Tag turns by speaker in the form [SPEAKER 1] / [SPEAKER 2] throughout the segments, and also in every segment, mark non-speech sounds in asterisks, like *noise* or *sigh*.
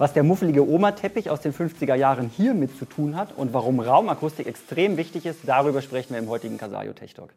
[SPEAKER 1] Was der muffelige Oma-Teppich aus den 50er Jahren hiermit zu tun hat und warum Raumakustik extrem wichtig ist, darüber sprechen wir im heutigen Casario Tech Talk.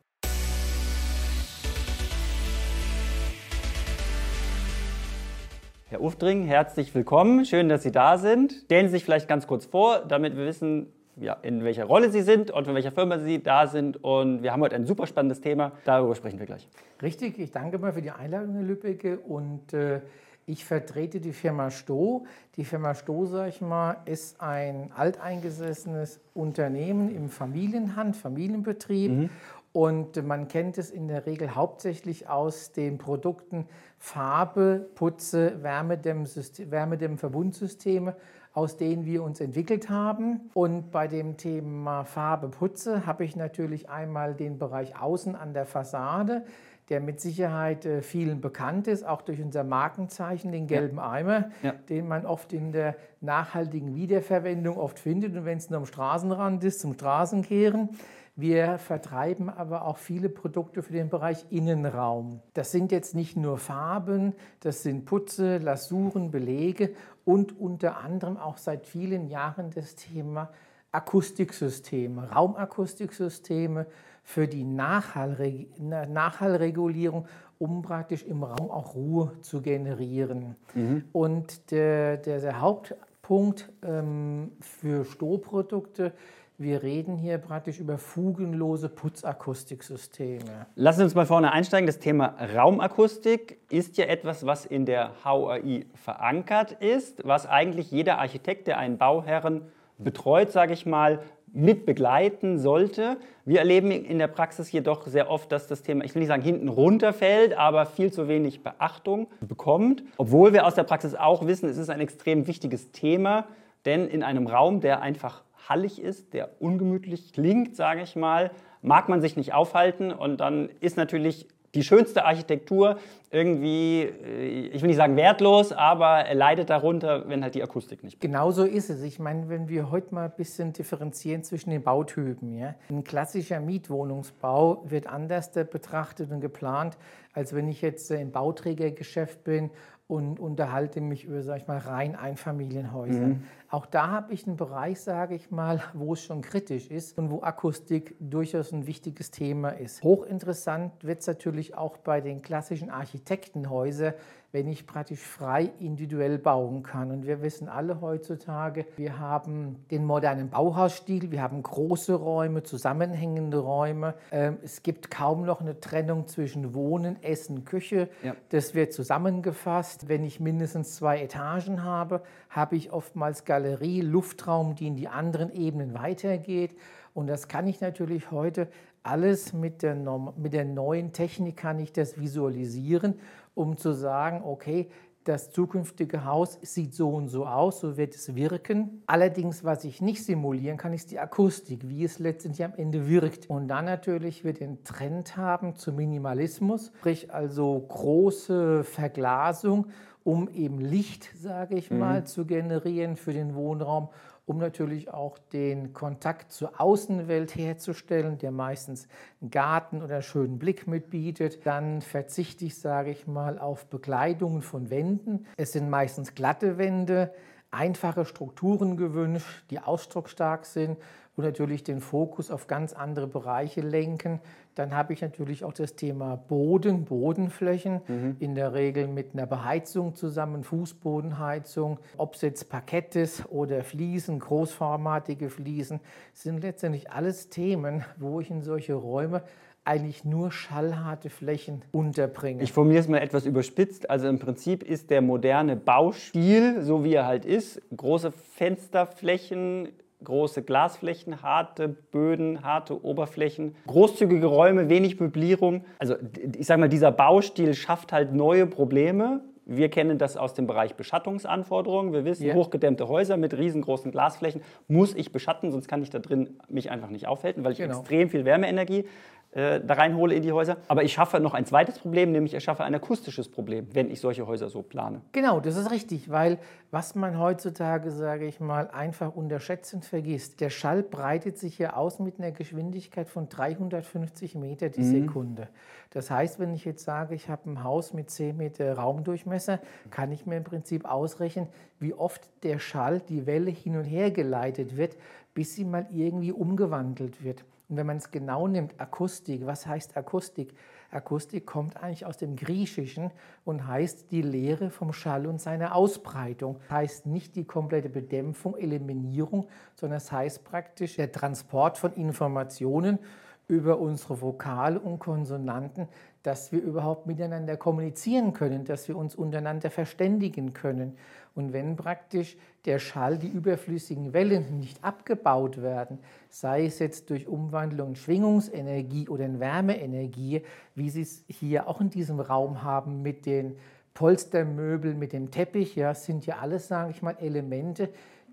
[SPEAKER 1] Herr Ufdring, herzlich willkommen. Schön, dass Sie da sind. Stellen Sie sich vielleicht ganz kurz vor, damit wir wissen, ja, in welcher Rolle Sie sind und von welcher Firma Sie da sind. Und wir haben heute ein super spannendes Thema. Darüber sprechen wir gleich.
[SPEAKER 2] Richtig, ich danke mal für die Einladung, Herr Lübbecke. Und äh, ich vertrete die Firma Stoh. Die Firma Stoh, sage ich mal, ist ein alteingesessenes Unternehmen im Familienhand, Familienbetrieb. Mhm. Und man kennt es in der Regel hauptsächlich aus den Produkten Farbe, Putze, Wärmedämmverbundsysteme, aus denen wir uns entwickelt haben. Und bei dem Thema Farbe, Putze habe ich natürlich einmal den Bereich Außen an der Fassade der mit Sicherheit äh, vielen bekannt ist, auch durch unser Markenzeichen, den gelben ja. Eimer, ja. den man oft in der nachhaltigen Wiederverwendung oft findet und wenn es nur am Straßenrand ist, zum Straßenkehren. Wir vertreiben aber auch viele Produkte für den Bereich Innenraum. Das sind jetzt nicht nur Farben, das sind Putze, Lasuren, Belege und unter anderem auch seit vielen Jahren das Thema Akustiksysteme, Raumakustiksysteme für die Nachhallre Nachhallregulierung, um praktisch im Raum auch Ruhe zu generieren. Mhm. Und der, der, der Hauptpunkt ähm, für Strohprodukte wir reden hier praktisch über fugenlose Putzakustiksysteme.
[SPEAKER 1] Lassen Sie uns mal vorne einsteigen. Das Thema Raumakustik ist ja etwas, was in der HUAI verankert ist, was eigentlich jeder Architekt, der einen Bauherren betreut, sage ich mal, mit begleiten sollte. Wir erleben in der Praxis jedoch sehr oft, dass das Thema, ich will nicht sagen hinten runterfällt, aber viel zu wenig Beachtung bekommt. Obwohl wir aus der Praxis auch wissen, es ist ein extrem wichtiges Thema, denn in einem Raum, der einfach hallig ist, der ungemütlich klingt, sage ich mal, mag man sich nicht aufhalten und dann ist natürlich die schönste Architektur irgendwie, äh, ich will nicht sagen wertlos, aber er leidet darunter, wenn halt die Akustik nicht.
[SPEAKER 2] Genauso ist es. Ich meine, wenn wir heute mal ein bisschen differenzieren zwischen den Bautypen, ja, ein klassischer Mietwohnungsbau wird anders betrachtet und geplant, als wenn ich jetzt im Bauträgergeschäft bin und unterhalte mich über, sag ich mal, rein Einfamilienhäuser. Mhm. Auch da habe ich einen Bereich, sage ich mal, wo es schon kritisch ist und wo Akustik durchaus ein wichtiges Thema ist. Hochinteressant wird es natürlich auch bei den klassischen Architektenhäusern, wenn ich praktisch frei individuell bauen kann. Und wir wissen alle heutzutage, wir haben den modernen Bauhausstil, wir haben große Räume, zusammenhängende Räume. Ähm, es gibt kaum noch eine Trennung zwischen Wohnen, Essen, Küche. Ja. Das wird zusammengefasst. Wenn ich mindestens zwei Etagen habe, habe ich oftmals Galerie, Luftraum, die in die anderen Ebenen weitergeht. Und das kann ich natürlich heute alles mit der, mit der neuen Technik kann ich das visualisieren um zu sagen, okay, das zukünftige Haus sieht so und so aus, so wird es wirken. Allerdings, was ich nicht simulieren kann, ist die Akustik, wie es letztendlich am Ende wirkt. Und dann natürlich wir den Trend haben zum Minimalismus, sprich also große Verglasung, um eben Licht, sage ich mal, mhm. zu generieren für den Wohnraum um natürlich auch den Kontakt zur Außenwelt herzustellen, der meistens einen Garten oder einen schönen Blick mitbietet. Dann verzichte ich, sage ich mal, auf Bekleidungen von Wänden. Es sind meistens glatte Wände, einfache Strukturen gewünscht, die ausdrucksstark sind und natürlich den Fokus auf ganz andere Bereiche lenken. Dann habe ich natürlich auch das Thema Boden, Bodenflächen, mhm. in der Regel mit einer Beheizung zusammen, Fußbodenheizung. Ob es jetzt Parkett ist oder Fliesen, großformatige Fliesen, sind letztendlich alles Themen, wo ich in solche Räume eigentlich nur schallharte Flächen unterbringe.
[SPEAKER 1] Ich formuliere es mal etwas überspitzt. Also im Prinzip ist der moderne Baustil, so wie er halt ist, große Fensterflächen, große Glasflächen, harte Böden, harte Oberflächen, großzügige Räume, wenig Möblierung. Also ich sage mal, dieser Baustil schafft halt neue Probleme. Wir kennen das aus dem Bereich Beschattungsanforderungen. Wir wissen, yeah. hochgedämmte Häuser mit riesengroßen Glasflächen muss ich beschatten, sonst kann ich da drin mich einfach nicht aufhalten, weil ich genau. extrem viel Wärmeenergie äh, da reinhole in die Häuser. Aber ich schaffe noch ein zweites Problem, nämlich ich schaffe ein akustisches Problem, wenn ich solche Häuser so plane.
[SPEAKER 2] Genau, das ist richtig, weil was man heutzutage, sage ich mal, einfach unterschätzt und vergisst, der Schall breitet sich ja aus mit einer Geschwindigkeit von 350 Meter die mhm. Sekunde. Das heißt, wenn ich jetzt sage, ich habe ein Haus mit 10 Meter Raumdurchmesser, kann ich mir im Prinzip ausrechnen, wie oft der Schall, die Welle hin und her geleitet wird, bis sie mal irgendwie umgewandelt wird. Und wenn man es genau nimmt, Akustik, was heißt Akustik? Akustik kommt eigentlich aus dem Griechischen und heißt die Lehre vom Schall und seiner Ausbreitung. Heißt nicht die komplette Bedämpfung, Eliminierung, sondern es heißt praktisch der Transport von Informationen über unsere Vokale und Konsonanten, dass wir überhaupt miteinander kommunizieren können, dass wir uns untereinander verständigen können. Und wenn praktisch der Schall, die überflüssigen Wellen nicht abgebaut werden, sei es jetzt durch Umwandlung in Schwingungsenergie oder in Wärmeenergie, wie Sie es hier auch in diesem Raum haben mit den Polstermöbeln, mit dem Teppich, ja, sind ja alles, sage ich mal, Elemente,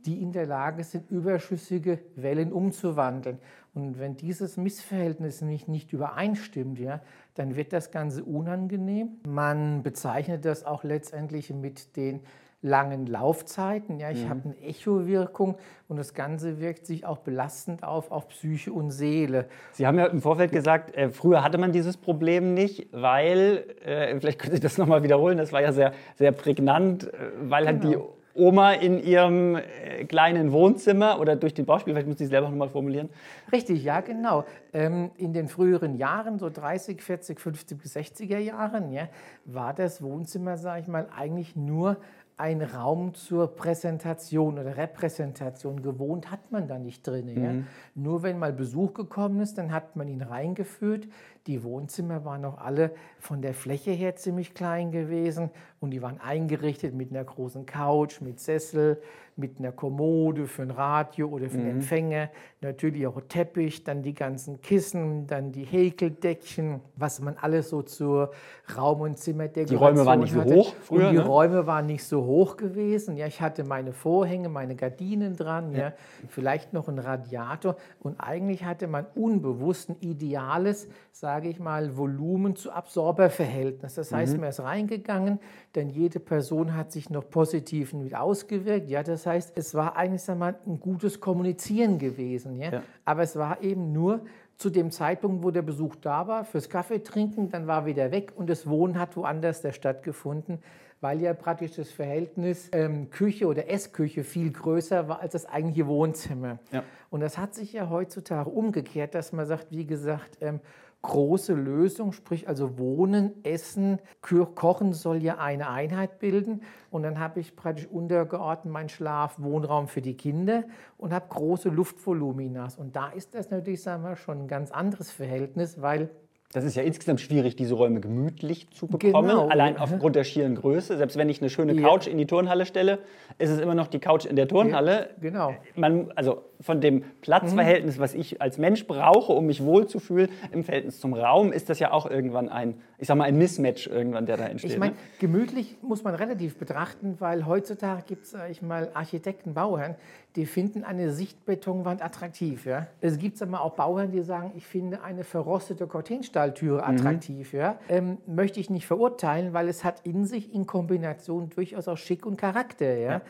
[SPEAKER 2] die in der Lage sind, überschüssige Wellen umzuwandeln. Und wenn dieses Missverhältnis nicht, nicht übereinstimmt, ja, dann wird das Ganze unangenehm. Man bezeichnet das auch letztendlich mit den langen Laufzeiten. Ja, ich mhm. habe eine Echowirkung und das Ganze wirkt sich auch belastend auf, auf Psyche und Seele.
[SPEAKER 1] Sie haben ja im Vorfeld gesagt, äh, früher hatte man dieses Problem nicht, weil, äh, vielleicht können Sie das nochmal wiederholen, das war ja sehr, sehr prägnant, äh, weil genau. halt die. Oma in ihrem äh, kleinen Wohnzimmer oder durch den Bauspiel, vielleicht muss ich es selber nochmal formulieren.
[SPEAKER 2] Richtig, ja, genau. Ähm, in den früheren Jahren, so 30, 40, 50 bis 60er Jahren, ja, war das Wohnzimmer, sage ich mal, eigentlich nur ein Raum zur Präsentation oder Repräsentation. Gewohnt hat man da nicht drin. Mhm. Ja? Nur wenn mal Besuch gekommen ist, dann hat man ihn reingeführt. Die Wohnzimmer waren auch alle von der Fläche her ziemlich klein gewesen und die waren eingerichtet mit einer großen Couch, mit Sessel, mit einer Kommode für ein Radio oder für einen mhm. Empfänger, natürlich auch Teppich, dann die ganzen Kissen, dann die Häkeldeckchen, was man alles so zur Raum- und Zimmerdekoration
[SPEAKER 1] Die Räume waren nicht so hoch
[SPEAKER 2] früher, und die ne? Räume waren nicht so hoch gewesen. Ja, ich hatte meine Vorhänge, meine Gardinen dran, ja. ja vielleicht noch ein Radiator und eigentlich hatte man unbewusst ein ideales, sage ich mal, Volumen zu Absorberverhältnis. Das heißt, mhm. man ist reingegangen, denn jede Person hat sich noch positiv mit ausgewirkt. Ja, das heißt, es war eigentlich mal, ein gutes Kommunizieren gewesen. Ja? ja? Aber es war eben nur zu dem Zeitpunkt, wo der Besuch da war, fürs Kaffee trinken, dann war wieder weg und das Wohnen hat woanders der stattgefunden, weil ja praktisch das Verhältnis ähm, Küche oder Essküche viel größer war als das eigentliche Wohnzimmer. Ja. Und das hat sich ja heutzutage umgekehrt, dass man sagt, wie gesagt, ähm, große Lösung, sprich also Wohnen, Essen, Kochen soll ja eine Einheit bilden. Und dann habe ich praktisch untergeordnet meinen Schlaf, Wohnraum für die Kinder und habe große Luftvoluminas. Und da ist das natürlich, sagen wir, schon ein ganz anderes Verhältnis, weil
[SPEAKER 1] das ist ja insgesamt schwierig, diese Räume gemütlich zu bekommen, genau. allein aufgrund der schieren Größe. Selbst wenn ich eine schöne Couch ja. in die Turnhalle stelle, ist es immer noch die Couch in der Turnhalle. Ja,
[SPEAKER 2] genau.
[SPEAKER 1] Man, also von dem Platzverhältnis, was ich als Mensch brauche, um mich wohlzufühlen, im Verhältnis zum Raum, ist das ja auch irgendwann ein, ich sag mal, ein Mismatch irgendwann, der da entsteht.
[SPEAKER 2] Ich meine, ne? gemütlich muss man relativ betrachten, weil heutzutage gibt es, ich mal, Architekten, Bauherren, die finden eine Sichtbetonwand attraktiv. Ja? Es gibt aber auch Bauherren, die sagen, ich finde eine verrostete Cortinstahltüre mhm. attraktiv. Mhm. Ja? Ähm, möchte ich nicht verurteilen, weil es hat in sich in Kombination durchaus auch Schick und Charakter. Ja? ja.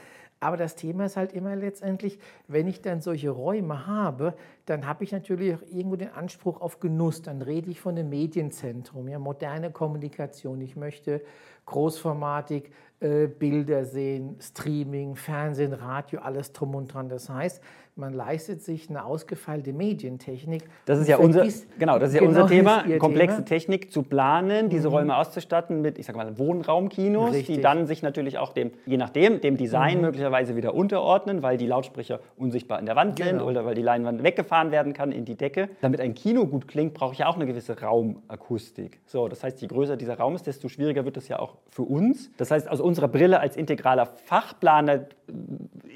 [SPEAKER 2] Aber das Thema ist halt immer letztendlich, wenn ich dann solche Räume habe, dann habe ich natürlich auch irgendwo den Anspruch auf Genuss. Dann rede ich von einem Medienzentrum, ja, moderne Kommunikation. Ich möchte Großformatik, äh, Bilder sehen, Streaming, Fernsehen, Radio, alles drum und dran. Das heißt, man leistet sich eine ausgefeilte Medientechnik.
[SPEAKER 1] Das ist ja unser, genau, das ist ja genau unser Thema, komplexe Thema. Technik zu planen, diese mhm. Räume auszustatten mit, ich sag mal, Wohnraumkinos, Richtig. die dann sich natürlich auch dem, je nachdem, dem Design mhm. möglicherweise wieder unterordnen, weil die Lautsprecher unsichtbar in der Wand genau. sind oder weil die Leinwand weggefahren werden kann in die Decke. Damit ein Kino gut klingt, brauche ich ja auch eine gewisse Raumakustik. So, das heißt, je größer dieser Raum ist, desto schwieriger wird es ja auch für uns. Das heißt, aus unserer Brille als integraler Fachplaner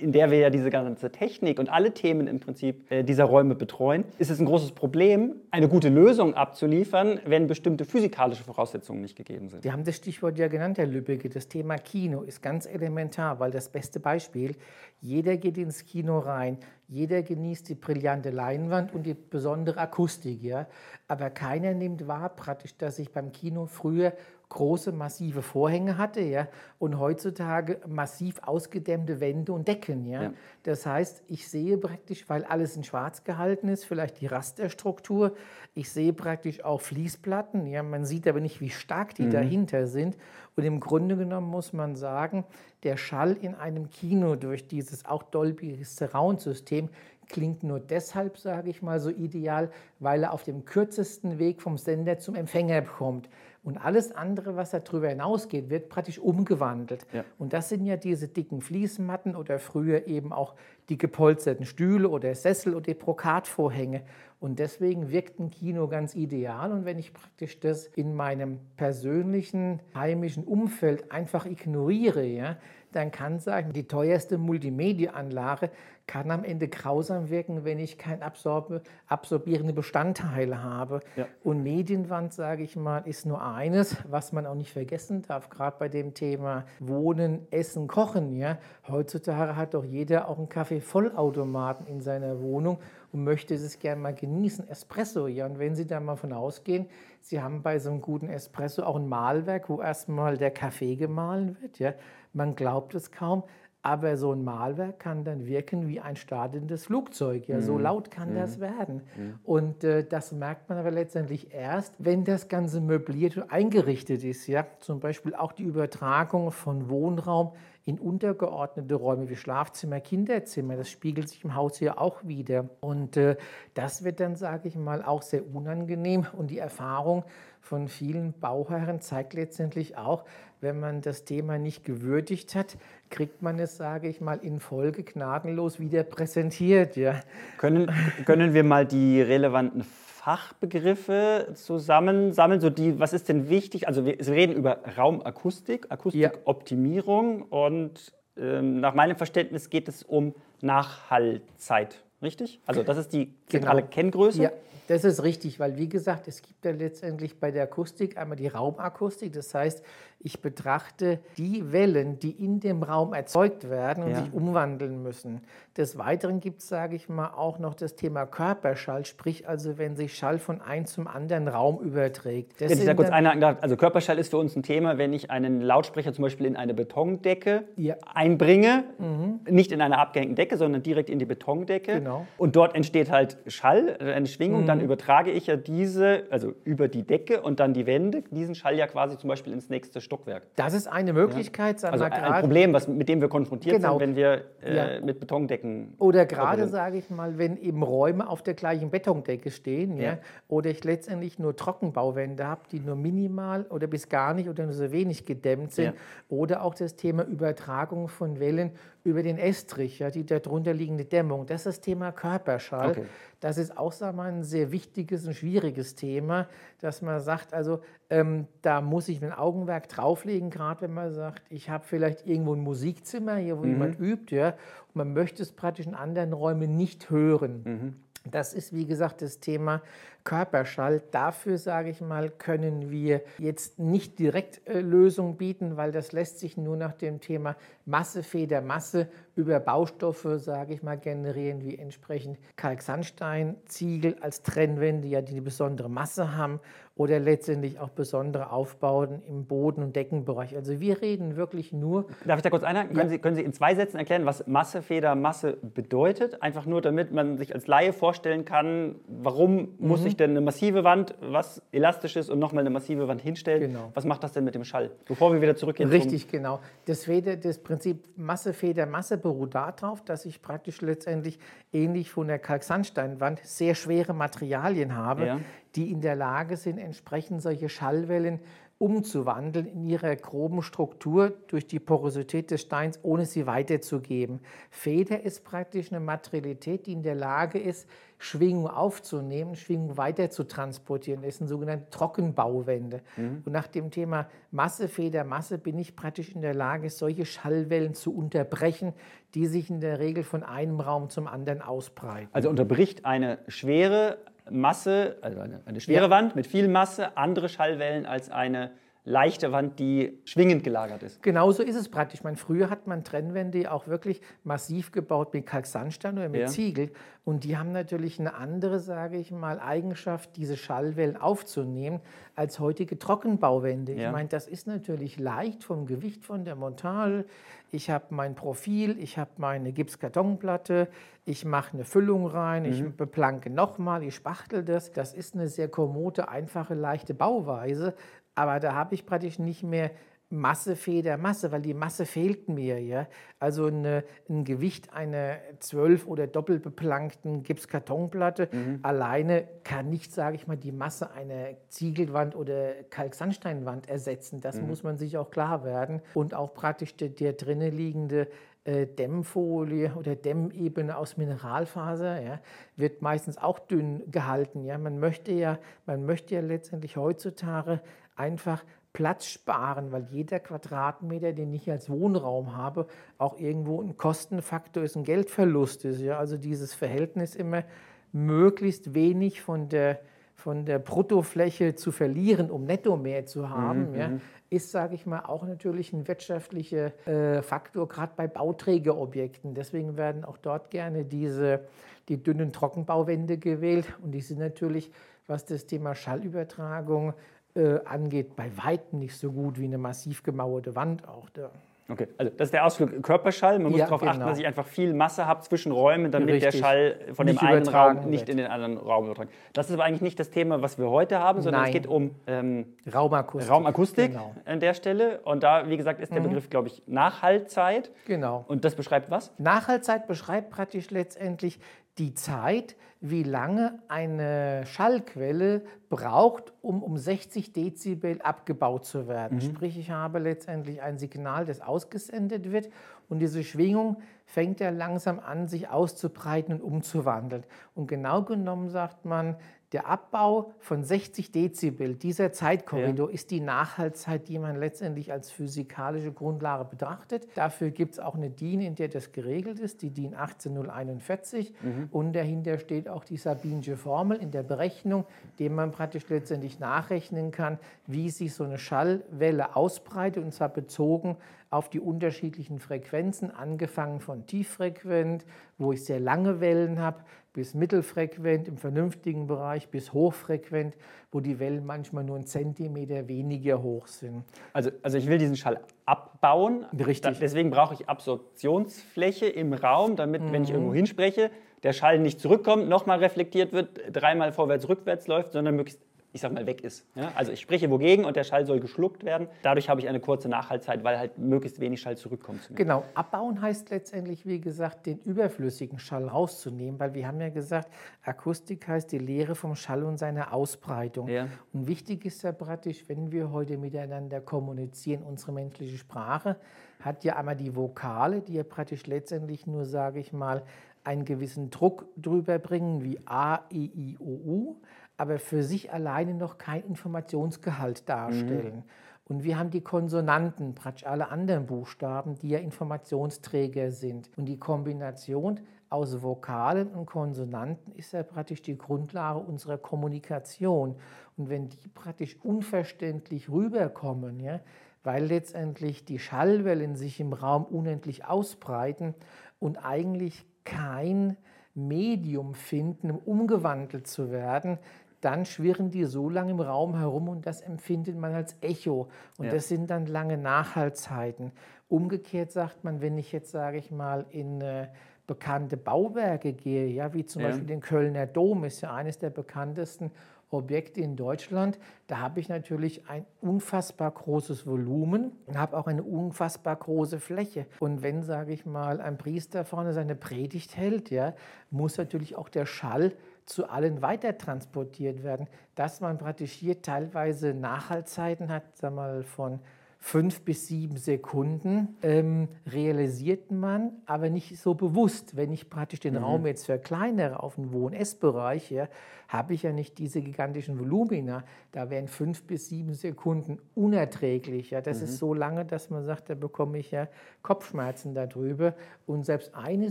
[SPEAKER 1] in der wir ja diese ganze Technik und alle Themen im Prinzip äh, dieser Räume betreuen, ist es ein großes Problem, eine gute Lösung abzuliefern, wenn bestimmte physikalische Voraussetzungen nicht gegeben sind.
[SPEAKER 2] Sie haben das Stichwort ja genannt, Herr Lübbecke. Das Thema Kino ist ganz elementar, weil das beste Beispiel, jeder geht ins Kino rein, jeder genießt die brillante Leinwand und die besondere Akustik, ja. Aber keiner nimmt wahr praktisch, dass ich beim Kino früher große, massive Vorhänge hatte ja, und heutzutage massiv ausgedämmte Wände und Decken. Ja. ja. Das heißt, ich sehe praktisch, weil alles in schwarz gehalten ist, vielleicht die Rasterstruktur, ich sehe praktisch auch Fließplatten. Ja. Man sieht aber nicht, wie stark die mhm. dahinter sind. Und im Grunde genommen muss man sagen, der Schall in einem Kino durch dieses auch Dolby Surround-System klingt nur deshalb, sage ich mal, so ideal, weil er auf dem kürzesten Weg vom Sender zum Empfänger kommt. Und alles andere, was darüber hinausgeht, wird praktisch umgewandelt. Ja. Und das sind ja diese dicken Fließmatten oder früher eben auch die gepolsterten Stühle oder Sessel oder die Brokatvorhänge. Und deswegen wirkt ein Kino ganz ideal. Und wenn ich praktisch das in meinem persönlichen heimischen Umfeld einfach ignoriere, ja, dann kann sagen, die teuerste Multimedia-Anlage kann am Ende grausam wirken, wenn ich kein absorb absorbierende Bestandteile habe. Ja. Und Medienwand, sage ich mal, ist nur eines, was man auch nicht vergessen darf, gerade bei dem Thema Wohnen, Essen, Kochen. Ja. Heutzutage hat doch jeder auch einen Kaffee-Vollautomaten in seiner Wohnung und möchte es gerne mal genießen. Espresso, ja. Und wenn Sie da mal von ausgehen, Sie haben bei so einem guten Espresso auch ein Mahlwerk, wo erstmal der Kaffee gemahlen wird, ja. Man glaubt es kaum. Aber so ein Malwerk kann dann wirken wie ein startendes Flugzeug. Ja, so mhm. laut kann mhm. das werden. Mhm. Und äh, das merkt man aber letztendlich erst, wenn das Ganze möbliert und eingerichtet ist. Ja, zum Beispiel auch die Übertragung von Wohnraum in untergeordnete Räume wie Schlafzimmer, Kinderzimmer. Das spiegelt sich im Haus hier auch wieder. Und äh, das wird dann, sage ich mal, auch sehr unangenehm. Und die Erfahrung von vielen Bauherren zeigt letztendlich auch, wenn man das Thema nicht gewürdigt hat, kriegt man es, sage ich mal, in Folge gnadenlos wieder präsentiert. Ja.
[SPEAKER 1] Können, können wir mal die relevanten Fachbegriffe zusammensammeln? So die, was ist denn wichtig? Also wir, wir reden über Raumakustik, Akustikoptimierung ja. und ähm, nach meinem Verständnis geht es um Nachhallzeit, richtig? Also das ist die zentrale genau. Kenngröße.
[SPEAKER 2] Ja. Das ist richtig, weil wie gesagt, es gibt ja letztendlich bei der Akustik einmal die Raumakustik. Das heißt, ich betrachte die Wellen, die in dem Raum erzeugt werden und ja. sich umwandeln müssen. Des Weiteren gibt es, sage ich mal, auch noch das Thema Körperschall, sprich also, wenn sich Schall von einem zum anderen Raum überträgt.
[SPEAKER 1] Das ja, kurz eine, also Körperschall ist für uns ein Thema, wenn ich einen Lautsprecher zum Beispiel in eine Betondecke ja. einbringe, mhm. nicht in eine abgehängte Decke, sondern direkt in die Betondecke. Genau. Und dort entsteht halt Schall, eine Schwingung, mhm. dann übertrage ich ja diese, also über die Decke und dann die Wände, diesen Schall ja quasi zum Beispiel ins nächste Stock Stockwerk.
[SPEAKER 2] Das ist eine Möglichkeit.
[SPEAKER 1] Ja. Also ein Problem, was, mit dem wir konfrontiert genau. sind, wenn wir äh, ja. mit Betondecken.
[SPEAKER 2] Oder gerade, sage ich mal, wenn eben Räume auf der gleichen Betondecke stehen, ja. oder ich letztendlich nur Trockenbauwände habe, die nur minimal oder bis gar nicht oder nur so wenig gedämmt sind. Oder auch das Thema Übertragung von Wellen über den Estrich, ja, die darunter liegende Dämmung. Das ist das Thema Körperschall. Okay. Das ist auch sagen wir, ein sehr wichtiges und schwieriges Thema, dass man sagt, also ähm, da muss ich ein Augenwerk drauflegen, gerade wenn man sagt, ich habe vielleicht irgendwo ein Musikzimmer, hier wo mhm. jemand übt, ja, und man möchte es praktisch in anderen Räumen nicht hören. Mhm. Das ist, wie gesagt, das Thema Körperschall. Dafür, sage ich mal, können wir jetzt nicht direkt äh, Lösungen bieten, weil das lässt sich nur nach dem Thema Masse, Feder, Masse über Baustoffe, sage ich mal, generieren, wie entsprechend Kalksandstein, Ziegel als Trennwände, ja, die eine besondere Masse haben oder letztendlich auch besondere Aufbauten im Boden- und Deckenbereich. Also wir reden wirklich nur.
[SPEAKER 1] Darf ich da kurz einhaken? Ja. Können, Sie, können Sie in zwei Sätzen erklären, was Masse, Feder, Masse bedeutet? Einfach nur, damit man sich als Laie vorstellen kann, warum mhm. muss ich denn eine massive Wand, was elastisch ist und nochmal eine massive Wand hinstellen? Genau. Was macht das denn mit dem Schall? Bevor wir wieder zurückgehen.
[SPEAKER 2] Richtig, genau. Das, Feder, das Prinzip Masse, Feder, Masse beruht darauf, dass ich praktisch letztendlich ähnlich von der Kalksandsteinwand sehr schwere Materialien habe, ja. Die in der Lage sind, entsprechend solche Schallwellen umzuwandeln in ihrer groben Struktur durch die Porosität des Steins, ohne sie weiterzugeben. Feder ist praktisch eine Materialität, die in der Lage ist, Schwingung aufzunehmen, Schwingung weiter zu transportieren. Das sind sogenannte Trockenbauwände. Mhm. Und nach dem Thema Masse, Feder, Masse bin ich praktisch in der Lage, solche Schallwellen zu unterbrechen, die sich in der Regel von einem Raum zum anderen ausbreiten.
[SPEAKER 1] Also unterbricht eine schwere Masse, also eine, eine schwere ja. Wand mit viel Masse, andere Schallwellen als eine leichte Wand, die schwingend gelagert ist.
[SPEAKER 2] Genauso ist es praktisch. meine, früher hat man Trennwände auch wirklich massiv gebaut mit Kalksandstein oder mit ja. Ziegel. Und die haben natürlich eine andere, sage ich mal, Eigenschaft, diese Schallwellen aufzunehmen, als heutige Trockenbauwände. Ja. Ich meine, das ist natürlich leicht vom Gewicht von der Montage. Ich habe mein Profil, ich habe meine Gipskartonplatte, ich mache eine Füllung rein, mhm. ich beplanke nochmal, ich spachtel das. Das ist eine sehr kommode, einfache, leichte Bauweise. Aber da habe ich praktisch nicht mehr Masse, Feder, Masse, weil die Masse fehlt mir. Ja? Also eine, ein Gewicht einer zwölf- oder doppelbeplankten Gipskartonplatte mhm. alleine kann nicht, sage ich mal, die Masse einer Ziegelwand oder Kalksandsteinwand ersetzen. Das mhm. muss man sich auch klar werden. Und auch praktisch der, der drinnen liegende äh, Dämmfolie oder Dämmebene aus Mineralfaser ja, wird meistens auch dünn gehalten. Ja. Man, möchte ja, man möchte ja letztendlich heutzutage einfach Platz sparen, weil jeder Quadratmeter, den ich als Wohnraum habe, auch irgendwo ein Kostenfaktor ist, ein Geldverlust ist. Ja? Also dieses Verhältnis immer möglichst wenig von der, von der Bruttofläche zu verlieren, um netto mehr zu haben, mhm. ja? Mhm. ist, sage ich mal, auch natürlich ein wirtschaftlicher äh, Faktor, gerade bei Bauträgerobjekten. Deswegen werden auch dort gerne diese, die dünnen Trockenbauwände gewählt und die sind natürlich, was das Thema Schallübertragung äh, angeht, bei weitem nicht so gut wie eine massiv gemauerte Wand auch. Da.
[SPEAKER 1] Okay, also das ist der Ausflug Körperschall. Man muss ja, darauf genau. achten, dass ich einfach viel Masse habe zwischen Räumen, damit Richtig. der Schall von nicht dem einen Raum nicht wird. in den anderen Raum übertragen. Das ist aber eigentlich nicht das Thema, was wir heute haben, sondern Nein. es geht um ähm, Raumakustik, Raumakustik genau. an der Stelle. Und da, wie gesagt, ist der mhm. Begriff, glaube ich, Nachhaltzeit.
[SPEAKER 2] Genau.
[SPEAKER 1] Und das beschreibt was?
[SPEAKER 2] Nachhaltzeit beschreibt praktisch letztendlich die Zeit, wie lange eine Schallquelle braucht, um um 60 Dezibel abgebaut zu werden. Mhm. Sprich, ich habe letztendlich ein Signal, das ausgesendet wird und diese Schwingung fängt ja langsam an, sich auszubreiten und umzuwandeln. Und genau genommen sagt man, der Abbau von 60 Dezibel, dieser Zeitkorridor, ja. ist die Nachhaltzeit, die man letztendlich als physikalische Grundlage betrachtet. Dafür gibt es auch eine DIN, in der das geregelt ist, die DIN 18041. Mhm. Und dahinter steht auch die Sabinsche Formel in der Berechnung, die man praktisch letztendlich nachrechnen kann, wie sich so eine Schallwelle ausbreitet, und zwar bezogen auf die unterschiedlichen Frequenzen, angefangen von tieffrequent, wo ich sehr lange Wellen habe, bis mittelfrequent im vernünftigen Bereich, bis hochfrequent, wo die Wellen manchmal nur einen Zentimeter weniger hoch sind.
[SPEAKER 1] Also, also ich will diesen Schall abbauen.
[SPEAKER 2] Richtig.
[SPEAKER 1] Da, deswegen brauche ich Absorptionsfläche im Raum, damit, mhm. wenn ich mhm. irgendwo hinspreche, der Schall nicht zurückkommt, nochmal reflektiert wird, dreimal vorwärts, rückwärts läuft, sondern möglichst ich sag mal, weg ist. Ja? Also ich spreche wogegen und der Schall soll geschluckt werden. Dadurch habe ich eine kurze Nachhaltzeit, weil halt möglichst wenig Schall zurückkommt.
[SPEAKER 2] Genau, abbauen heißt letztendlich, wie gesagt, den überflüssigen Schall rauszunehmen, weil wir haben ja gesagt, Akustik heißt die Lehre vom Schall und seiner Ausbreitung. Ja. Und wichtig ist ja praktisch, wenn wir heute miteinander kommunizieren, unsere menschliche Sprache hat ja einmal die Vokale, die ja praktisch letztendlich nur, sage ich mal, einen gewissen Druck drüber bringen, wie A, I, I, O, U aber für sich alleine noch kein Informationsgehalt darstellen. Mhm. Und wir haben die Konsonanten, praktisch alle anderen Buchstaben, die ja Informationsträger sind. Und die Kombination aus Vokalen und Konsonanten ist ja praktisch die Grundlage unserer Kommunikation. Und wenn die praktisch unverständlich rüberkommen, ja, weil letztendlich die Schallwellen sich im Raum unendlich ausbreiten und eigentlich kein Medium finden, um umgewandelt zu werden, dann schwirren die so lange im Raum herum und das empfindet man als Echo. Und ja. das sind dann lange Nachhaltzeiten. Umgekehrt sagt man, wenn ich jetzt, sage ich mal, in äh, bekannte Bauwerke gehe, ja, wie zum ja. Beispiel den Kölner Dom, ist ja eines der bekanntesten Objekte in Deutschland. Da habe ich natürlich ein unfassbar großes Volumen und habe auch eine unfassbar große Fläche. Und wenn, sage ich mal, ein Priester vorne seine Predigt hält, ja, muss natürlich auch der Schall zu allen weiter transportiert werden, dass man praktisch hier teilweise Nachhaltzeiten hat, sag mal von fünf bis sieben Sekunden ähm, realisiert man, aber nicht so bewusst. Wenn ich praktisch den mhm. Raum jetzt verkleinere auf den Wohn-Ess-Bereich, ja, habe ich ja nicht diese gigantischen Volumina. Da wären fünf bis sieben Sekunden unerträglich. Ja. Das mhm. ist so lange, dass man sagt, da bekomme ich ja Kopfschmerzen darüber. Und selbst eine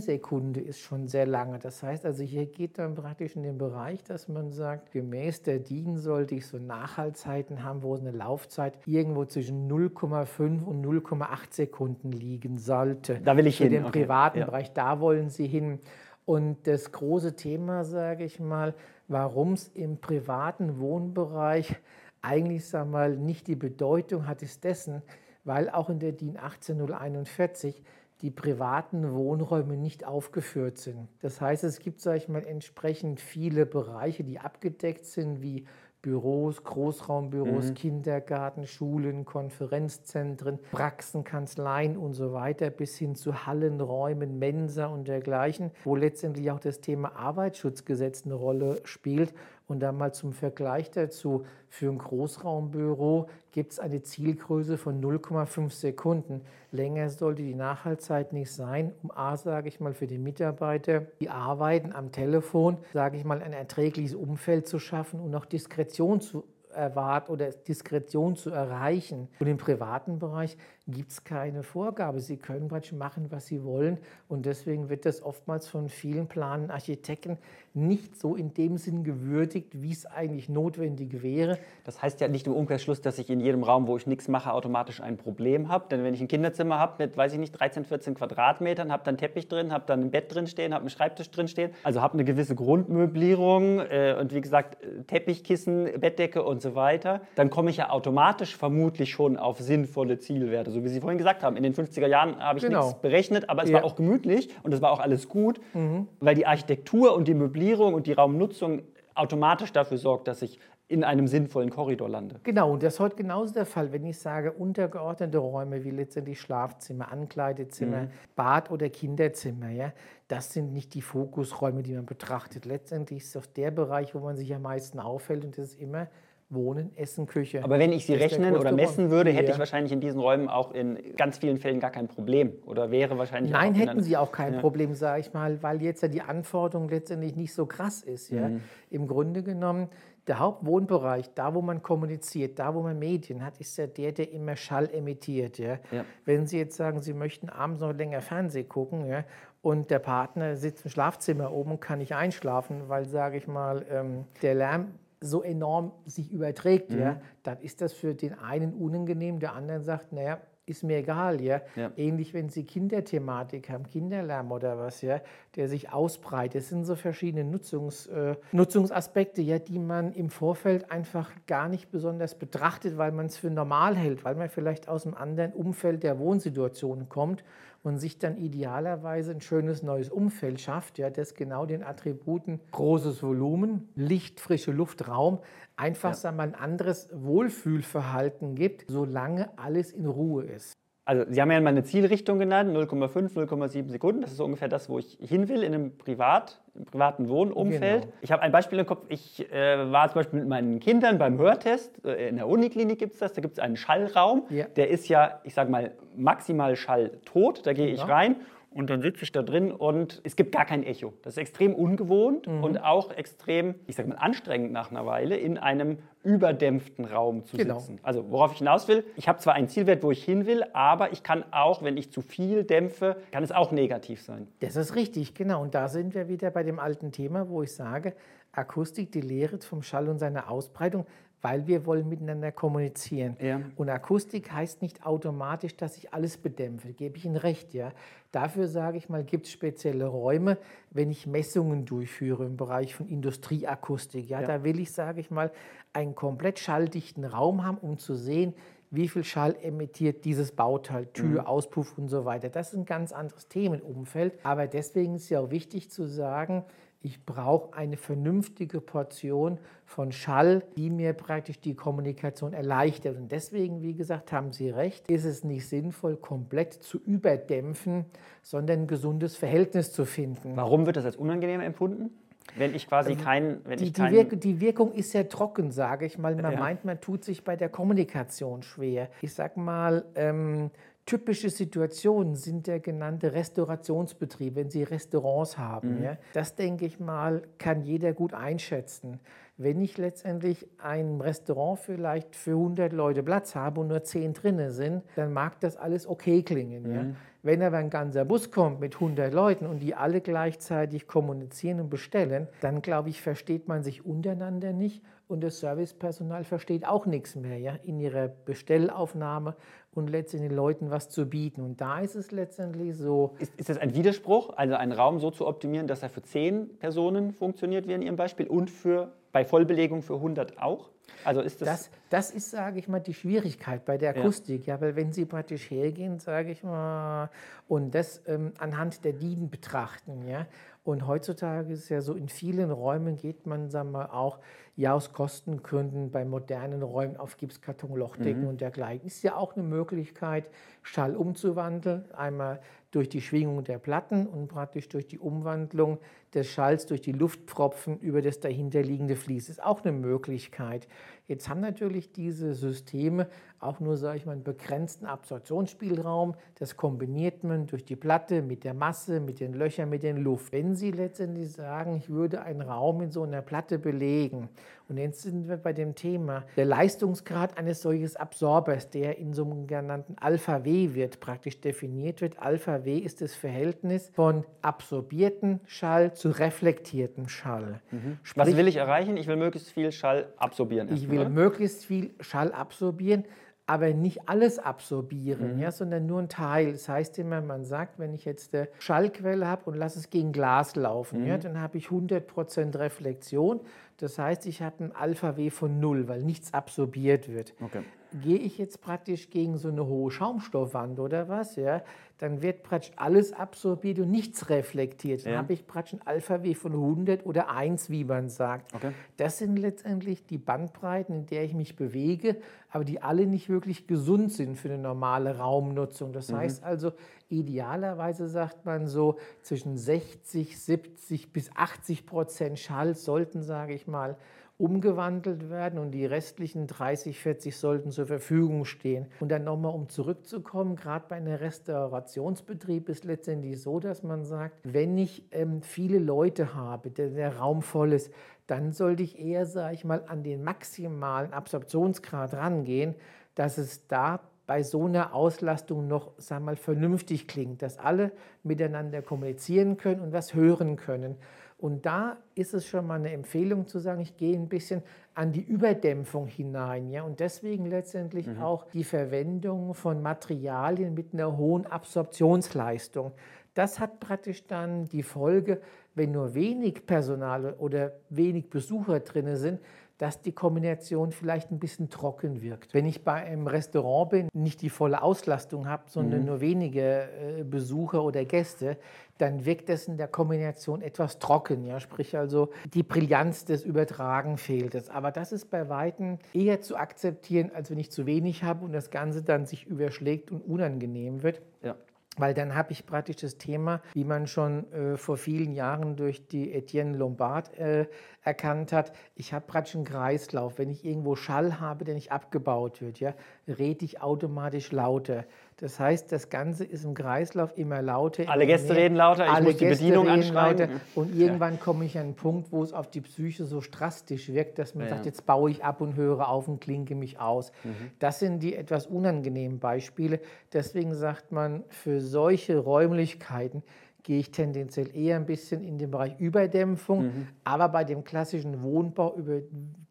[SPEAKER 2] Sekunde ist schon sehr lange. Das heißt also, hier geht dann praktisch in den Bereich, dass man sagt, gemäß der DIN sollte ich so Nachhaltzeiten haben, wo eine Laufzeit irgendwo zwischen 0, 0,5 und 0,8 Sekunden liegen sollte.
[SPEAKER 1] Da will ich
[SPEAKER 2] Für
[SPEAKER 1] hin.
[SPEAKER 2] den privaten ja. Bereich, da wollen Sie hin. Und das große Thema, sage ich mal, warum es im privaten Wohnbereich eigentlich sag mal, nicht die Bedeutung hat, ist dessen, weil auch in der DIN 18041 die privaten Wohnräume nicht aufgeführt sind. Das heißt, es gibt, sage ich mal, entsprechend viele Bereiche, die abgedeckt sind, wie Büros, Großraumbüros, mhm. Kindergarten, Schulen, Konferenzzentren, Praxen, Kanzleien und so weiter, bis hin zu Hallenräumen, Mensa und dergleichen, wo letztendlich auch das Thema Arbeitsschutzgesetz eine Rolle spielt und dann mal zum Vergleich dazu, für ein Großraumbüro gibt es eine Zielgröße von 0,5 Sekunden. Länger sollte die Nachhaltzeit nicht sein, um A, sage ich mal, für die Mitarbeiter, die arbeiten am Telefon, sage ich mal, ein erträgliches Umfeld zu schaffen und auch Diskretion zu erwarten oder Diskretion zu erreichen. Und im privaten Bereich gibt es keine Vorgabe. Sie können praktisch machen, was sie wollen. Und deswegen wird das oftmals von vielen planenden Architekten nicht so in dem Sinn gewürdigt, wie es eigentlich notwendig wäre.
[SPEAKER 1] Das heißt ja nicht im Umkehrschluss, dass ich in jedem Raum, wo ich nichts mache, automatisch ein Problem habe. Denn wenn ich ein Kinderzimmer habe mit, weiß ich nicht, 13, 14 Quadratmetern, habe dann Teppich drin, habe dann ein Bett drin stehen, habe einen Schreibtisch drin stehen, also habe eine gewisse Grundmöblierung äh, und wie gesagt, Teppichkissen, Bettdecke und so weiter, dann komme ich ja automatisch vermutlich schon auf sinnvolle Zielwerte so wie Sie vorhin gesagt haben. In den 50er Jahren habe ich genau. nichts berechnet, aber es ja. war auch gemütlich und es war auch alles gut, mhm. weil die Architektur und die Möblierung und die Raumnutzung automatisch dafür sorgt, dass ich in einem sinnvollen Korridor lande.
[SPEAKER 2] Genau, und das ist heute genauso der Fall, wenn ich sage, untergeordnete Räume wie letztendlich Schlafzimmer, Ankleidezimmer, mhm. Bad oder Kinderzimmer, ja, das sind nicht die Fokusräume, die man betrachtet. Letztendlich ist es der Bereich, wo man sich am meisten auffällt und das ist immer Wohnen, Essen, Küche.
[SPEAKER 1] Aber wenn ich sie rechnen oder messen würde, hätte ich wahrscheinlich in diesen Räumen auch in ganz vielen Fällen gar kein Problem. Oder wäre wahrscheinlich.
[SPEAKER 2] Nein, hätten sie auch kein ja. Problem, sage ich mal, weil jetzt ja die Anforderung letztendlich nicht so krass ist. Ja? Mhm. Im Grunde genommen, der Hauptwohnbereich, da wo man kommuniziert, da wo man Medien hat, ist ja der, der immer Schall emittiert. Ja? ja. Wenn Sie jetzt sagen, Sie möchten abends noch länger Fernsehen gucken ja, und der Partner sitzt im Schlafzimmer oben und kann nicht einschlafen, weil, sage ich mal, ähm, der Lärm so enorm sich überträgt, mhm. ja, dann ist das für den einen unangenehm, der andere sagt, naja, ist mir egal, ja? ja. Ähnlich, wenn Sie Kinderthematik haben, Kinderlärm oder was, ja, der sich ausbreitet. Das sind so verschiedene Nutzungs, äh, Nutzungsaspekte, ja, die man im Vorfeld einfach gar nicht besonders betrachtet, weil man es für normal hält, weil man vielleicht aus einem anderen Umfeld der Wohnsituation kommt und sich dann idealerweise ein schönes neues Umfeld schafft, ja, das genau den Attributen großes Volumen, Licht, frische Luft, Raum einfach ja. sagen wir, ein anderes Wohlfühlverhalten gibt, solange alles in Ruhe ist.
[SPEAKER 1] Also Sie haben ja mal eine Zielrichtung genannt, 0,5, 0,7 Sekunden. Das ist so ungefähr das, wo ich hin will in einem Privat, im privaten Wohnumfeld. Genau. Ich habe ein Beispiel im Kopf. Ich äh, war zum Beispiel mit meinen Kindern beim Hörtest. Äh, in der Uniklinik gibt es das. Da gibt es einen Schallraum. Ja. Der ist ja, ich sage mal, maximal schalltot. Da gehe genau. ich rein und dann sitze ich da drin und es gibt gar kein Echo. Das ist extrem ungewohnt mhm. und auch extrem, ich sage mal, anstrengend nach einer Weile, in einem überdämpften Raum zu genau. sitzen. Also worauf ich hinaus will, ich habe zwar einen Zielwert, wo ich hin will, aber ich kann auch, wenn ich zu viel dämpfe, kann es auch negativ sein.
[SPEAKER 2] Das ist richtig, genau. Und da sind wir wieder bei dem alten Thema, wo ich sage, Akustik, die Lehre vom Schall und seiner Ausbreitung weil wir wollen miteinander kommunizieren. Ja. Und Akustik heißt nicht automatisch, dass ich alles bedämpfe. Gebe ich Ihnen recht, ja. Dafür sage ich mal, gibt es spezielle Räume, wenn ich Messungen durchführe im Bereich von Industrieakustik. Ja, ja. Da will ich, sage ich mal, einen komplett schalldichten Raum haben, um zu sehen, wie viel Schall emittiert dieses Bauteil, Tür, mhm. Auspuff und so weiter. Das ist ein ganz anderes Themenumfeld. Aber deswegen ist ja auch wichtig zu sagen, ich brauche eine vernünftige Portion von Schall, die mir praktisch die Kommunikation erleichtert. Und deswegen, wie gesagt, haben Sie recht, ist es nicht sinnvoll, komplett zu überdämpfen, sondern ein gesundes Verhältnis zu finden.
[SPEAKER 1] Warum wird das als unangenehm empfunden? Wenn ich quasi kein. Wenn
[SPEAKER 2] die,
[SPEAKER 1] ich
[SPEAKER 2] die,
[SPEAKER 1] kein
[SPEAKER 2] Wirk die Wirkung ist sehr trocken, sage ich mal. Man
[SPEAKER 1] Ja.
[SPEAKER 2] meint, man tut sich bei der Kommunikation schwer. Ich sag mal, ähm, typische Situationen sind der genannte Restaurationsbetrieb, wenn Sie Restaurants haben. Ja? Das, denke ich mal, kann jeder gut einschätzen. Wenn ich letztendlich ein Restaurant vielleicht für 100 Leute Platz habe und nur 10 drinne sind, dann mag das alles okay klingen. Ja? Wenn aber ein ganzer Bus kommt mit 100 Leuten und die alle gleichzeitig kommunizieren und bestellen, dann glaube ich, versteht man sich untereinander nicht und das Servicepersonal versteht auch nichts mehr ja, in ihrer Bestellaufnahme und letztendlich den Leuten was zu bieten. Und da ist es letztendlich so,
[SPEAKER 1] Ist, ist das ein Widerspruch, also einen Raum so zu optimieren, dass er für 10 Personen funktioniert, wie in Ihrem Beispiel, und für, bei Vollbelegung für 100 auch? Also ist das.
[SPEAKER 2] Das, das ist, sage ich mal, die Schwierigkeit bei der Akustik. Ja. weil wenn Sie praktisch hergehen, sage ich mal, und das ähm, anhand der Dielen betrachten, ja. Und heutzutage ist ja so, in vielen Räumen geht man, sagen wir mal, auch ja aus Kostengründen bei modernen Räumen auf Gipskartonlochdecken und dergleichen. Ist ja auch eine Möglichkeit, Schall umzuwandeln. Einmal durch die Schwingung der Platten und praktisch durch die Umwandlung des Schalls durch die Luftpfropfen über das dahinterliegende Vlies. Ist auch eine Möglichkeit. Jetzt haben natürlich diese Systeme auch nur, sage ich mal, einen begrenzten Absorptionsspielraum. Das kombiniert man durch die Platte mit der Masse, mit den Löchern, mit den Luft. Wenn Sie letztendlich sagen, ich würde einen Raum in so einer Platte belegen, und jetzt sind wir bei dem Thema, der Leistungsgrad eines solches Absorbers, der in so einem genannten Alpha-W wird praktisch definiert wird. Alpha-W ist das Verhältnis von absorbierten Schall zu reflektiertem Schall.
[SPEAKER 1] was
[SPEAKER 2] Sprich,
[SPEAKER 1] will ich erreichen? Ich will möglichst viel Schall absorbieren. erstmal,
[SPEAKER 2] will
[SPEAKER 1] oder?
[SPEAKER 2] möglichst viel Schall absorbieren, aber nicht alles
[SPEAKER 1] Mhm.
[SPEAKER 2] absorbieren, ja, sondern nur ein Teil. Das heißt immer, man sagt, wenn ich jetzt eine Schallquelle habe und lasse es gegen Glas laufen,
[SPEAKER 1] Mhm.
[SPEAKER 2] ja, dann habe ich 100% Reflexion. Das heißt, ich habe ein Alpha-W von null, weil nichts absorbiert wird.
[SPEAKER 1] Okay.
[SPEAKER 2] Gehe ich jetzt praktisch gegen so eine hohe Schaumstoffwand oder was, ja, dann wird praktisch alles absorbiert und nichts reflektiert. Dann
[SPEAKER 1] Ja.
[SPEAKER 2] habe ich praktisch ein Alpha-W von 100 oder 1, wie man sagt.
[SPEAKER 1] Okay.
[SPEAKER 2] Das sind letztendlich die Bandbreiten, in der ich mich bewege, aber die alle nicht wirklich gesund sind für eine normale Raumnutzung. Das heißt also, idealerweise sagt man so, zwischen 60, 70 bis 80 Prozent Schall sollten, sage ich mal, umgewandelt werden und die restlichen 30, 40 sollten zur Verfügung stehen. Und dann nochmal, um zurückzukommen, gerade bei einem Restaurationsbetrieb ist letztendlich so, dass man sagt, wenn ich ähm, viele Leute habe, der, der Raum voll ist, dann sollte ich eher, sage ich mal, an den maximalen Absorptionsgrad rangehen, dass es da bei so einer Auslastung noch sag mal, vernünftig klingt, dass alle miteinander kommunizieren können und was hören können. Und da ist es schon mal eine Empfehlung zu sagen, ich gehe ein bisschen an die Überdämpfung hinein. Ja? Und deswegen letztendlich auch die Verwendung von Materialien mit einer hohen Absorptionsleistung. Das hat praktisch dann die Folge, wenn nur wenig Personal oder wenig Besucher drin sind, dass die Kombination vielleicht ein bisschen trocken wirkt. Wenn ich bei einem Restaurant bin, nicht die volle Auslastung habe, sondern nur wenige äh, Besucher oder Gäste, dann wirkt das in der Kombination etwas trocken. Ja? Sprich also, die Brillanz des Übertragen fehlt es. Aber das ist bei Weitem eher zu akzeptieren, als wenn ich zu wenig habe und das Ganze dann sich überschlägt und unangenehm wird.
[SPEAKER 1] Ja.
[SPEAKER 2] Weil dann habe ich praktisch das Thema, wie man schon äh, vor vielen Jahren durch die Etienne Lombard äh, erkannt hat, ich habe praktisch einen Kreislauf. Wenn ich irgendwo Schall habe, der nicht abgebaut wird, ja, rede ich automatisch lauter. Das heißt, das Ganze ist im Kreislauf immer lauter.
[SPEAKER 1] Alle
[SPEAKER 2] immer
[SPEAKER 1] Gäste
[SPEAKER 2] mehr.
[SPEAKER 1] reden lauter, ich
[SPEAKER 2] Alle
[SPEAKER 1] muss die
[SPEAKER 2] Gäste
[SPEAKER 1] Bedienung anschreien.
[SPEAKER 2] lauter. Und irgendwann komme ich an einen Punkt, wo es auf die Psyche so drastisch wirkt, dass man
[SPEAKER 1] Ja,
[SPEAKER 2] sagt,
[SPEAKER 1] ja.
[SPEAKER 2] jetzt baue ich ab und höre auf und klinke mich aus.
[SPEAKER 1] Mhm.
[SPEAKER 2] Das sind die etwas unangenehmen Beispiele. Deswegen sagt man, für solche Räumlichkeiten gehe ich tendenziell eher ein bisschen in den Bereich Überdämpfung.
[SPEAKER 1] Mhm.
[SPEAKER 2] Aber bei dem klassischen Wohnbau, über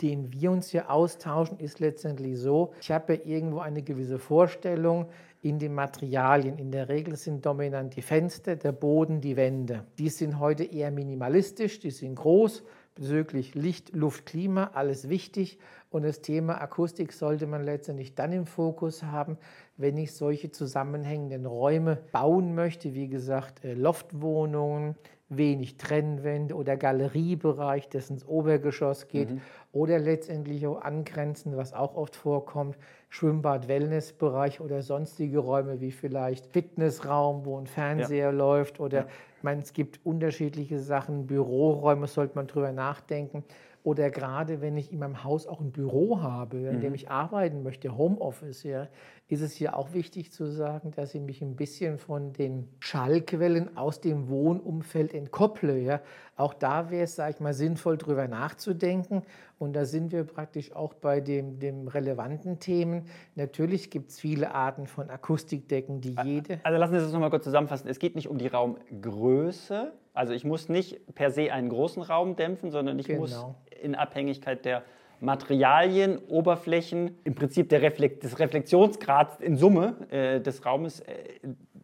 [SPEAKER 2] den wir uns hier austauschen, ist letztendlich so, ich habe ja irgendwo eine gewisse Vorstellung in den Materialien. In der Regel sind dominant die Fenster, der Boden, die Wände. Die sind heute eher minimalistisch, die sind groß, bezüglich Licht, Luft, Klima, alles wichtig. Und das Thema Akustik sollte man letztendlich dann im Fokus haben, wenn ich solche zusammenhängenden Räume bauen möchte. Wie gesagt, äh, Loftwohnungen, wenig Trennwände oder Galeriebereich, das ins Obergeschoss geht. Oder letztendlich auch angrenzen, was auch oft vorkommt, Schwimmbad, Wellnessbereich oder sonstige Räume wie vielleicht Fitnessraum, wo ein Fernseher läuft oder meine, es gibt unterschiedliche Sachen. Büroräume sollte man drüber nachdenken. Oder gerade wenn ich in meinem Haus auch ein Büro habe, in dem mhm. ich arbeiten möchte, Homeoffice, ja, ist es hier auch wichtig zu sagen, dass ich mich ein bisschen von den Schallquellen aus dem Wohnumfeld entkopple. Ja. Auch da wäre es, sage ich mal, sinnvoll, darüber nachzudenken. Und da sind wir praktisch auch bei dem, dem relevanten Themen. Natürlich gibt es viele Arten von Akustikdecken, die jede.
[SPEAKER 1] Also lassen Sie das nochmal kurz zusammenfassen. Es geht nicht um die Raumgröße. Also ich muss nicht per se einen großen Raum dämpfen, sondern ich genau. muss in Abhängigkeit der Materialien, Oberflächen, im Prinzip der Reflekt des Reflexionsgrads in Summe äh, des Raumes äh,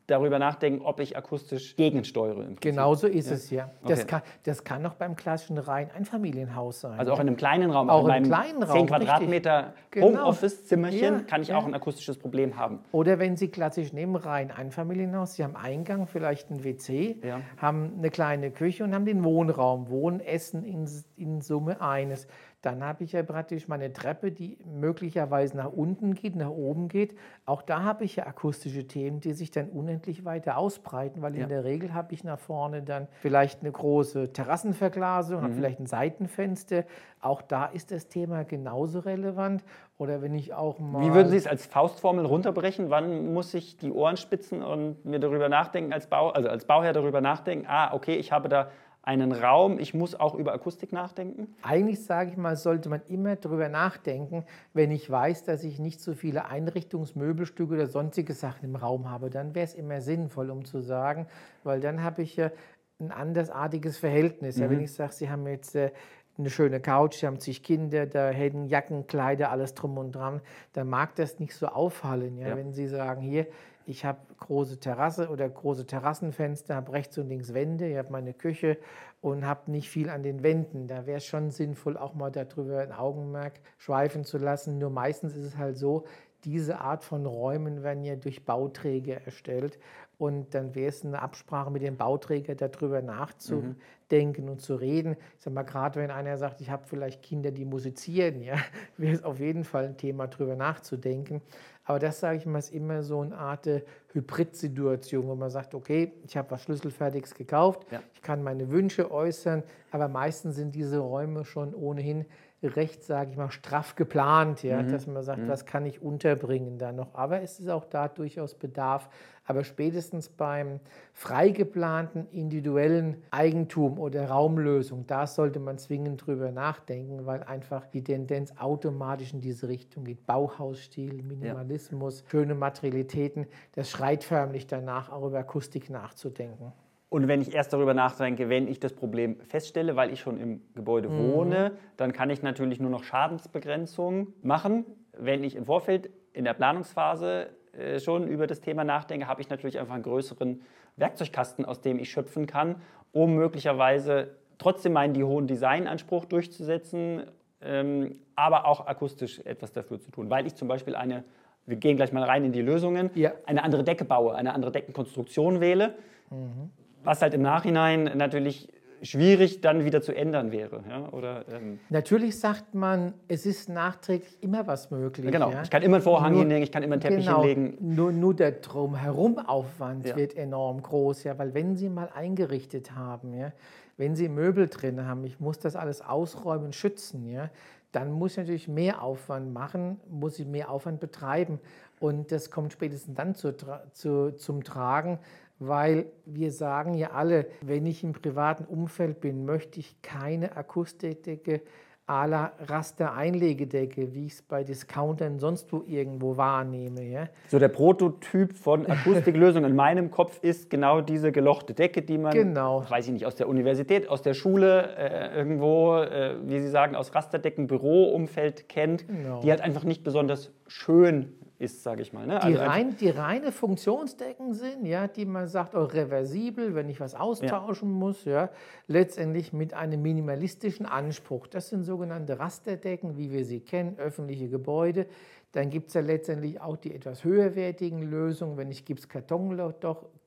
[SPEAKER 1] darüber nachdenken, ob ich akustisch gegensteuere.
[SPEAKER 2] Genau so ist ja. es ja. Das, okay. kann, das kann auch beim klassischen rein Einfamilienhaus sein.
[SPEAKER 1] Also auch in einem kleinen Raum,
[SPEAKER 2] auch in einem kleinen Raum,
[SPEAKER 1] 10 Quadratmeter genau. Homeoffice-Zimmerchen ja, kann ich ja. auch ein akustisches Problem haben.
[SPEAKER 2] Oder wenn Sie klassisch nehmen, rein Einfamilienhaus, Sie haben Eingang, vielleicht ein WC, haben eine kleine Küche und haben den Wohnraum, Wohnen, Essen in, in Summe eines. Dann habe ich ja praktisch meine Treppe, die möglicherweise nach unten geht, nach oben geht. Auch da habe ich ja akustische Themen, die sich dann unendlich weiter ausbreiten, weil ja. in der Regel habe ich nach vorne dann vielleicht eine große Terrassenverglasung, mhm. habe vielleicht ein Seitenfenster. Auch da ist das Thema genauso relevant. Oder wenn ich auch mal.
[SPEAKER 1] Wie würden Sie es als Faustformel runterbrechen? Wann muss ich die Ohren spitzen und mir darüber nachdenken, als, Bau, also als Bauherr darüber nachdenken, ah, okay, ich habe da einen Raum, ich muss auch über Akustik nachdenken?
[SPEAKER 2] Eigentlich sage ich mal, sollte man immer darüber nachdenken, wenn ich weiß, dass ich nicht so viele Einrichtungsmöbelstücke oder sonstige Sachen im Raum habe, dann wäre es immer sinnvoll, um zu sagen, weil dann habe ich ja ein andersartiges Verhältnis. Mhm. Ja, wenn mhm. ich sage, Sie haben jetzt äh, eine schöne Couch, Sie haben sich Kinder, da hätten Jacken, Kleider, alles drum und dran, dann mag das nicht so auffallen. Ja? ja. Wenn Sie sagen, hier, ich habe große Terrasse oder große Terrassenfenster, habe rechts und links Wände, ich habe meine Küche und habe nicht viel an den Wänden. Da wäre es schon sinnvoll, auch mal darüber ein Augenmerk schweifen zu lassen. Nur meistens ist es halt so, diese Art von Räumen werden ja durch Bauträger erstellt. Und dann wäre es eine Absprache mit dem Bauträger, darüber nachzudenken mhm. Und zu reden. Ich sage mal, gerade wenn einer sagt, ich habe vielleicht Kinder, die musizieren, ja, *laughs* wäre es auf jeden Fall ein Thema, darüber nachzudenken. Aber das, sage ich mal, ist immer so eine Art Hybrid-Situation, wo man sagt, okay, ich habe was Schlüsselfertiges gekauft, ja. ich kann meine Wünsche äußern, aber meistens sind diese Räume schon ohnehin recht, sage ich mal, straff geplant, ja, mhm. dass man sagt, mhm. was kann ich unterbringen da noch. Aber es ist auch da durchaus Bedarf. Aber spätestens beim frei geplanten individuellen Eigentum oder Raumlösung, da sollte man zwingend drüber nachdenken, weil einfach die Tendenz automatisch in diese Richtung geht. Bauhausstil, Minimalismus, ja. schöne Materialitäten, das schreit förmlich danach, auch über Akustik nachzudenken.
[SPEAKER 1] Und wenn ich erst darüber nachdenke, wenn ich das Problem feststelle, weil ich schon im Gebäude mhm. wohne, dann kann ich natürlich nur noch Schadensbegrenzung machen. Wenn ich im Vorfeld in der Planungsphase äh, schon über das Thema nachdenke, habe ich natürlich einfach einen größeren Werkzeugkasten, aus dem ich schöpfen kann, um möglicherweise trotzdem meinen die hohen Designanspruch durchzusetzen, ähm, aber auch akustisch etwas dafür zu tun. Weil ich zum Beispiel eine, wir gehen gleich mal rein in die Lösungen, ja. eine andere Decke baue, eine andere Deckenkonstruktion wähle. Mhm was halt im Nachhinein natürlich schwierig dann wieder zu ändern wäre. Ja? Oder,
[SPEAKER 2] ähm Natürlich sagt man, es ist nachträglich immer was möglich.
[SPEAKER 1] Genau, ja? ich kann immer einen Vorhang nur, hinlegen, ich kann immer einen Teppich genau, hinlegen.
[SPEAKER 2] Nur, nur der Drumherum-Aufwand wird enorm groß, ja, weil wenn Sie mal eingerichtet haben, ja, wenn Sie Möbel drin haben, ich muss das alles ausräumen, schützen, ja, dann muss ich natürlich mehr Aufwand machen, muss ich mehr Aufwand betreiben. Und das kommt spätestens dann zu, zu, zum Tragen, weil wir sagen ja alle, wenn ich im privaten Umfeld bin, möchte ich keine Akustikdecke à la Raster-Einlegedecke, wie ich es bei Discountern sonst wo irgendwo wahrnehme. Ja?
[SPEAKER 1] So der Prototyp von Akustiklösung in meinem Kopf ist genau diese gelochte Decke, die man, genau. weiß ich nicht, aus der Universität, aus der Schule, äh, irgendwo, äh, wie Sie sagen, aus Rasterdecken, Büroumfeld kennt, genau. die halt einfach nicht besonders schön ist, sage ich mal. Ne?
[SPEAKER 2] Die, also rein, die reine Funktionsdecken sind, ja, die man sagt, auch reversibel, wenn ich was austauschen ja. muss, ja, letztendlich mit einem minimalistischen Anspruch. Das sind sogenannte Rasterdecken, wie wir sie kennen, öffentliche Gebäude. Dann gibt es ja letztendlich auch die etwas höherwertigen Lösungen, wenn ich Gipskartonloch,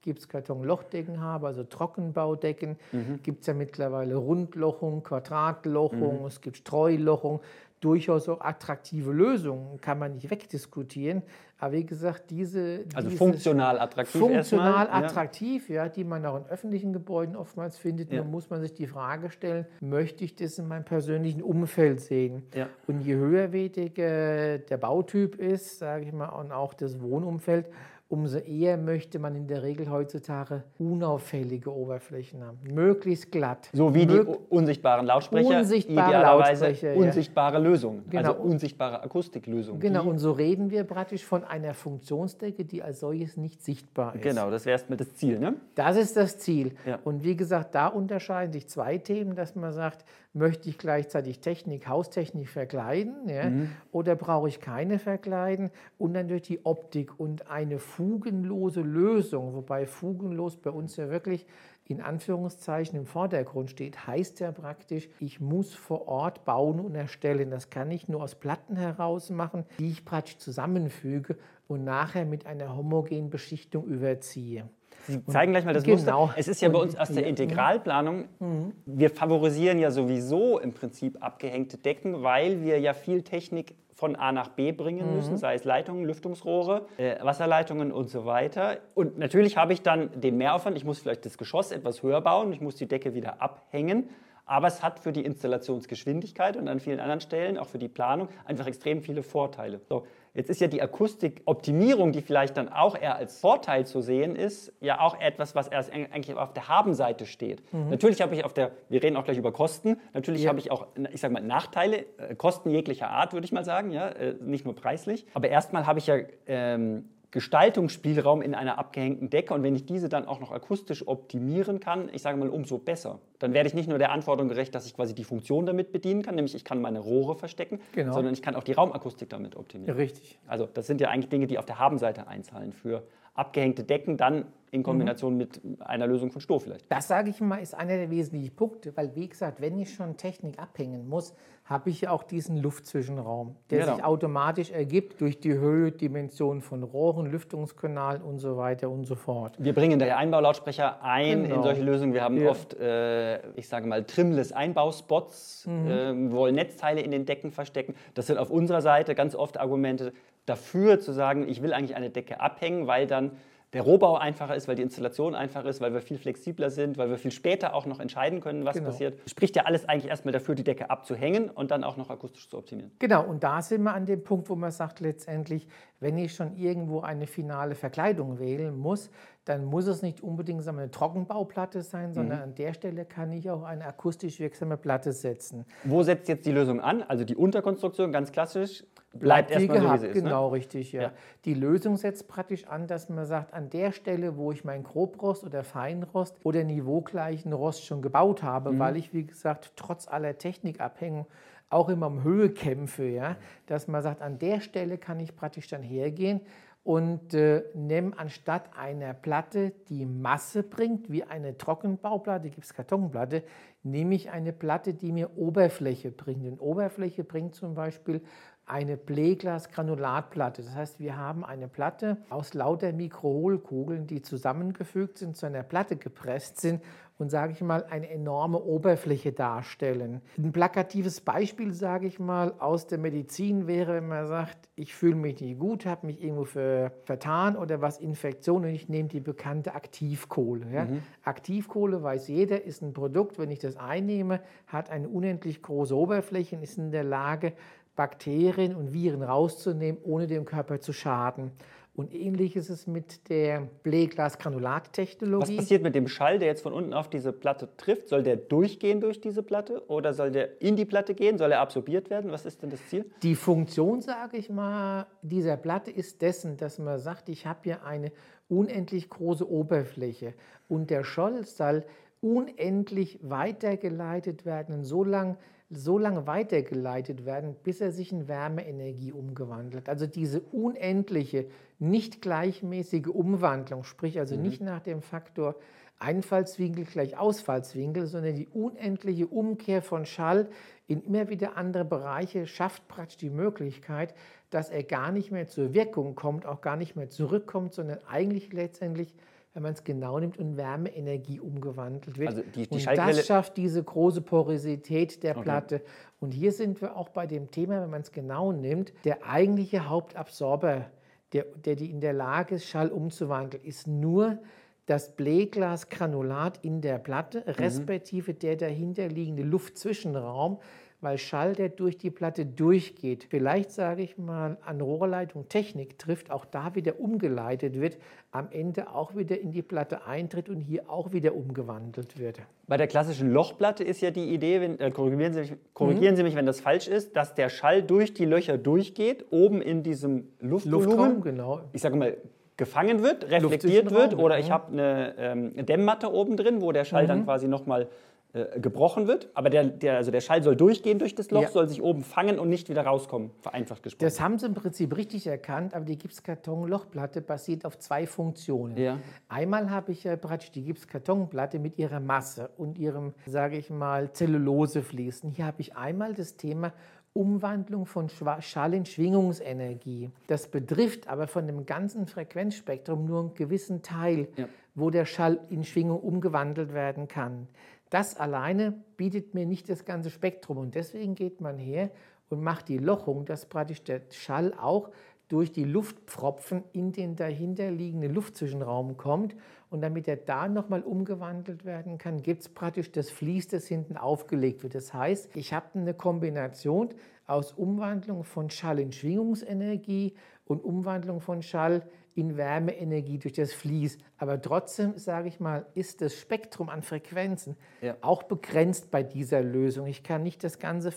[SPEAKER 2] Gipskartonlochdecken habe, also Trockenbaudecken, mhm. gibt es ja mittlerweile Rundlochung, Quadratlochung, mhm. es gibt Streulochung. Durchaus auch attraktive Lösungen, kann man nicht wegdiskutieren. Aber wie gesagt, diese.
[SPEAKER 1] Also funktional attraktiv.
[SPEAKER 2] Funktional erstmal, attraktiv, ja. ja. die man auch in öffentlichen Gebäuden oftmals findet. Ja. Nun muss man sich die Frage stellen, möchte ich das in meinem persönlichen Umfeld sehen? Ja. Und je höherwertiger der Bautyp ist, sage ich mal, und auch das Wohnumfeld, umso eher möchte man in der Regel heutzutage unauffällige Oberflächen haben. Möglichst glatt.
[SPEAKER 1] So wie Mög die unsichtbaren Lautsprecher,
[SPEAKER 2] unsichtbare
[SPEAKER 1] idealerweise
[SPEAKER 2] Lautsprecher,
[SPEAKER 1] unsichtbare
[SPEAKER 2] ja.
[SPEAKER 1] Lösungen, genau. also unsichtbare Akustiklösungen.
[SPEAKER 2] Genau, und so reden wir praktisch von einer Funktionsdecke, die als solches nicht sichtbar ist.
[SPEAKER 1] Genau, das wäre erstmal das Ziel, ne?
[SPEAKER 2] Das ist das Ziel. Ja. Und wie gesagt, da unterscheiden sich zwei Themen, dass man sagt, möchte ich gleichzeitig Technik, Haustechnik verkleiden ja? mhm. oder brauche ich keine verkleiden und dann durch die Optik und eine fugenlose Lösung, wobei fugenlos bei uns ja wirklich in Anführungszeichen im Vordergrund steht, heißt ja praktisch, ich muss vor Ort bauen und erstellen. Das kann ich nur aus Platten heraus machen, die ich praktisch zusammenfüge und nachher mit einer homogenen Beschichtung überziehe.
[SPEAKER 1] Sie zeigen gleich mal das genau. Muster. Es ist ja bei uns aus der Integralplanung, mhm. wir favorisieren ja sowieso im Prinzip abgehängte Decken, weil wir ja viel Technik von A nach B bringen mhm. müssen, sei es Leitungen, Lüftungsrohre, äh, Wasserleitungen und so weiter. Und natürlich habe ich dann den Mehraufwand, ich muss vielleicht das Geschoss etwas höher bauen, ich muss die Decke wieder abhängen. Aber es hat für die Installationsgeschwindigkeit und an vielen anderen Stellen, auch für die Planung, einfach extrem viele Vorteile. So, Jetzt ist ja die Akustikoptimierung, die vielleicht dann auch eher als Vorteil zu sehen ist, ja auch etwas, was erst eigentlich auf der Habenseite steht. Mhm. Natürlich habe ich auf der, wir reden auch gleich über Kosten, natürlich ja. habe ich auch, ich sage mal, Nachteile, äh, Kosten jeglicher Art, würde ich mal sagen, ja, äh, nicht nur preislich. Aber erstmal habe ich ja ähm, Gestaltungsspielraum in einer abgehängten Decke und wenn ich diese dann auch noch akustisch optimieren kann, ich sage mal umso besser. Dann werde ich nicht nur der Anforderung gerecht, dass ich quasi die Funktion damit bedienen kann, nämlich ich kann meine Rohre verstecken, genau. sondern ich kann auch die Raumakustik damit optimieren.
[SPEAKER 2] richtig.
[SPEAKER 1] Also das sind ja eigentlich Dinge, die auf der Habenseite einzahlen für abgehängte Decken dann in Kombination mhm. mit einer Lösung von Stroh vielleicht.
[SPEAKER 2] Das sage ich mal, ist einer der wesentlichen Punkte, weil wie gesagt, wenn ich schon Technik abhängen muss, habe ich auch diesen Luftzwischenraum, der genau. sich automatisch ergibt durch die Höhe, Dimension von Rohren, Lüftungskanalen und so weiter und so fort.
[SPEAKER 1] Wir bringen daher Einbaulautsprecher ein genau. in solche Lösungen. Wir haben ja. oft, äh, ich sage mal, trimless Einbauspots, mhm. äh, wollen Netzteile in den Decken verstecken. Das sind auf unserer Seite ganz oft Argumente dafür zu sagen, ich will eigentlich eine Decke abhängen, weil dann der Rohbau einfacher ist, weil die Installation einfacher ist, weil wir viel flexibler sind, weil wir viel später auch noch entscheiden können, was genau. passiert. Spricht ja alles eigentlich erstmal dafür, die Decke abzuhängen und dann auch noch akustisch zu optimieren.
[SPEAKER 2] Genau, und da sind wir an dem Punkt, wo man sagt letztendlich, wenn ich schon irgendwo eine finale Verkleidung wählen muss, dann muss es nicht unbedingt eine Trockenbauplatte sein, sondern mhm. an der Stelle kann ich auch eine akustisch wirksame Platte setzen.
[SPEAKER 1] Wo setzt jetzt die Lösung an? Also die Unterkonstruktion, ganz klassisch, bleibt, bleibt erstmal
[SPEAKER 2] gehabt,
[SPEAKER 1] so, wie
[SPEAKER 2] sie ist. Ne? Genau, ne? richtig. Ja. ja. Die Lösung setzt praktisch an, dass man sagt, an der Stelle, wo ich meinen Grobrost oder Feinrost oder niveaugleichen Rost schon gebaut habe, mhm. weil ich, wie gesagt, trotz aller Technikabhängung auch immer um Höhe kämpfe, ja, dass man sagt, an der Stelle kann ich praktisch dann hergehen und äh, nimm anstatt einer Platte, die Masse bringt, wie eine Trockenbauplatte, Gipskartonplatte, nehme ich eine Platte, die mir Oberfläche bringt. Und Oberfläche bringt zum Beispiel eine Pleglas-Granulatplatte. Das heißt, wir haben eine Platte aus lauter Mikrohohlkugeln, die zusammengefügt sind, zu einer Platte gepresst sind und, sage ich mal, eine enorme Oberfläche darstellen. Ein plakatives Beispiel, sage ich mal, aus der Medizin wäre, wenn man sagt, ich fühle mich nicht gut, habe mich irgendwo für, vertan oder was Infektion und ich nehme die bekannte Aktivkohle. Ja? Mhm. Aktivkohle, weiß jeder, ist ein Produkt, wenn ich das einnehme, hat eine unendlich große Oberfläche und ist in der Lage, Bakterien und Viren rauszunehmen, ohne dem Körper zu schaden. Und ähnlich ist es mit der Bleglas-Granulat-Technologie.
[SPEAKER 1] Was passiert mit dem Schall, der jetzt von unten auf diese Platte trifft? Soll der durchgehen durch diese Platte oder soll der in die Platte gehen? Soll er absorbiert werden? Was ist denn das Ziel?
[SPEAKER 2] Die Funktion, sage ich mal, dieser Platte ist dessen, dass man sagt, ich habe hier eine unendlich große Oberfläche und der Schall soll unendlich weitergeleitet werden, so lange so lange weitergeleitet werden, bis er sich in Wärmeenergie umgewandelt. Also diese unendliche, nicht gleichmäßige Umwandlung, sprich also mhm. nicht nach dem Faktor Einfallswinkel gleich Ausfallswinkel, sondern die unendliche Umkehr von Schall in immer wieder andere Bereiche schafft praktisch die Möglichkeit, dass er gar nicht mehr zur Wirkung kommt, auch gar nicht mehr zurückkommt, sondern eigentlich letztendlich wenn man es genau nimmt, in Wärmeenergie umgewandelt wird.
[SPEAKER 1] Also die, die
[SPEAKER 2] und das schafft diese große Porosität der
[SPEAKER 1] Okay.
[SPEAKER 2] Platte. Und hier sind wir auch bei dem Thema, wenn man es genau nimmt, der eigentliche Hauptabsorber, der, der die in der Lage ist, Schall umzuwandeln, ist nur das Bleglasgranulat in der Platte, respektive der dahinterliegende Luftzwischenraum, weil Schall, der durch die Platte durchgeht, vielleicht sage ich mal an Rohrleitung Technik trifft, auch da wieder umgeleitet wird, am Ende auch wieder in die Platte eintritt und hier auch wieder umgewandelt wird.
[SPEAKER 1] Bei der klassischen Lochplatte ist ja die Idee, wenn, äh, korrigieren, Sie mich, korrigieren Sie mich, wenn das falsch ist, dass der Schall durch die Löcher durchgeht, oben in diesem Luftvolumen,
[SPEAKER 2] Luftraum, genau.
[SPEAKER 1] ich sage mal, gefangen wird, reflektiert wird oder
[SPEAKER 2] ja.
[SPEAKER 1] ich habe eine ähm, Dämmmatte oben drin, wo der Schall
[SPEAKER 2] Mhm.
[SPEAKER 1] dann quasi nochmal äh, gebrochen wird. Aber der, der, also der Schall soll durchgehen durch das Loch,
[SPEAKER 2] Ja.
[SPEAKER 1] soll sich oben fangen und nicht wieder rauskommen, vereinfacht gesprochen.
[SPEAKER 2] Das haben sie im Prinzip richtig erkannt, aber die Gipskarton-Lochplatte basiert auf zwei Funktionen.
[SPEAKER 1] Ja.
[SPEAKER 2] Einmal habe ich ja praktisch die Gipskartonplatte mit ihrer Masse und ihrem, sage ich mal, Zellulosefließen. Hier habe ich einmal das Thema Umwandlung von Schall in Schwingungsenergie. Das betrifft aber von dem ganzen Frequenzspektrum nur einen gewissen Teil,
[SPEAKER 1] Ja.
[SPEAKER 2] wo der Schall in Schwingung umgewandelt werden kann. Das alleine bietet mir nicht das ganze Spektrum und deswegen geht man her und macht die Lochung, dass praktisch der Schall auch durch die Luftpfropfen in den dahinterliegenden Luftzwischenraum kommt. Und damit er da nochmal umgewandelt werden kann, gibt es praktisch das Vlies, das hinten aufgelegt wird. Das heißt, ich habe eine Kombination aus Umwandlung von Schall in Schwingungsenergie und Umwandlung von Schall in Wärmeenergie durch das Vlies. Aber trotzdem, sage ich mal, ist das Spektrum an Frequenzen
[SPEAKER 1] Ja.
[SPEAKER 2] auch begrenzt bei dieser Lösung. Ich kann nicht das ganze,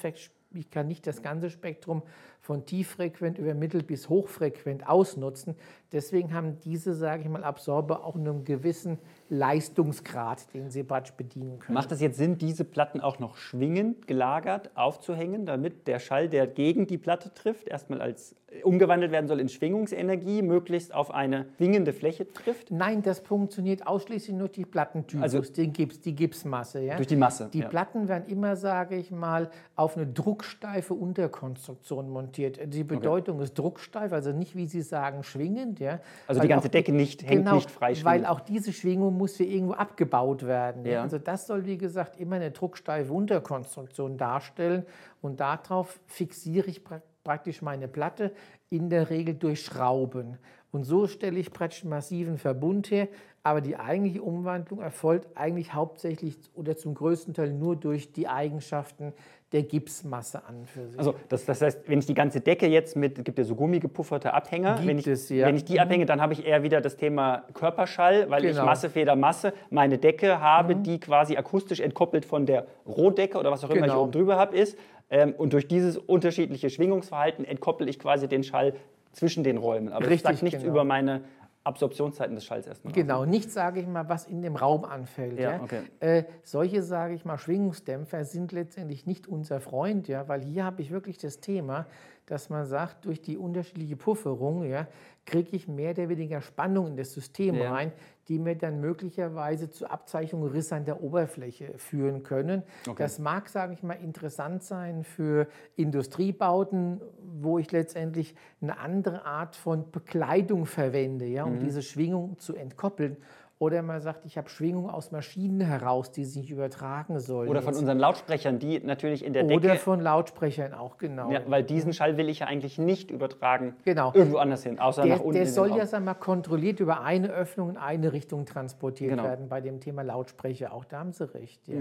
[SPEAKER 2] ich kann nicht das ganze Spektrum von tieffrequent über mittel bis hochfrequent ausnutzen. Deswegen haben diese, sage ich mal, Absorber auch einen gewissen Leistungsgrad, den sie praktisch bedienen können.
[SPEAKER 1] Macht es jetzt Sinn, diese Platten auch noch schwingend gelagert aufzuhängen, damit der Schall, der gegen die Platte trifft, erstmal als äh, umgewandelt werden soll in Schwingungsenergie, möglichst auf eine schwingende Fläche trifft?
[SPEAKER 2] Nein, das funktioniert ausschließlich nur die Plattentypus,
[SPEAKER 1] Also-
[SPEAKER 2] den Gips, die Gipsmasse. Ja?
[SPEAKER 1] Durch die Masse,
[SPEAKER 2] Die
[SPEAKER 1] ja.
[SPEAKER 2] Platten werden immer, sage ich mal, auf eine drucksteife Unterkonstruktion montiert. Die Bedeutung ist drucksteif, also nicht, wie Sie sagen, schwingend. Ja?
[SPEAKER 1] Also
[SPEAKER 2] Weil
[SPEAKER 1] die ganze Decke nicht, hängt
[SPEAKER 2] genau,
[SPEAKER 1] nicht frei
[SPEAKER 2] Weil auch diese Schwingung muss hier irgendwo abgebaut werden. Ja?
[SPEAKER 1] Ja.
[SPEAKER 2] Also das soll, wie gesagt, immer eine drucksteife Unterkonstruktion darstellen und darauf fixiere ich pra praktisch meine Platte, in der Regel durch Schrauben. Und so stelle ich praktisch einen massiven Verbund her, aber die eigentliche Umwandlung erfolgt eigentlich hauptsächlich oder zum größten Teil nur durch die Eigenschaften der Gipsmasse an für sich.
[SPEAKER 1] Also das, das heißt, wenn ich die ganze Decke jetzt mit, es gibt ja so gummigepufferte Abhänger,
[SPEAKER 2] Gibt
[SPEAKER 1] wenn ich,
[SPEAKER 2] es, ja.
[SPEAKER 1] wenn ich die abhänge, dann habe ich eher wieder das Thema Körperschall, weil ich
[SPEAKER 2] Genau. Mhm.
[SPEAKER 1] Masse, Feder, Masse, meine Decke habe, die quasi akustisch entkoppelt von der Rohdecke oder was auch immer ich
[SPEAKER 2] Genau.
[SPEAKER 1] oben drüber habe, ist. Ähm, und durch dieses unterschiedliche Schwingungsverhalten entkoppel ich quasi den Schall zwischen den Räumen. Aber
[SPEAKER 2] Richtig,
[SPEAKER 1] sagt nichts
[SPEAKER 2] genau.
[SPEAKER 1] über meine Absorptionszeiten des Schalls erstmal. aus.
[SPEAKER 2] Genau, nicht, sage ich mal, was in dem Raum anfällt.
[SPEAKER 1] Ja,
[SPEAKER 2] Ja,
[SPEAKER 1] okay.
[SPEAKER 2] äh, solche, sage ich mal, Schwingungsdämpfer sind letztendlich nicht unser Freund, ja, weil hier habe ich wirklich das Thema, dass man sagt, durch die unterschiedliche Pufferung ja, kriege ich mehr oder weniger Spannung in das System
[SPEAKER 1] Ja.
[SPEAKER 2] rein, die mir dann möglicherweise zur Abzeichnung Risse an der Oberfläche führen können.
[SPEAKER 1] Okay.
[SPEAKER 2] Das mag, sage ich mal, interessant sein für Industriebauten, wo ich letztendlich eine andere Art von Bekleidung verwende, ja, um
[SPEAKER 1] Mhm.
[SPEAKER 2] diese Schwingung zu entkoppeln. Oder man sagt, ich habe Schwingung aus Maschinen heraus, die sich übertragen sollen.
[SPEAKER 1] Oder von
[SPEAKER 2] Jetzt-
[SPEAKER 1] unseren Lautsprechern, die natürlich in der
[SPEAKER 2] oder
[SPEAKER 1] Decke,
[SPEAKER 2] von Lautsprechern auch, genau.
[SPEAKER 1] ja, weil diesen Schall will ich ja eigentlich nicht übertragen
[SPEAKER 2] Genau.
[SPEAKER 1] irgendwo anders hin, außer
[SPEAKER 2] Der,
[SPEAKER 1] nach unten
[SPEAKER 2] der soll ja sagen wir, mal, kontrolliert über eine Öffnung in eine Richtung transportiert
[SPEAKER 1] Genau.
[SPEAKER 2] werden bei dem Thema Lautsprecher. Auch da haben Sie recht. Ja.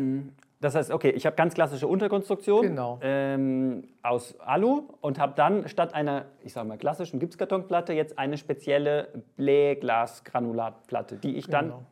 [SPEAKER 1] Das heißt, okay, ich habe ganz klassische Unterkonstruktion
[SPEAKER 2] Genau.
[SPEAKER 1] ähm, aus Alu und habe dann statt einer, ich sage mal, klassischen Gipskartonplatte jetzt eine spezielle Blähglasgranulatplatte, die ich dann
[SPEAKER 2] Genau.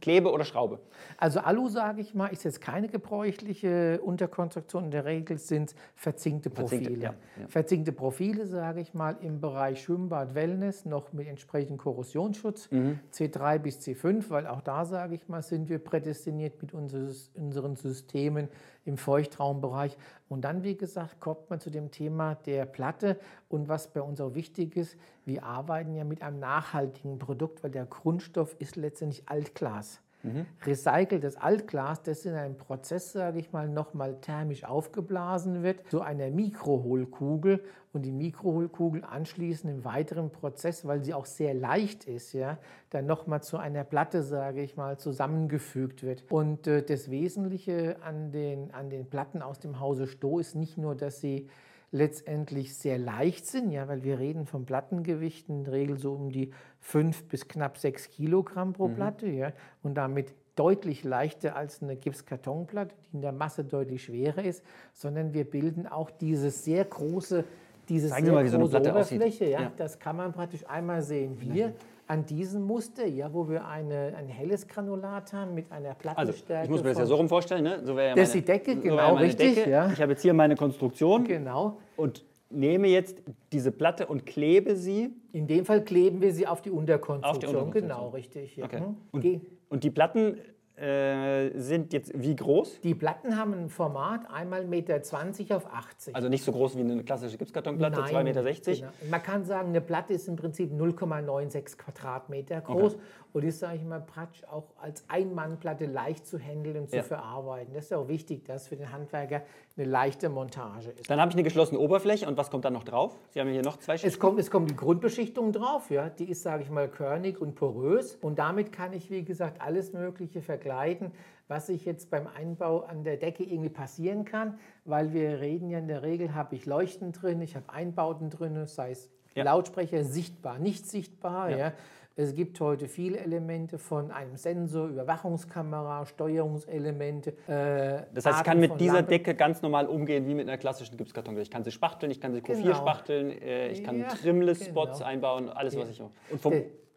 [SPEAKER 1] Klebe oder schraube.
[SPEAKER 2] Also Alu, sage ich mal, ist jetzt keine gebräuchliche Unterkonstruktion. In der Regel sind es verzinkte
[SPEAKER 1] Verzinkte,
[SPEAKER 2] Profile.
[SPEAKER 1] ja, ja.
[SPEAKER 2] Verzinkte Profile, sage ich mal, im Bereich Schwimmbad, Wellness, noch mit entsprechendem Korrosionsschutz,
[SPEAKER 1] Mhm.
[SPEAKER 2] C3 bis C5, weil auch da, sage ich mal, sind wir prädestiniert mit unseren Systemen im Feuchtraumbereich. Und dann, wie gesagt, kommt man zu dem Thema der Platte. Und was bei uns auch wichtig ist, wir arbeiten ja mit einem nachhaltigen Produkt, weil der Grundstoff ist letztendlich Altglas. Mhm. Recyceltes Altglas, das in einem Prozess, sage ich mal, nochmal thermisch aufgeblasen wird, zu einer Mikrohohlkugel und die Mikrohohlkugel anschließend im weiteren Prozess, weil sie auch sehr leicht ist, ja, dann nochmal zu einer Platte, sage ich mal, zusammengefügt wird. Und äh, das Wesentliche an den, an den Platten aus dem Hause Stoh ist nicht nur, dass sie letztendlich sehr leicht sind, ja, weil wir reden von Plattengewichten in der Regel so um die fünf bis knapp sechs Kilogramm pro mhm. Platte, ja, und damit deutlich leichter als eine Gipskartonplatte, die in der Masse deutlich schwerer ist, sondern wir bilden auch diese sehr große, diese sehr
[SPEAKER 1] mal, große
[SPEAKER 2] so
[SPEAKER 1] Oberfläche.
[SPEAKER 2] Ja, ja, Das kann man praktisch einmal sehen. Hier an diesem Muster, ja, wo wir eine, ein helles Granulat haben mit einer Plattenstärke.
[SPEAKER 1] Also, ich muss mir das ja so rum vorstellen, ne?
[SPEAKER 2] So ja das ist die Decke,
[SPEAKER 1] so
[SPEAKER 2] genau, richtig.
[SPEAKER 1] Decke.
[SPEAKER 2] Ja.
[SPEAKER 1] Ich habe jetzt hier meine Konstruktion.
[SPEAKER 2] Genau.
[SPEAKER 1] Und nehme jetzt diese Platte und klebe sie.
[SPEAKER 2] In dem Fall kleben wir sie auf die Unterkonstruktion.
[SPEAKER 1] Auf die Unterkonstruktion.
[SPEAKER 2] Genau, richtig. Ja.
[SPEAKER 1] Okay.
[SPEAKER 2] Hm.
[SPEAKER 1] Und, und die Platten äh, sind jetzt wie groß?
[SPEAKER 2] Die Platten haben ein Format einmal 1,20 Meter auf 80.
[SPEAKER 1] Also nicht so groß wie eine klassische Gipskartonplatte, 2,60 Meter. Genau.
[SPEAKER 2] Man kann sagen, eine Platte ist im Prinzip 0,96 Quadratmeter groß okay. Und ist, sage ich mal, praktisch auch als Einmannplatte leicht zu handeln und zu ja. verarbeiten. Das ist auch wichtig, dass für den Handwerker eine leichte Montage ist.
[SPEAKER 1] Dann habe ich eine geschlossene Oberfläche und was kommt dann noch drauf? Sie haben hier noch zwei
[SPEAKER 2] Schichten. Es kommt, es kommt die Grundbeschichtung drauf, ja. die ist, sage ich mal, körnig und porös und damit kann ich, wie gesagt, alles Mögliche vergleichen verkleiden, was sich jetzt beim Einbau an der Decke irgendwie passieren kann, weil wir reden ja in der Regel, habe ich Leuchten drin, ich habe Einbauten drin, sei es ja. Lautsprecher sichtbar, nicht sichtbar. Ja. ja. Es gibt heute viele Elemente von einem Sensor, Überwachungskamera, Steuerungselemente.
[SPEAKER 1] Äh, das heißt, ich kann mit dieser Lampen. Decke ganz normal umgehen wie mit einer klassischen Gipskarton. Ich kann sie spachteln, ich kann sie Q4 genau. spachteln, äh, ich kann ja, Trimless-Spots genau. einbauen, alles, was ich auch. Und vom,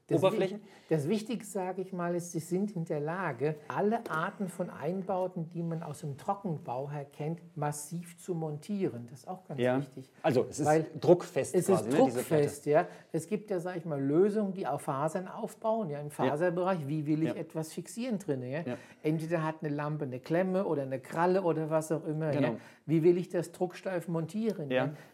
[SPEAKER 2] das
[SPEAKER 1] Oberflächen?
[SPEAKER 2] Das Wichtigste, sage ich mal, ist, sie sind in der Lage, alle Arten von Einbauten, die man aus dem Trockenbau her kennt, massiv zu montieren. Das ist auch ganz
[SPEAKER 1] ja.
[SPEAKER 2] wichtig.
[SPEAKER 1] Also es ist Weil druckfest
[SPEAKER 2] Es quasi, ist ne, druckfest, ja. Es gibt ja, sage ich mal, Lösungen, die auf Fasern aufbauen, ja, im Faserbereich. Ja. Wie will ich ja. etwas fixieren drin? Ja? Entweder hat eine Lampe eine Klemme oder eine Kralle oder was auch immer. Genau. Wie will ich das drucksteif montieren?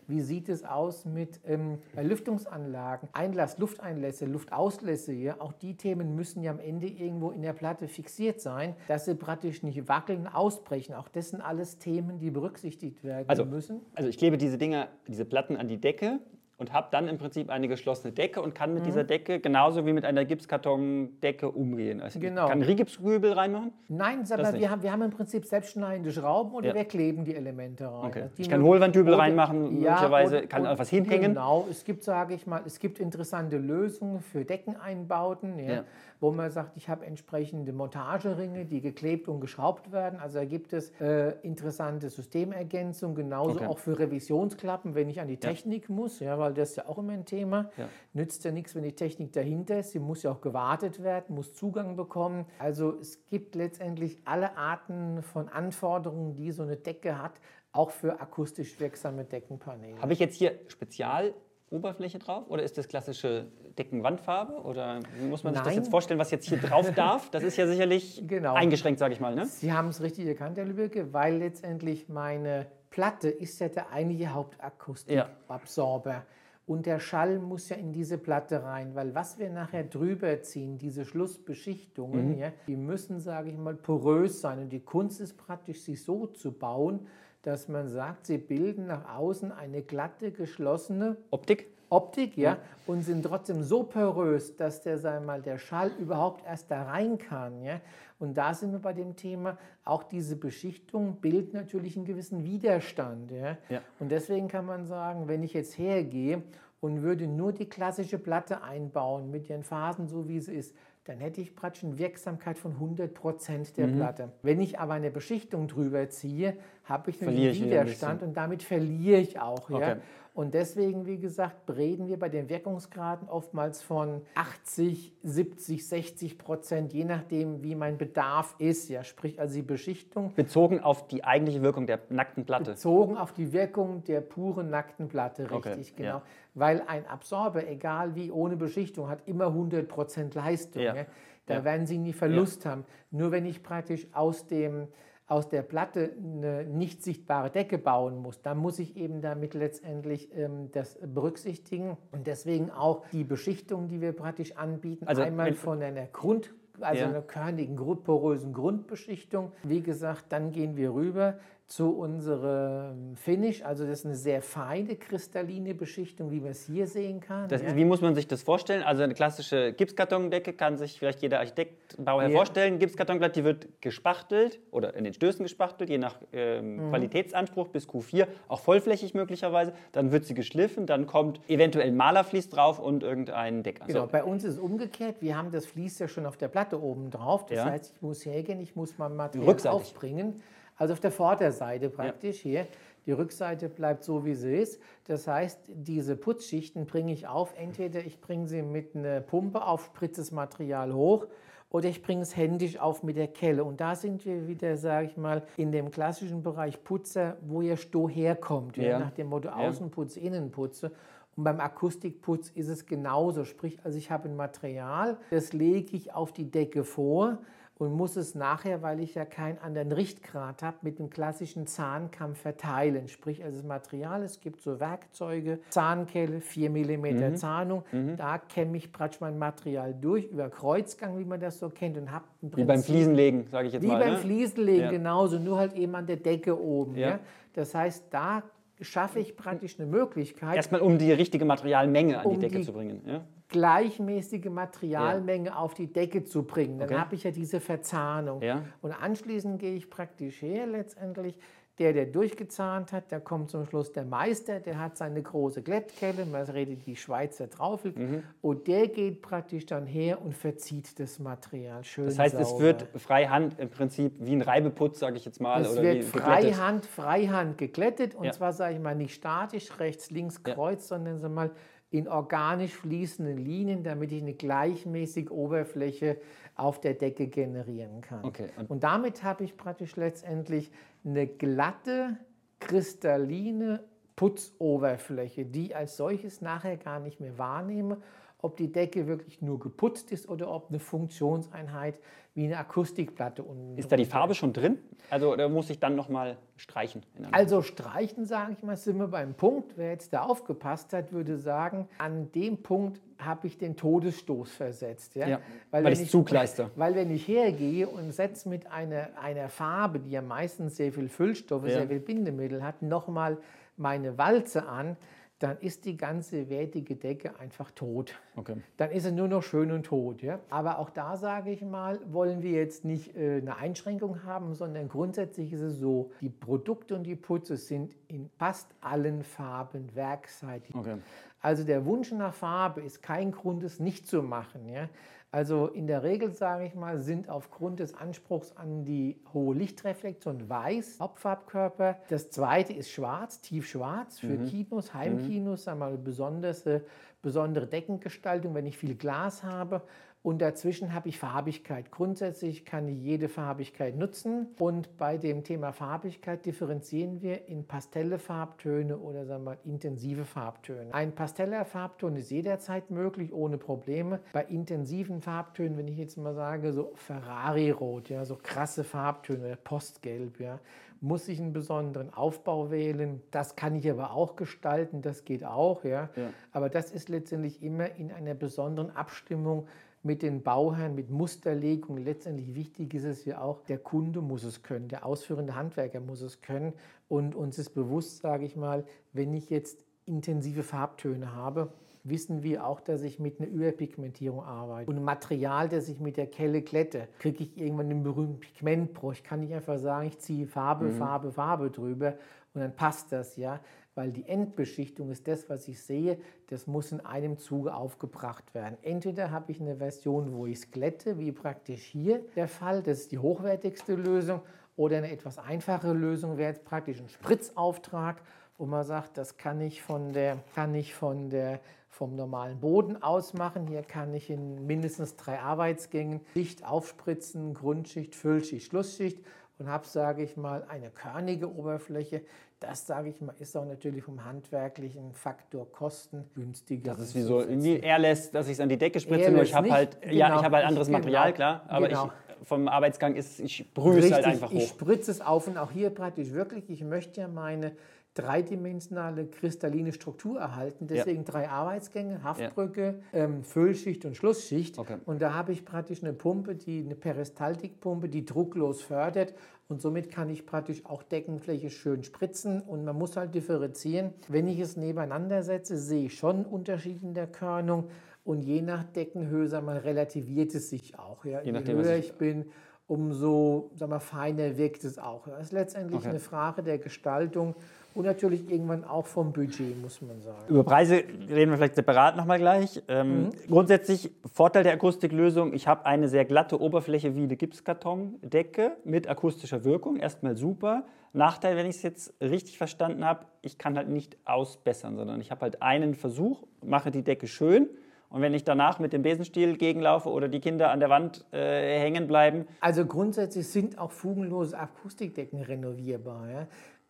[SPEAKER 2] Wie sieht es aus mit ähm, Lüftungsanlagen, Einlass, Lufteinlässe, Luftauslässe? Ja? Auch die Themen müssen ja am Ende irgendwo in der Platte fixiert sein, dass sie praktisch nicht wackeln, ausbrechen. Auch das sind alles Themen, die berücksichtigt werden
[SPEAKER 1] also,
[SPEAKER 2] müssen.
[SPEAKER 1] Also ich klebe diese Dinger, diese Platten an die Decke und habe dann im Prinzip eine geschlossene Decke und kann mit mhm. dieser Decke genauso wie mit einer Gipskartondecke umgehen. Also
[SPEAKER 2] genau.
[SPEAKER 1] Kann Rigipsgübel reinmachen?
[SPEAKER 2] Nein, aber wir haben, wir haben im Prinzip selbstschneidende Schrauben oder
[SPEAKER 1] ja.
[SPEAKER 2] wir kleben die Elemente rein.
[SPEAKER 1] Okay. Ich kann Hohlwanddübel reinmachen,
[SPEAKER 2] ja,
[SPEAKER 1] möglicherweise kann und, was hinhängen.
[SPEAKER 2] Genau, es gibt, sage ich mal, es gibt interessante Lösungen für Deckeneinbauten, ja. Wo man sagt, ich habe entsprechende Montageringe, die geklebt und geschraubt werden. Also da gibt es äh, interessante Systemergänzungen, genauso okay. auch für Revisionsklappen, wenn ich an die Technik muss, ja, weil weil das ist ja auch immer ein Thema. Ja. Nützt ja nichts, wenn die Technik dahinter ist. Sie muss ja auch gewartet werden, muss Zugang bekommen. Also es gibt letztendlich alle Arten von Anforderungen, die so eine Decke hat, auch für akustisch wirksame Deckenpaneele.
[SPEAKER 1] Habe ich jetzt hier Spezial Oberfläche drauf oder ist das klassische Deckenwandfarbe oder wie muss man sich das jetzt vorstellen, was jetzt hier drauf *laughs* darf? Das ist ja sicherlich genau. eingeschränkt, sage ich mal. Ne?
[SPEAKER 2] Sie haben es richtig erkannt, Herr Lübecke, weil letztendlich meine Platte ist ja der eigentliche Hauptakustikabsorber. Ja. Und der Schall muss ja in diese Platte rein, weil was wir nachher drüber ziehen, diese Schlussbeschichtungen, mhm. ja, die müssen, sage ich mal, porös sein. Und die Kunst ist praktisch, sie so zu bauen, dass man sagt, sie bilden nach außen eine glatte, geschlossene
[SPEAKER 1] Optik.
[SPEAKER 2] Optik, ja, und sind trotzdem so porös, dass der, sagen mal, der Schall überhaupt erst da rein kann, ja. Und da sind wir bei dem Thema, auch diese Beschichtung bildet natürlich einen gewissen Widerstand, ja. ja. Und deswegen kann man sagen, wenn ich jetzt hergehe und würde nur die klassische Platte einbauen mit ihren Phasen, so wie sie ist, dann hätte ich praktisch eine Wirksamkeit von 100 Prozent der mhm. Platte. Wenn ich aber eine Beschichtung drüber ziehe, habe ich einen Widerstand und damit verliere ich auch. Okay. Ja? Und deswegen, wie gesagt, reden wir bei den Wirkungsgraden oftmals von 80, 70, 60 Prozent, je nachdem, wie mein Bedarf ist. Ja, sprich also die Beschichtung.
[SPEAKER 1] Bezogen auf die eigentliche Wirkung der nackten Platte.
[SPEAKER 2] Bezogen auf die Wirkung der puren nackten Platte, richtig, okay. genau. Ja. Weil ein Absorber, egal wie, ohne Beschichtung, hat immer 100 Prozent Leistung. Ja. Ja. Da werden Sie nie Verlust haben. Nur wenn ich praktisch aus dem aus der Platte eine nicht sichtbare Decke bauen muss, dann muss ich eben damit letztendlich ähm, das berücksichtigen und deswegen auch die Beschichtung, die wir praktisch anbieten, also einmal von einer Grund also
[SPEAKER 1] Ja.
[SPEAKER 2] einer körnigen, porösen Grundbeschichtung. Wie gesagt, dann gehen wir rüber zu unserem Finish. Also das ist eine sehr feine kristalline Beschichtung, wie man es hier sehen kann.
[SPEAKER 1] Das,
[SPEAKER 2] ja.
[SPEAKER 1] Wie muss man sich das vorstellen? Also eine klassische Gipskartondecke kann sich vielleicht jeder Architekt, Bauherr
[SPEAKER 2] Ja.
[SPEAKER 1] vorstellen. Gipskartonblatt, die wird gespachtelt oder in den Stößen gespachtelt, je nach ähm,
[SPEAKER 2] Mhm.
[SPEAKER 1] Qualitätsanspruch bis Q4, auch vollflächig möglicherweise. Dann wird sie geschliffen, dann kommt eventuell ein Malervlies drauf und irgendein Decker.
[SPEAKER 2] Genau,
[SPEAKER 1] So.
[SPEAKER 2] bei uns ist es umgekehrt. Wir haben das Vlies ja schon auf der Platte oben drauf. Das
[SPEAKER 1] Ja.
[SPEAKER 2] heißt, ich muss hergehen, ich muss mein Material
[SPEAKER 1] Rückseitig.
[SPEAKER 2] aufbringen. Also auf der Vorderseite praktisch hier. Die Rückseite bleibt so, wie sie ist. Das heißt, diese Putzschichten bringe ich auf. Entweder ich bringe sie mit einer Pumpe auf, spritze das Material hoch oder ich bringe es händisch auf mit der Kelle. Und da sind wir wieder, sage ich mal, in dem klassischen Bereich Putzer, wo ihr Sto herkommt. Ja.
[SPEAKER 1] Ja.
[SPEAKER 2] Nach dem Motto Außenputz, Innenputze. Und beim Akustikputz ist es genauso. Sprich, also ich habe ein Material, das lege ich auf die Decke vor und muss es nachher, weil ich ja keinen anderen Richtgrad habe, mit dem klassischen Zahnkamm verteilen. Sprich, also das Material, es gibt so Werkzeuge, Zahnkelle, 4 mm Zahnung. Da kämme ich praktisch mein Material durch, über Kreuzgang, wie man das so kennt, und habe ein
[SPEAKER 1] Wie beim Fliesenlegen, sage ich jetzt
[SPEAKER 2] wie
[SPEAKER 1] mal.
[SPEAKER 2] beim
[SPEAKER 1] ne?
[SPEAKER 2] Fliesenlegen,
[SPEAKER 1] Ja.
[SPEAKER 2] genauso, nur halt eben an der Decke oben. Ja.
[SPEAKER 1] Ja.
[SPEAKER 2] Das heißt, da schaffe ich praktisch eine Möglichkeit,
[SPEAKER 1] Erstmal um die richtige Materialmenge an
[SPEAKER 2] Um
[SPEAKER 1] die Decke
[SPEAKER 2] die-
[SPEAKER 1] zu bringen. Ja?
[SPEAKER 2] gleichmäßige Materialmenge auf die Decke zu bringen. Dann
[SPEAKER 1] Okay.
[SPEAKER 2] habe ich ja diese Verzahnung.
[SPEAKER 1] Ja.
[SPEAKER 2] Und anschließend gehe ich praktisch her letztendlich. Der, der durchgezahnt hat, da kommt zum Schluss der Meister, der hat seine große Glättkelle, man redet die Schweizer Traufel,
[SPEAKER 1] Mhm.
[SPEAKER 2] und der geht praktisch dann her und verzieht das Material schön
[SPEAKER 1] Das heißt, es
[SPEAKER 2] sauber.
[SPEAKER 1] wird freihand im Prinzip wie ein Reibeputz, sage ich jetzt mal.
[SPEAKER 2] Es
[SPEAKER 1] oder
[SPEAKER 2] wird. Freihand, Freihand geglättet und
[SPEAKER 1] Ja.
[SPEAKER 2] zwar sage ich mal nicht statisch rechts, links,
[SPEAKER 1] Ja.
[SPEAKER 2] kreuz, sondern sag mal in organisch fließenden Linien, damit ich eine gleichmäßige Oberfläche auf der Decke generieren kann.
[SPEAKER 1] Okay, und-
[SPEAKER 2] Und damit habe ich praktisch letztendlich eine glatte, kristalline Putzoberfläche, die ich als solches nachher gar nicht mehr wahrnehme, ob die Decke wirklich nur geputzt ist oder ob eine Funktionseinheit wie eine Akustikplatte unten
[SPEAKER 1] Ist da die Farbe schon drin? Also da muss ich dann nochmal streichen.
[SPEAKER 2] Also streichen, sage ich mal, sind wir beim Punkt. Wer jetzt da aufgepasst hat, würde sagen, an dem Punkt habe ich den Todesstoß versetzt. Ja?
[SPEAKER 1] Ja, weil
[SPEAKER 2] wenn
[SPEAKER 1] ich zugleister. *laughs*
[SPEAKER 2] Weil wenn ich hergehe und setze mit einer, einer Farbe, die ja meistens sehr viel Füllstoffe,
[SPEAKER 1] Ja.
[SPEAKER 2] sehr viel Bindemittel hat, nochmal meine Walze an, dann ist die ganze wertige Decke einfach tot.
[SPEAKER 1] Okay.
[SPEAKER 2] Dann ist sie nur noch schön und tot. Ja? Aber auch da sage ich mal, wollen wir jetzt nicht äh, eine Einschränkung haben, sondern grundsätzlich ist es so, die Produkte und die Putze sind in fast allen Farben werkseitig.
[SPEAKER 1] Okay.
[SPEAKER 2] Also der Wunsch nach Farbe ist kein Grund, es nicht zu machen. Ja? Also in der Regel, sage ich mal, sind aufgrund des Anspruchs an die hohe Lichtreflexion weiß, Hauptfarbkörper. Das zweite ist schwarz, tiefschwarz für Kinos, Heimkinos, sagen wir mal, besonders, äh, besondere Deckengestaltung, wenn ich viel Glas habe. Und dazwischen habe ich Farbigkeit. Grundsätzlich kann ich jede Farbigkeit nutzen. Und bei dem Thema Farbigkeit differenzieren wir in pastelle Farbtöne oder sagen wir mal, intensive Farbtöne. Ein pasteller Farbton ist jederzeit möglich, ohne Probleme. Bei intensiven Farbtönen, wenn ich jetzt mal sage, so Ferrari-Rot, ja, so krasse Farbtöne oder Postgelb, ja, muss ich einen besonderen Aufbau wählen. Das kann ich aber auch gestalten, das geht auch. Ja.
[SPEAKER 1] Ja.
[SPEAKER 2] Aber das ist letztendlich immer in einer besonderen Abstimmung mit den Bauherren, mit Musterlegung. Letztendlich wichtig ist es ja auch, der Kunde muss es können, der ausführende Handwerker muss es können. Und uns ist bewusst, sage ich mal, wenn ich jetzt intensive Farbtöne habe, wissen wir auch, dass ich mit einer Überpigmentierung arbeite. Und ein Material, das ich mit der Kelle glätte, kriege ich irgendwann den berühmten Pigmentbruch. Ich kann nicht einfach sagen, ich ziehe Farbe, Farbe, Farbe drüber und dann passt das, ja. Weil die Endbeschichtung ist das, was ich sehe, das muss in einem Zuge aufgebracht werden. Entweder habe ich eine Version, wo ich es glätte, wie praktisch hier der Fall, das ist die hochwertigste Lösung, oder eine etwas einfache Lösung wäre jetzt praktisch ein Spritzauftrag, wo man sagt, das kann ich von der, kann ich von der, vom normalen Boden aus machen. Hier kann ich in mindestens drei Arbeitsgängen Schicht aufspritzen, Grundschicht, Füllschicht, Schlussschicht und habe, sage ich mal, eine körnige Oberfläche. Das, sage ich mal, ist auch natürlich vom handwerklichen Faktor Kosten günstiger.
[SPEAKER 1] Das ist wie so, wie er lässt, dass ich es an die Decke spritze, nur ich habe halt, ja,
[SPEAKER 2] genau,
[SPEAKER 1] ich habe halt anderes
[SPEAKER 2] genau,
[SPEAKER 1] Material, klar, aber
[SPEAKER 2] genau.
[SPEAKER 1] ich vom Arbeitsgang ist, ich sprühe es halt einfach hoch.
[SPEAKER 2] Ich spritze es auf und auch hier praktisch wirklich, ich möchte ja meine dreidimensionale kristalline Struktur erhalten. Deswegen ja. drei Arbeitsgänge, Haftbrücke, ja. ähm, Füllschicht und Schlussschicht. Okay. Und da habe ich praktisch eine Pumpe, die eine Peristaltikpumpe, die drucklos fördert. Und somit kann ich praktisch auch Deckenfläche schön spritzen. Und man muss halt differenzieren. Wenn ich es nebeneinander setze, sehe ich schon einen Unterschied in der Körnung. Und je nach Deckenhöhe, sag mal, relativiert es sich auch. Ja. Je, je nachdem, höher ich bin, umso sag mal, feiner wirkt es auch. Das ist letztendlich okay. eine Frage der Gestaltung und natürlich irgendwann auch vom Budget, muss man sagen.
[SPEAKER 1] Über Preise reden wir vielleicht separat nochmal gleich. Ähm, mhm. Grundsätzlich Vorteil der Akustiklösung, ich habe eine sehr glatte Oberfläche wie eine Gipskartondecke mit akustischer Wirkung, erstmal super. Nachteil, wenn ich es jetzt richtig verstanden habe, ich kann halt nicht ausbessern, sondern ich habe halt einen Versuch, mache die Decke schön und wenn ich danach mit dem Besenstiel gegenlaufe oder die Kinder an der Wand äh, hängen bleiben.
[SPEAKER 2] Also grundsätzlich sind auch fugenlose Akustikdecken renovierbar. Ja?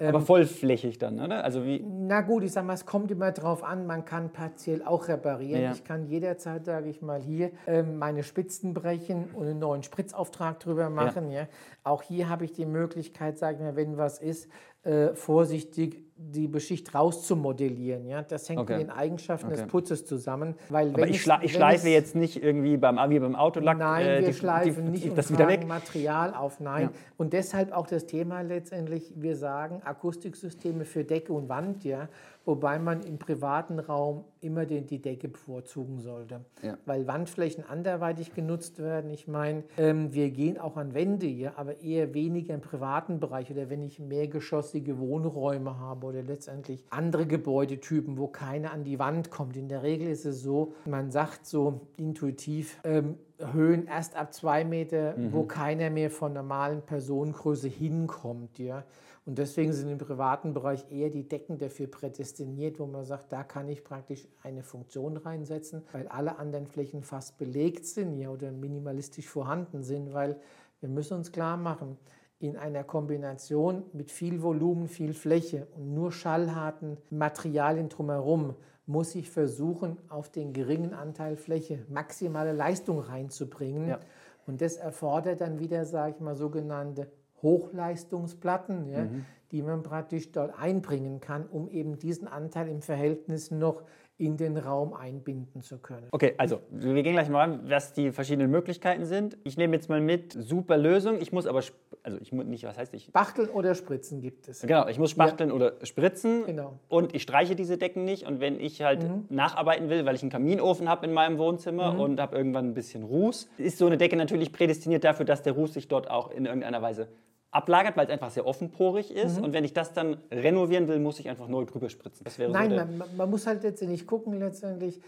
[SPEAKER 1] Aber ähm, vollflächig dann, oder? Also wie?
[SPEAKER 2] Na gut, ich sage mal, es kommt immer drauf an, man kann partiell auch reparieren. Ja. Ich kann jederzeit, sage ich mal, hier ähm, meine Spitzen brechen und einen neuen Spritzauftrag drüber machen. Ja. ja. Auch hier habe ich die Möglichkeit, sage ich mal, wenn was ist, äh, vorsichtig die Beschicht rauszumodellieren. Ja? Das hängt okay. mit den Eigenschaften okay. des Putzes zusammen.
[SPEAKER 1] Weil Aber ich, schla ich schleife jetzt nicht irgendwie beim, wie beim Autolack
[SPEAKER 2] Nein, äh, wir die, schleifen die, nicht die, das wieder weg. Material auf, nein. Ja. Und deshalb auch das Thema letztendlich, wir sagen Akustiksysteme für Decke und Wand, ja, wobei man im privaten Raum immer den, die Decke bevorzugen sollte. Ja. Weil Wandflächen anderweitig genutzt werden. Ich meine, ähm, wir gehen auch an Wände hier, aber eher weniger im privaten Bereich oder wenn ich mehrgeschossige Wohnräume habe oder letztendlich andere Gebäudetypen, wo keiner an die Wand kommt. In der Regel ist es so, man sagt so intuitiv, ähm, Höhen erst ab zwei Meter, mhm. wo keiner mehr von normalen Personengröße hinkommt. Ja? Und deswegen sind im privaten Bereich eher die Decken dafür prädestiniert, wo man sagt, da kann ich praktisch eine Funktion reinsetzen, weil alle anderen Flächen fast belegt sind ja, oder minimalistisch vorhanden sind, weil wir müssen uns klar machen, in einer Kombination mit viel Volumen, viel Fläche und nur schallharten Materialien drumherum muss ich versuchen, auf den geringen Anteil Fläche maximale Leistung reinzubringen. Ja. Und das erfordert dann wieder, sage ich mal, sogenannte Hochleistungsplatten, ja, mhm. die man praktisch dort einbringen kann, um eben diesen Anteil im Verhältnis noch in den Raum einbinden zu können.
[SPEAKER 1] Okay, also wir gehen gleich mal an, was die verschiedenen Möglichkeiten sind. Ich nehme jetzt mal mit, super Lösung. Ich muss aber, also ich muss nicht, was heißt ich?
[SPEAKER 2] Spachteln oder spritzen gibt es.
[SPEAKER 1] Genau, ich muss spachteln ja. oder spritzen. Genau. Und ich streiche diese Decken nicht. Und wenn ich halt mhm. nacharbeiten will, weil ich einen Kaminofen habe in meinem Wohnzimmer mhm. und habe irgendwann ein bisschen Ruß, ist so eine Decke natürlich prädestiniert dafür, dass der Ruß sich dort auch in irgendeiner Weise ablagert, weil es einfach sehr offenporig ist. Mhm. Und wenn ich das dann renovieren will, muss ich einfach neu drüber spritzen.
[SPEAKER 2] Nein, so man, man, muss halt letztendlich gucken, letztendlich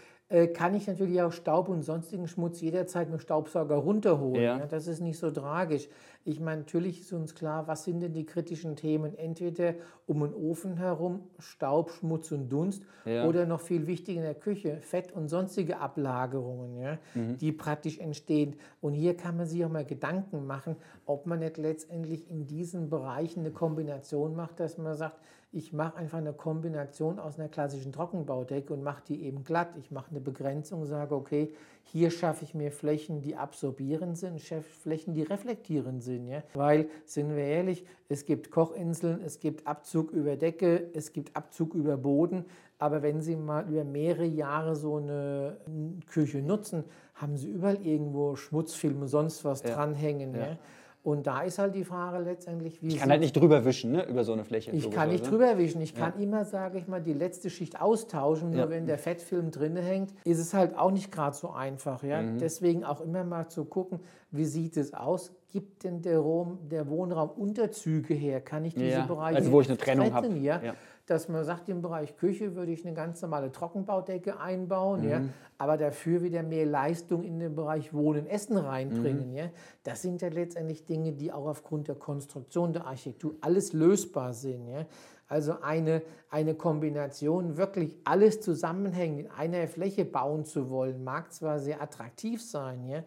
[SPEAKER 2] kann ich natürlich auch Staub und sonstigen Schmutz jederzeit mit Staubsauger runterholen. Ja. Ja, das ist nicht so tragisch. Ich meine, natürlich ist uns klar, was sind denn die kritischen Themen? Entweder um den Ofen herum Staub, Schmutz und Dunst ja. oder noch viel wichtiger in der Küche Fett und sonstige Ablagerungen, mhm. die praktisch entstehen. Und hier kann man sich auch mal Gedanken machen, ob man nicht letztendlich in diesen Bereichen eine Kombination macht, dass man sagt, ich mache einfach eine Kombination aus einer klassischen Trockenbaudecke und mache die eben glatt. Ich mache eine Begrenzung, sage, okay, hier schaffe ich mir Flächen, die absorbierend sind, Flächen, die reflektierend sind. Ja? Weil, sind wir ehrlich, es gibt Kochinseln, es gibt Abzug über Decke, es gibt Abzug über Boden. Aber wenn Sie mal über mehrere Jahre so eine Küche nutzen, haben Sie überall irgendwo Schmutzfilme, sonst was ja. dranhängen. Ja. Und da ist halt die Frage letztendlich,
[SPEAKER 1] wie. Ich kann halt nicht drüber wischen, ne, über so eine Fläche.
[SPEAKER 2] Ich kann nicht drüber wischen. Ich kann ja. immer, sage ich mal, die letzte Schicht austauschen. Nur ja. wenn der Fettfilm drin hängt, ist es halt auch nicht gerade so einfach. Ja? Mhm. Deswegen auch immer mal zu gucken, wie sieht es aus? Gibt denn der, Raum, der Wohnraum Unterzüge her? Kann ich diese ja. Bereiche
[SPEAKER 1] Also wo ich eine Trennung habe.
[SPEAKER 2] Ja? Dass man sagt, im Bereich Küche würde ich eine ganz normale Trockenbaudecke einbauen, mhm. ja, aber dafür wieder mehr Leistung in den Bereich Wohnen, Essen reinbringen. Mhm. Ja. Das sind ja letztendlich Dinge, die auch aufgrund der Konstruktion der Architektur alles lösbar sind. Ja. Also eine, eine Kombination, wirklich alles zusammenhängend in einer Fläche bauen zu wollen, mag zwar sehr attraktiv sein, ja,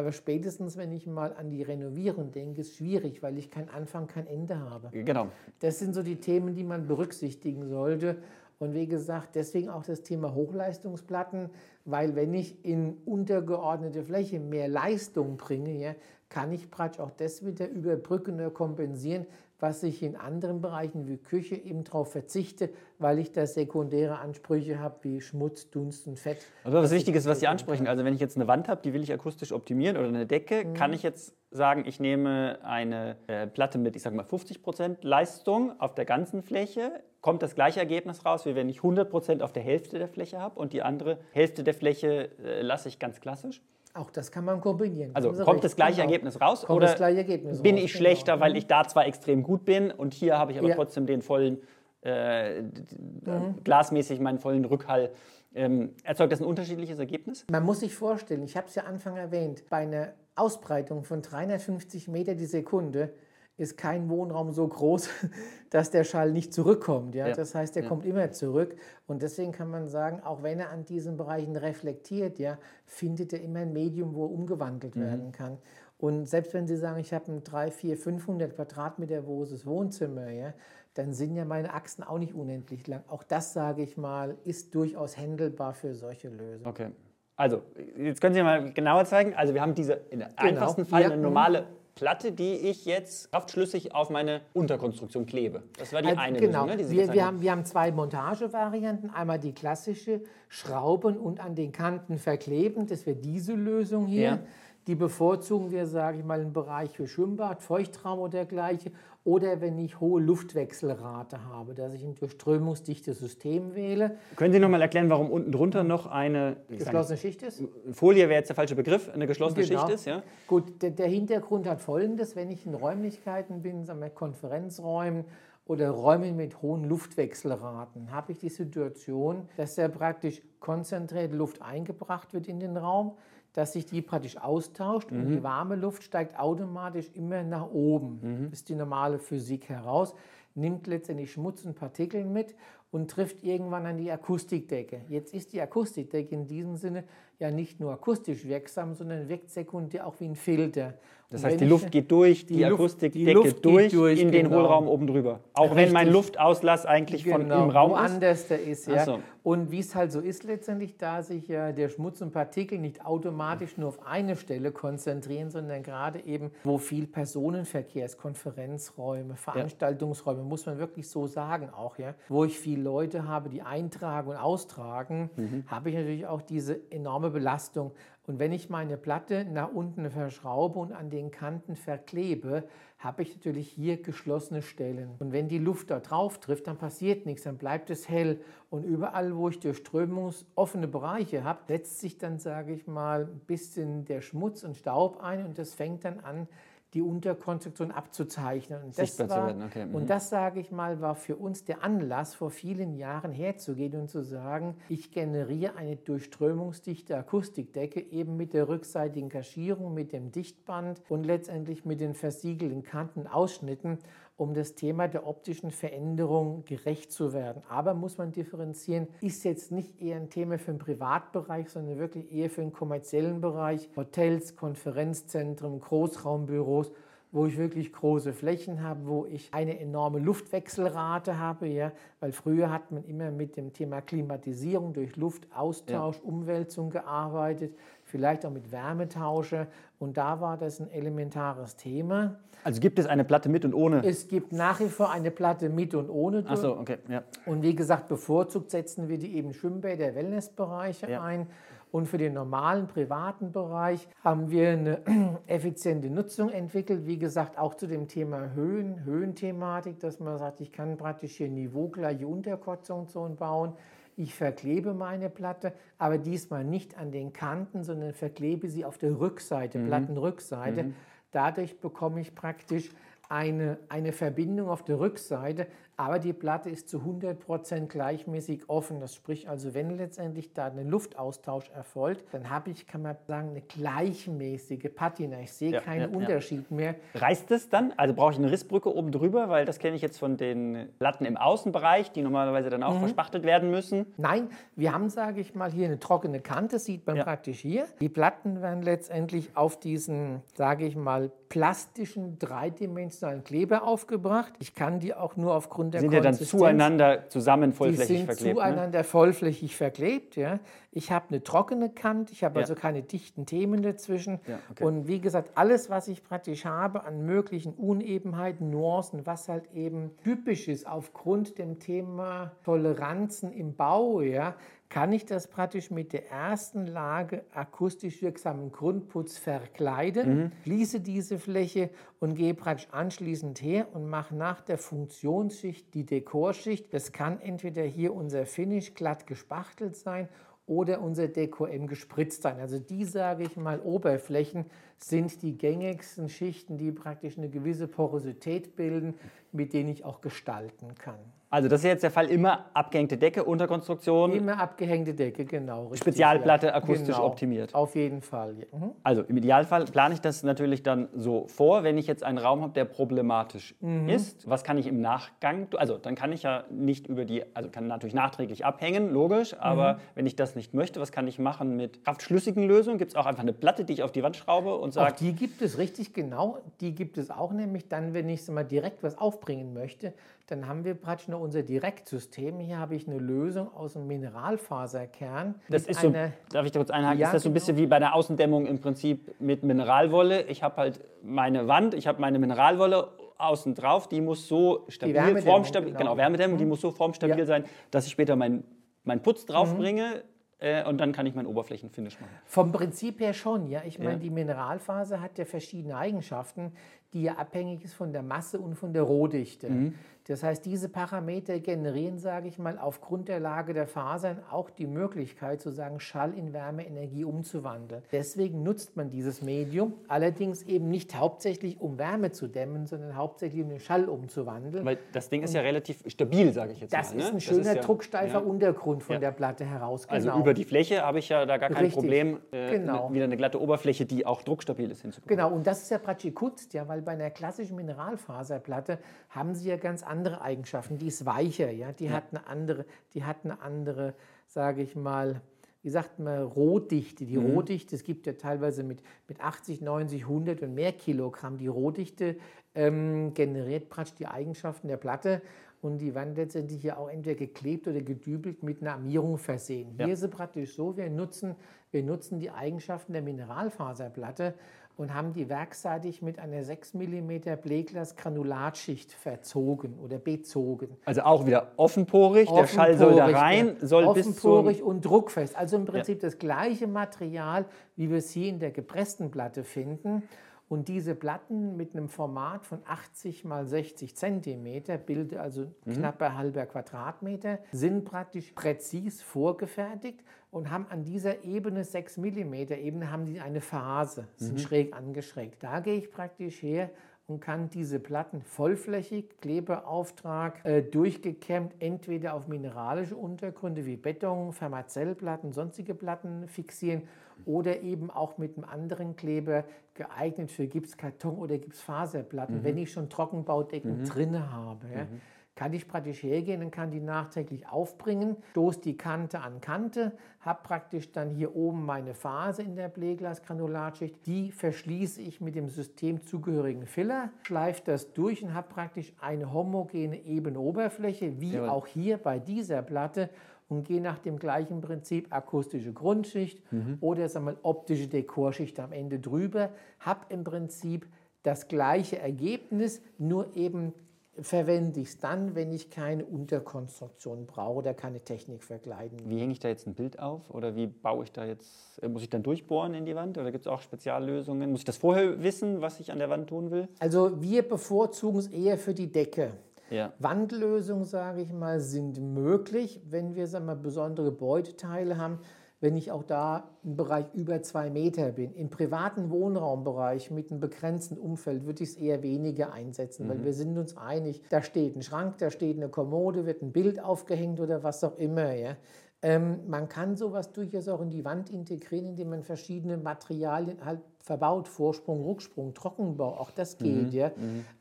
[SPEAKER 2] aber spätestens, wenn ich mal an die Renovierung denke, ist schwierig, weil ich kein Anfang, kein Ende habe.
[SPEAKER 1] Genau.
[SPEAKER 2] Das sind so die Themen, die man berücksichtigen sollte. Und wie gesagt, deswegen auch das Thema Hochleistungsplatten, weil wenn ich in untergeordnete Fläche mehr Leistung bringe, ja, kann ich praktisch auch das wieder überbrücken oder kompensieren, was ich in anderen Bereichen wie Küche eben darauf verzichte, weil ich da sekundäre Ansprüche habe wie Schmutz, Dunst und Fett.
[SPEAKER 1] Aber was wichtig ist, was Sie ansprechen, also wenn ich jetzt eine Wand habe, die will ich akustisch optimieren oder eine Decke, mhm. kann ich jetzt sagen, ich nehme eine äh, Platte mit, ich sage mal 50% Leistung auf der ganzen Fläche, kommt das gleiche Ergebnis raus, wie wenn ich 100% auf der Hälfte der Fläche habe und die andere Hälfte der Fläche äh, lasse ich ganz klassisch?
[SPEAKER 2] Auch das kann man kombinieren.
[SPEAKER 1] Also kommt recht. das gleiche genau. Ergebnis raus
[SPEAKER 2] kommt oder Ergebnis
[SPEAKER 1] bin raus, ich schlechter, genau. weil ich da zwar extrem gut bin und hier habe ich aber ja. trotzdem den vollen, äh, mhm. glasmäßig meinen vollen Rückhall. Ähm, erzeugt das ein unterschiedliches Ergebnis?
[SPEAKER 2] Man muss sich vorstellen, ich habe es ja Anfang erwähnt, bei einer Ausbreitung von 350 Meter die Sekunde ist kein Wohnraum so groß, *laughs* dass der Schall nicht zurückkommt. Ja? ja. Das heißt, er ja. kommt immer zurück. Und deswegen kann man sagen, auch wenn er an diesen Bereichen reflektiert, ja, findet er immer ein Medium, wo er umgewandelt mhm. werden kann. Und selbst wenn Sie sagen, ich habe ein 3, 4, 500 Quadratmeter großes Wohnzimmer, ja, dann sind ja meine Achsen auch nicht unendlich lang. Auch das, sage ich mal, ist durchaus händelbar für solche Lösungen.
[SPEAKER 1] Okay. Also, jetzt können Sie mal genauer zeigen. Also, wir haben diese in genau. einfachsten Fall ja. eine normale Platte, die ich jetzt kraftschlüssig auf meine Unterkonstruktion klebe. Das war die also, eine
[SPEAKER 2] genau. Lösung. Ne, wir, wir, haben, wir haben zwei Montagevarianten. Einmal die klassische Schrauben und an den Kanten verkleben. Das wäre diese Lösung hier. Ja. Die bevorzugen wir, sage ich mal, im Bereich für Schwimmbad, Feuchtraum oder dergleichen. Oder wenn ich hohe Luftwechselrate habe, dass ich ein durchströmungsdichtes System wähle.
[SPEAKER 1] Können Sie noch mal erklären, warum unten drunter noch eine
[SPEAKER 2] geschlossene sagen, Schicht ist?
[SPEAKER 1] Folie wäre jetzt der falsche Begriff, eine geschlossene genau. Schicht ist, ja?
[SPEAKER 2] Gut, der, der, Hintergrund hat folgendes, wenn ich in Räumlichkeiten bin, sagen wir Konferenzräumen oder Räumen mit hohen Luftwechselraten, habe ich die Situation, dass ja praktisch konzentrierte Luft eingebracht wird in den Raum dass sich die praktisch austauscht mhm. und die warme Luft steigt automatisch immer nach oben. Mhm. Ist die normale Physik heraus, nimmt letztendlich Schmutz und Partikel mit und trifft irgendwann an die Akustikdecke. Jetzt ist die Akustikdecke in diesem Sinne ja nicht nur akustisch wirksam, sondern wirkt sekundär auch wie ein Filter.
[SPEAKER 1] Das heißt, die Luft geht durch, die, die Akustikdecke durch, durch, in den genau. Hohlraum oben drüber. Auch Richtig. wenn mein Luftauslass eigentlich genau. von im Raum
[SPEAKER 2] Woanders ist. Der ist, ja. So. Und wie es halt so ist letztendlich, da sich ja der Schmutz und Partikel nicht automatisch nur auf eine Stelle konzentrieren, sondern gerade eben, wo viel Personenverkehr ist, Konferenzräume, Veranstaltungsräume, ja. muss man wirklich so sagen auch, ja. Wo ich viele Leute habe, die eintragen und austragen, mhm. habe ich natürlich auch diese enorme Belastung. Und wenn ich meine Platte nach unten verschraube und an den Kanten verklebe, habe ich natürlich hier geschlossene Stellen. Und wenn die Luft da drauf trifft, dann passiert nichts, dann bleibt es hell. Und überall, wo ich durchströmungsoffene Bereiche habe, setzt sich dann, sage ich mal, ein bisschen der Schmutz und Staub ein und das fängt dann an, die Unterkonstruktion abzuzeichnen. Und das, war, okay. mhm. und das, sage ich mal, war für uns der Anlass, vor vielen Jahren herzugehen und zu sagen, ich generiere eine durchströmungsdichte Akustikdecke eben mit der rückseitigen Kaschierung, mit dem Dichtband und letztendlich mit den versiegelten Kantenausschnitten um das Thema der optischen Veränderung gerecht zu werden. Aber muss man differenzieren, ist jetzt nicht eher ein Thema für den Privatbereich, sondern wirklich eher für den kommerziellen Bereich. Hotels, Konferenzzentren, Großraumbüros wo ich wirklich große Flächen habe, wo ich eine enorme Luftwechselrate habe, ja, weil früher hat man immer mit dem Thema Klimatisierung durch Luftaustausch, ja. Umwälzung gearbeitet, vielleicht auch mit Wärmetausche und da war das ein elementares Thema.
[SPEAKER 1] Also gibt es eine Platte mit und ohne?
[SPEAKER 2] Es gibt nach wie vor eine Platte mit und ohne.
[SPEAKER 1] Ach so, okay, ja.
[SPEAKER 2] Und wie gesagt, bevorzugt setzen wir die eben Schwimmbäder, Wellnessbereiche ja. ein. Und für den normalen privaten Bereich haben wir eine *clears throat* effiziente Nutzung entwickelt. Wie gesagt, auch zu dem Thema Höhen, Höhenthematik, dass man sagt, ich kann praktisch hier niveaugleiche Unterkonstruktionen bauen. Ich verklebe meine Platte, aber diesmal nicht an den Kanten, sondern verklebe sie auf der Rückseite, mhm. Plattenrückseite. Mhm. Dadurch bekomme ich praktisch eine, eine Verbindung auf der Rückseite, aber die Platte ist zu 100% gleichmäßig offen. Das spricht also, wenn letztendlich da ein Luftaustausch erfolgt, dann habe ich, kann man sagen, eine gleichmäßige Patina. Ich sehe ja, keinen ja, Unterschied ja. mehr.
[SPEAKER 1] Reißt es dann? Also brauche ich eine Rissbrücke oben drüber, weil das kenne ich jetzt von den Platten im Außenbereich, die normalerweise dann auch mhm. verspachtelt werden müssen.
[SPEAKER 2] Nein, wir haben, sage ich mal, hier eine trockene Kante, sieht man praktisch hier. Die Platten werden letztendlich auf diesen, sage ich mal, plastischen, dreidimensionalen dreidimensionalen Kleber aufgebracht. Ich kann die auch nur aufgrund der
[SPEAKER 1] Sind ja dann zueinander zusammen vollflächig
[SPEAKER 2] die sind
[SPEAKER 1] verklebt. ne?
[SPEAKER 2] zueinander vollflächig verklebt. Ja. Ich habe eine trockene Kante, ich habe
[SPEAKER 1] Ja.
[SPEAKER 2] also keine dichten Themen dazwischen.
[SPEAKER 1] Ja, okay.
[SPEAKER 2] Und wie gesagt, alles, was ich praktisch habe an möglichen Unebenheiten, Nuancen, was halt eben typisch ist aufgrund dem Thema Toleranzen im Bau, ja, kann ich das praktisch mit der ersten Lage akustisch wirksamen Grundputz verkleiden,
[SPEAKER 1] Mhm.
[SPEAKER 2] schließe diese Fläche und gehe praktisch anschließend her und mache nach der Funktionsschicht die Dekorschicht. Das kann entweder hier unser Finish glatt gespachtelt sein oder unser Deko-M gespritzt sein. Also die, sage ich mal, Oberflächen sind die gängigsten Schichten, die praktisch eine gewisse Porosität bilden, mit denen ich auch gestalten kann.
[SPEAKER 1] Also das ist jetzt der Fall, immer abgehängte Decke, Unterkonstruktion.
[SPEAKER 2] Immer abgehängte Decke, genau. richtig,
[SPEAKER 1] Spezialplatte,
[SPEAKER 2] ja.
[SPEAKER 1] akustisch
[SPEAKER 2] genau.
[SPEAKER 1] optimiert.
[SPEAKER 2] Auf jeden Fall. Ja. Mhm.
[SPEAKER 1] Also im Idealfall plane ich das natürlich dann so vor, wenn ich jetzt einen Raum habe, der problematisch
[SPEAKER 2] Mhm.
[SPEAKER 1] ist. Was kann ich im Nachgang, also dann kann ich ja nicht über die, also kann natürlich nachträglich abhängen, logisch, aber
[SPEAKER 2] Mhm.
[SPEAKER 1] wenn ich das nicht möchte, was kann ich machen mit kraftschlüssigen Lösungen? Gibt es auch einfach eine Platte, die ich auf die Wand schraube und
[SPEAKER 2] Auch
[SPEAKER 1] sage,
[SPEAKER 2] die gibt es richtig genau. Die gibt es auch nämlich dann, wenn ich mal, direkt was aufbringen möchte. Dann haben wir praktisch noch unser Direktsystem. Hier habe ich eine Lösung aus dem Mineralfaserkern.
[SPEAKER 1] das ist so, darf ich da kurz einhaken,
[SPEAKER 2] Ja,
[SPEAKER 1] ist das so ein
[SPEAKER 2] genau.
[SPEAKER 1] bisschen wie bei der Außendämmung im Prinzip mit Mineralwolle. Ich habe halt meine Wand, ich habe meine Mineralwolle außen drauf, die muss so stabil, formstabil,
[SPEAKER 2] genau.
[SPEAKER 1] genau, Wärmedämmung, die muss so formstabil
[SPEAKER 2] Ja. Mhm.
[SPEAKER 1] sein, dass ich später meinen mein Putz draufbringe äh, und dann kann ich meinen Oberflächenfinish machen.
[SPEAKER 2] Vom Prinzip her schon, ja. Ich meine,
[SPEAKER 1] Ja.
[SPEAKER 2] die Mineralfaser hat ja verschiedene Eigenschaften, die ja abhängig ist von der Masse und von der Rohdichte.
[SPEAKER 1] Mhm.
[SPEAKER 2] Das heißt, diese Parameter generieren, sage ich mal, aufgrund der Lage der Fasern auch die Möglichkeit, sozusagen Schall in Wärmeenergie umzuwandeln. Deswegen nutzt man dieses Medium, allerdings eben nicht hauptsächlich, um Wärme zu dämmen, sondern hauptsächlich, um den Schall umzuwandeln.
[SPEAKER 1] Weil das Ding ist ja relativ stabil, sage ich jetzt
[SPEAKER 2] das
[SPEAKER 1] mal.
[SPEAKER 2] ist
[SPEAKER 1] ne?
[SPEAKER 2] ein schöner,
[SPEAKER 1] ja-
[SPEAKER 2] drucksteifer
[SPEAKER 1] ja.
[SPEAKER 2] Untergrund von
[SPEAKER 1] Ja.
[SPEAKER 2] der Platte heraus.
[SPEAKER 1] Also
[SPEAKER 2] Genau.
[SPEAKER 1] über die Fläche habe ich ja da gar kein
[SPEAKER 2] Richtig.
[SPEAKER 1] Problem, äh,
[SPEAKER 2] Genau.
[SPEAKER 1] wieder eine glatte Oberfläche, die auch druckstabil ist, hinzubekommen.
[SPEAKER 2] Genau, und das ist ja praktisch Kunst, ja, weil bei einer klassischen Mineralfaserplatte haben sie ja ganz andere Eigenschaften. Die ist weicher, ja, die hat eine andere, die hat eine andere, sage ich mal, wie sagt man, Rohdichte. Die Rohdichte, es gibt ja teilweise mit, mit 80, 90, 100 und mehr Kilogramm. Die Rohdichte ähm, generiert praktisch die Eigenschaften der Platte und die werden letztendlich ja auch entweder geklebt oder gedübelt mit einer Armierung versehen.
[SPEAKER 1] Ja.
[SPEAKER 2] Hier ist es praktisch so, wir nutzen, wir nutzen die Eigenschaften der Mineralfaserplatte und haben die werkseitig mit einer 6 mm Bleglas-Granulatschicht verzogen oder bezogen.
[SPEAKER 1] Also auch wieder offenporig, der Schall soll da
[SPEAKER 2] Offenporig,
[SPEAKER 1] rein,
[SPEAKER 2] ja.
[SPEAKER 1] soll bis.
[SPEAKER 2] Offenporig und druckfest. Also im Prinzip das gleiche Material, wie wir es hier in der gepressten Platte finden. Und diese Platten mit einem Format von 80 mal 60 Zentimeter, bilden also
[SPEAKER 1] Mhm.
[SPEAKER 2] knapp ein halber Quadratmeter, sind praktisch präzis vorgefertigt und haben an dieser Ebene 6 mm Ebene haben die eine Phase, sind
[SPEAKER 1] Mhm.
[SPEAKER 2] schräg angeschrägt. Da gehe ich praktisch her und kann diese Platten vollflächig, Klebeauftrag, äh, durchgekämmt, entweder auf mineralische Untergründe wie Beton, Fermazellplatten, sonstige Platten fixieren oder eben auch mit einem anderen Kleber geeignet für Gipskarton oder Gipsfaserplatten, wenn ich schon Trockenbaudecken drinne habe. Ja. Kann ich praktisch hergehen und kann die nachträglich aufbringen, stoße die Kante an Kante, habe praktisch dann hier oben meine Phase in der Bleglasgranulatschicht. Die verschließe ich mit dem systemzugehörigen Filler, schleife das durch und habe praktisch eine homogene ebene Oberfläche, wie
[SPEAKER 1] Jawohl.
[SPEAKER 2] auch hier bei dieser Platte und gehe nach dem gleichen Prinzip akustische Grundschicht oder sagen wir optische Dekorschicht am Ende drüber, habe im Prinzip das gleiche Ergebnis, nur eben verwende ich es dann, wenn ich keine Unterkonstruktion brauche oder keine Technik verkleiden.
[SPEAKER 1] Wie hänge ich da jetzt ein Bild auf oder wie baue ich da jetzt, äh, muss ich dann durchbohren in die Wand oder gibt es auch Speziallösungen? Muss ich das vorher wissen, was ich an der Wand tun will?
[SPEAKER 2] Also wir bevorzugen es eher für die Decke.
[SPEAKER 1] Ja.
[SPEAKER 2] Wandlösungen, sage ich mal, sind möglich, wenn wir sagen wir, mal, besondere Beuteteile haben. Wenn ich auch da im Bereich über zwei Meter bin. Im privaten Wohnraumbereich mit einem begrenzten Umfeld würde ich es eher weniger einsetzen, weil wir sind uns einig, da steht ein Schrank, da steht eine Kommode, wird ein Bild aufgehängt oder was auch immer. Ja. Ähm, man kann sowas durchaus auch in die Wand integrieren, indem man verschiedene Materialien halt verbaut, Vorsprung, Rücksprung, Trockenbau, auch das geht. ja.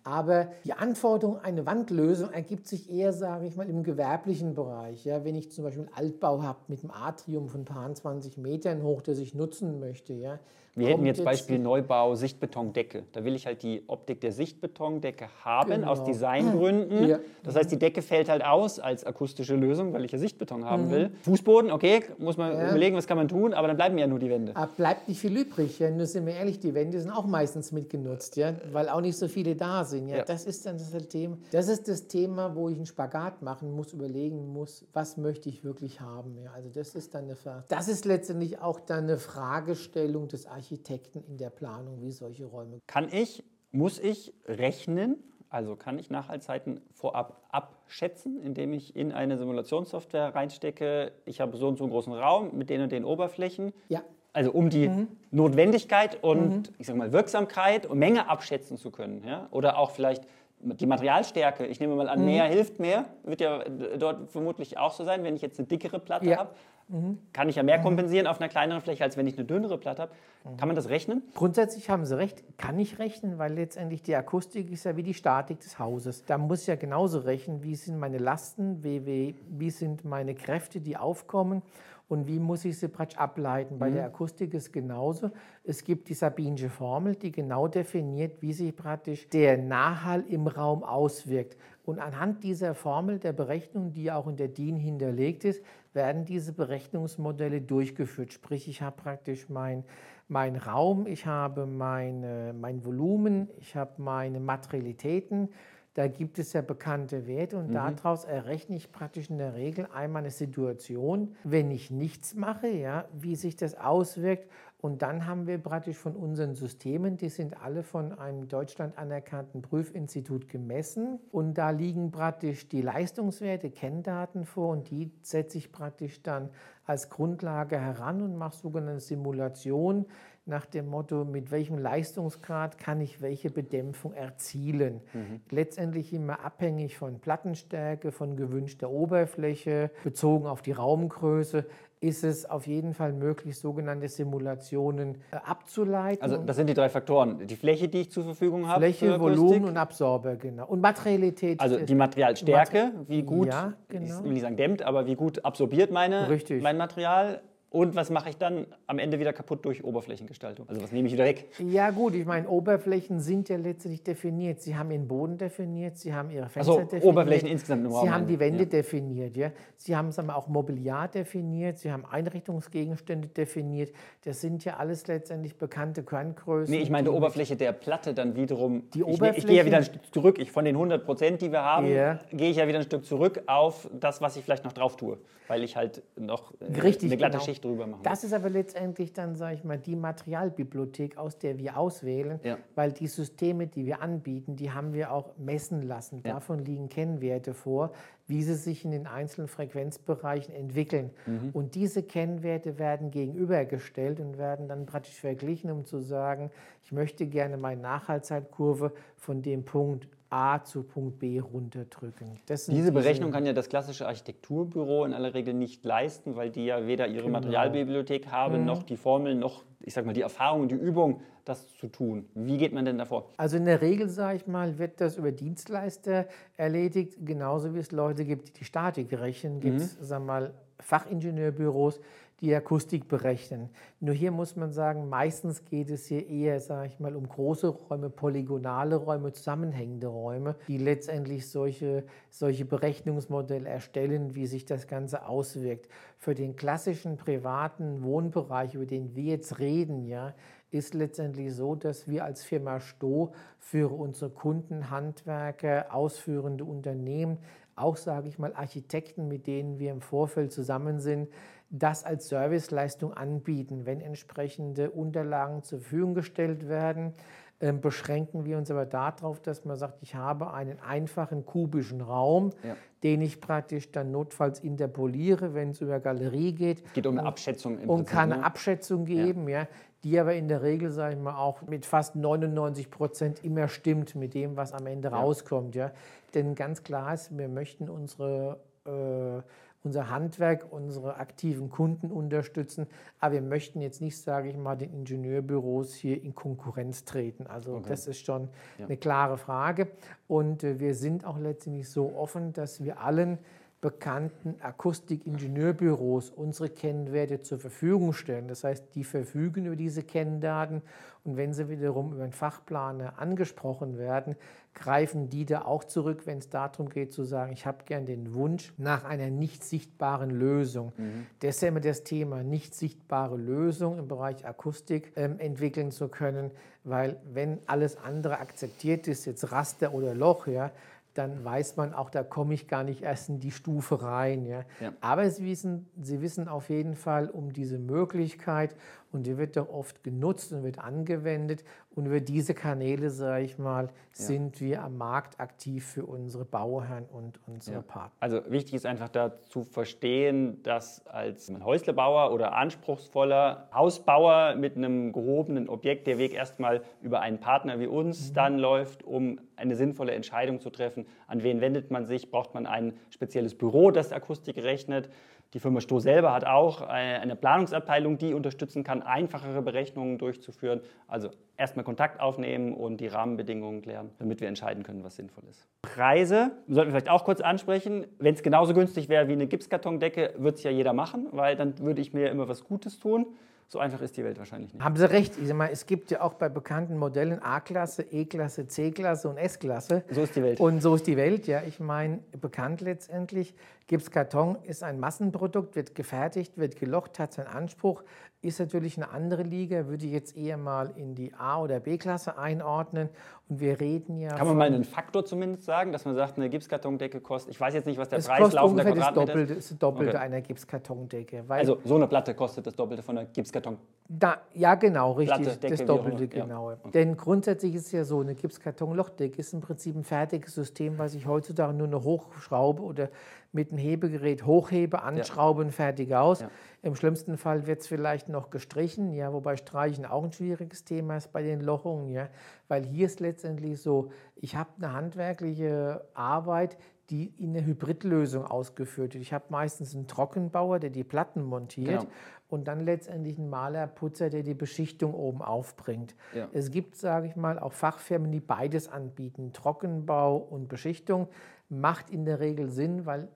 [SPEAKER 2] Aber die Anforderung, eine Wandlösung ergibt sich eher, sage ich mal, im gewerblichen Bereich. Ja. Wenn ich zum Beispiel einen Altbau habe mit einem Atrium von ein paar 20 Metern hoch, das ich nutzen möchte, ja,
[SPEAKER 1] Wir hätten jetzt Beispiel Neubau, Sichtbetondecke. Da will ich halt die Optik der Sichtbetondecke haben, genau. aus Designgründen. Ja. Das heißt, die Decke fällt halt aus als akustische Lösung, weil ich ja Sichtbeton haben mhm. will. Fußboden, okay, muss man ja. überlegen, was kann man tun, aber dann bleiben ja nur die Wände.
[SPEAKER 2] Aber bleibt nicht viel übrig. Ja. Nur sind wir ehrlich, die Wände sind auch meistens mitgenutzt, ja, weil auch nicht so viele da sind. Ja. ja. Das ist dann das Thema. Das ist das Thema, wo ich einen Spagat machen muss, überlegen muss, was möchte ich wirklich haben. Ja. Also das ist dann eine Frage. Das ist letztendlich auch dann eine Fragestellung des Architekten in der Planung, wie solche Räume.
[SPEAKER 1] Kann ich, muss ich rechnen? Also kann ich Nachhaltszeiten vorab abschätzen, indem ich in eine Simulationssoftware reinstecke, ich habe so und so einen großen Raum mit den und den Oberflächen.
[SPEAKER 2] Ja.
[SPEAKER 1] Also um die mhm. Notwendigkeit und mhm. ich sag mal Wirksamkeit und Menge abschätzen zu können. Ja? Oder auch vielleicht die Materialstärke. Ich nehme mal an, mhm. mehr hilft mehr. Wird ja dort vermutlich auch so sein, wenn ich jetzt eine dickere Platte ja. habe. Mhm. Kann ich ja mehr mhm. kompensieren auf einer kleineren Fläche, als wenn ich eine dünnere Platte habe. Mhm. Kann man das rechnen?
[SPEAKER 2] Grundsätzlich haben Sie recht, kann ich rechnen, weil letztendlich die Akustik ist ja wie die Statik des Hauses. Da muss ich ja genauso rechnen, wie sind meine Lasten, wie, wie, wie sind meine Kräfte, die aufkommen und wie muss ich sie praktisch ableiten. Bei mhm. der Akustik ist genauso. Es gibt die Sabinsche Formel, die genau definiert, wie sich praktisch der Nachhall im Raum auswirkt. Und anhand dieser Formel der Berechnung, die auch in der DIN hinterlegt ist, werden diese Berechnungsmodelle durchgeführt. Sprich, ich habe praktisch mein, mein Raum, ich habe meine, mein Volumen, ich habe meine Materialitäten. Da gibt es ja bekannte Werte und mhm. daraus errechne ich praktisch in der Regel einmal eine Situation, wenn ich nichts mache, ja, wie sich das auswirkt und dann haben wir praktisch von unseren Systemen, die sind alle von einem Deutschland anerkannten Prüfinstitut gemessen. Und da liegen praktisch die Leistungswerte, Kenndaten vor und die setze ich praktisch dann als Grundlage heran und mache sogenannte Simulationen nach dem Motto, mit welchem Leistungsgrad kann ich welche Bedämpfung erzielen. Mhm. Letztendlich immer abhängig von Plattenstärke, von gewünschter Oberfläche, bezogen auf die Raumgröße ist es auf jeden Fall möglich, sogenannte Simulationen äh, abzuleiten.
[SPEAKER 1] Also das sind die drei Faktoren. Die Fläche, die ich zur Verfügung habe.
[SPEAKER 2] Fläche, Volumen und Absorber, genau. Und Materialität.
[SPEAKER 1] Also die Materialstärke, wie gut, ja, genau. ich will nicht sagen dämmt, aber wie gut absorbiert meine, mein Material. Und was mache ich dann am Ende wieder kaputt durch Oberflächengestaltung? Also was nehme ich wieder weg?
[SPEAKER 2] Ja gut, ich meine, Oberflächen sind ja letztendlich definiert. Sie haben ihren Boden definiert, sie haben ihre Fenster
[SPEAKER 1] so,
[SPEAKER 2] definiert.
[SPEAKER 1] Oberflächen insgesamt
[SPEAKER 2] nur. Sie haben die Wände ja. definiert, ja. Sie haben sagen wir, auch Mobiliar definiert, sie haben Einrichtungsgegenstände definiert. Das sind ja alles letztendlich bekannte Kerngrößen.
[SPEAKER 1] Nee, ich meine die Oberfläche der Platte dann wiederum. Die ich, Oberfläche, ich gehe ja wieder ein Stück zurück. Ich, von den 100 Prozent, die wir haben, ja. gehe ich ja wieder ein Stück zurück auf das, was ich vielleicht noch drauf tue. Weil ich halt noch
[SPEAKER 2] äh, Richtig,
[SPEAKER 1] eine glatte
[SPEAKER 2] genau.
[SPEAKER 1] Schicht Schicht drüber machen.
[SPEAKER 2] Das ist aber letztendlich dann, sage ich mal, die Materialbibliothek, aus der wir auswählen, ja. weil die Systeme, die wir anbieten, die haben wir auch messen lassen. Ja. Davon liegen Kennwerte vor, wie sie sich in den einzelnen Frequenzbereichen entwickeln. Mhm. Und diese Kennwerte werden gegenübergestellt und werden dann praktisch verglichen, um zu sagen, ich möchte gerne meine Nachhaltszeitkurve von dem Punkt A zu Punkt B runterdrücken.
[SPEAKER 1] diese Berechnung kann ja das klassische Architekturbüro in aller Regel nicht leisten, weil die ja weder ihre genau. Materialbibliothek haben, mhm. noch die Formeln, noch ich sag mal, die Erfahrung und die Übung, das zu tun. Wie geht man denn davor?
[SPEAKER 2] Also in der Regel, sage ich mal, wird das über Dienstleister erledigt, genauso wie es Leute gibt, die die Statik rechnen. Gibt es, mhm. sagen wir mal, Fachingenieurbüros, die Akustik berechnen. Nur hier muss man sagen, meistens geht es hier eher, sage ich mal, um große Räume, polygonale Räume, zusammenhängende Räume, die letztendlich solche, solche Berechnungsmodelle erstellen, wie sich das Ganze auswirkt. Für den klassischen privaten Wohnbereich, über den wir jetzt reden, ja, ist letztendlich so, dass wir als Firma Sto für unsere Kunden, Handwerker, ausführende Unternehmen, auch sage ich mal Architekten, mit denen wir im Vorfeld zusammen sind, das als Serviceleistung anbieten. Wenn entsprechende Unterlagen zur Verfügung gestellt werden, ähm, beschränken wir uns aber darauf, dass man sagt, ich habe einen einfachen kubischen Raum, ja. den ich praktisch dann notfalls interpoliere, wenn es über Galerie geht.
[SPEAKER 1] Es geht um eine Abschätzung.
[SPEAKER 2] Im und kann eine ne? Abschätzung geben, ja. ja. die aber in der Regel, sage ich mal, auch mit fast 99 Prozent immer stimmt mit dem, was am Ende ja. rauskommt. Ja. Denn ganz klar ist, wir möchten unsere äh, unser Handwerk, unsere aktiven Kunden unterstützen. Aber wir möchten jetzt nicht, sage ich mal, den Ingenieurbüros hier in Konkurrenz treten. Also okay. das ist schon ja. eine klare Frage. Und äh, wir sind auch letztendlich so offen, dass wir allen bekannten Akustikingenieurbüros unsere Kennwerte zur Verfügung stellen. Das heißt, die verfügen über diese Kenndaten und wenn sie wiederum über einen Fachplaner angesprochen werden, greifen die da auch zurück, wenn es darum geht zu sagen, ich habe gern den Wunsch nach einer nicht sichtbaren Lösung. Mhm. Deshalb das Thema nicht sichtbare Lösung im Bereich Akustik ähm, entwickeln zu können, weil wenn alles andere akzeptiert ist, jetzt Raster oder Loch, ja, dann weiß man auch, da komme ich gar nicht erst in die Stufe rein. Ja. ja. Aber Sie wissen, Sie wissen auf jeden Fall um diese Möglichkeit und die wird doch oft genutzt und wird angewendet. Und über diese Kanäle, sage ich mal, ja. sind wir am Markt aktiv für unsere Bauherren und unsere ja. Partner.
[SPEAKER 1] Also wichtig ist einfach da zu verstehen, dass als Häuslebauer oder anspruchsvoller Hausbauer mit einem gehobenen Objekt der Weg erstmal über einen Partner wie uns mhm. dann läuft, um eine sinnvolle Entscheidung zu treffen. An wen wendet man sich? Braucht man ein spezielles Büro, das Akustik rechnet? Die Firma Stoh selber hat auch eine Planungsabteilung, die unterstützen kann, einfachere Berechnungen durchzuführen. Also erstmal Kontakt aufnehmen und die Rahmenbedingungen klären, damit wir entscheiden können, was sinnvoll ist. Preise sollten wir vielleicht auch kurz ansprechen. Wenn es genauso günstig wäre wie eine Gipskartondecke, würde es ja jeder machen, weil dann würde ich mir immer was Gutes tun. So einfach ist die Welt wahrscheinlich nicht.
[SPEAKER 2] Haben Sie recht. Ich sag mal, es gibt ja auch bei bekannten Modellen A-Klasse, E-Klasse, C-Klasse und S-Klasse.
[SPEAKER 1] So ist die Welt.
[SPEAKER 2] Und so ist die Welt, ja. Ich meine, bekannt letztendlich. Gipskarton ist ein Massenprodukt, wird gefertigt, wird gelocht, hat seinen Anspruch, ist natürlich eine andere Liga, würde ich jetzt eher mal in die A- oder B-Klasse einordnen. Und wir reden ja.
[SPEAKER 1] Kann man mal einen Faktor zumindest sagen, dass man sagt, eine Gipskartondecke kostet, ich weiß jetzt nicht, was der Preis laufender
[SPEAKER 2] Quadratmeter das Doppelte, ist. das Doppelte okay. einer Gipskartondecke.
[SPEAKER 1] also so eine Platte kostet das Doppelte von einer Gipskarton.
[SPEAKER 2] Da, ja, genau, richtig. Platte, Decke, das Doppelte, genau. Ja. Okay. Denn grundsätzlich ist es ja so, eine Gipskarton-Lochdecke ist im Prinzip ein fertiges System, was ich heutzutage nur noch hochschraube oder mit dem Hebegerät hochhebe, anschrauben, ja. fertig aus. Ja. Im schlimmsten Fall wird es vielleicht noch gestrichen, ja, wobei Streichen auch ein schwieriges Thema ist bei den Lochungen, ja, weil hier ist letztendlich so, ich habe eine handwerkliche Arbeit, die in eine Hybridlösung ausgeführt wird. Ich habe meistens einen Trockenbauer, der die Platten montiert genau. und dann letztendlich einen Malerputzer, der die Beschichtung oben aufbringt. Ja. Es gibt, sage ich mal, auch Fachfirmen, die beides anbieten, Trockenbau und Beschichtung. Macht in der Regel Sinn, weil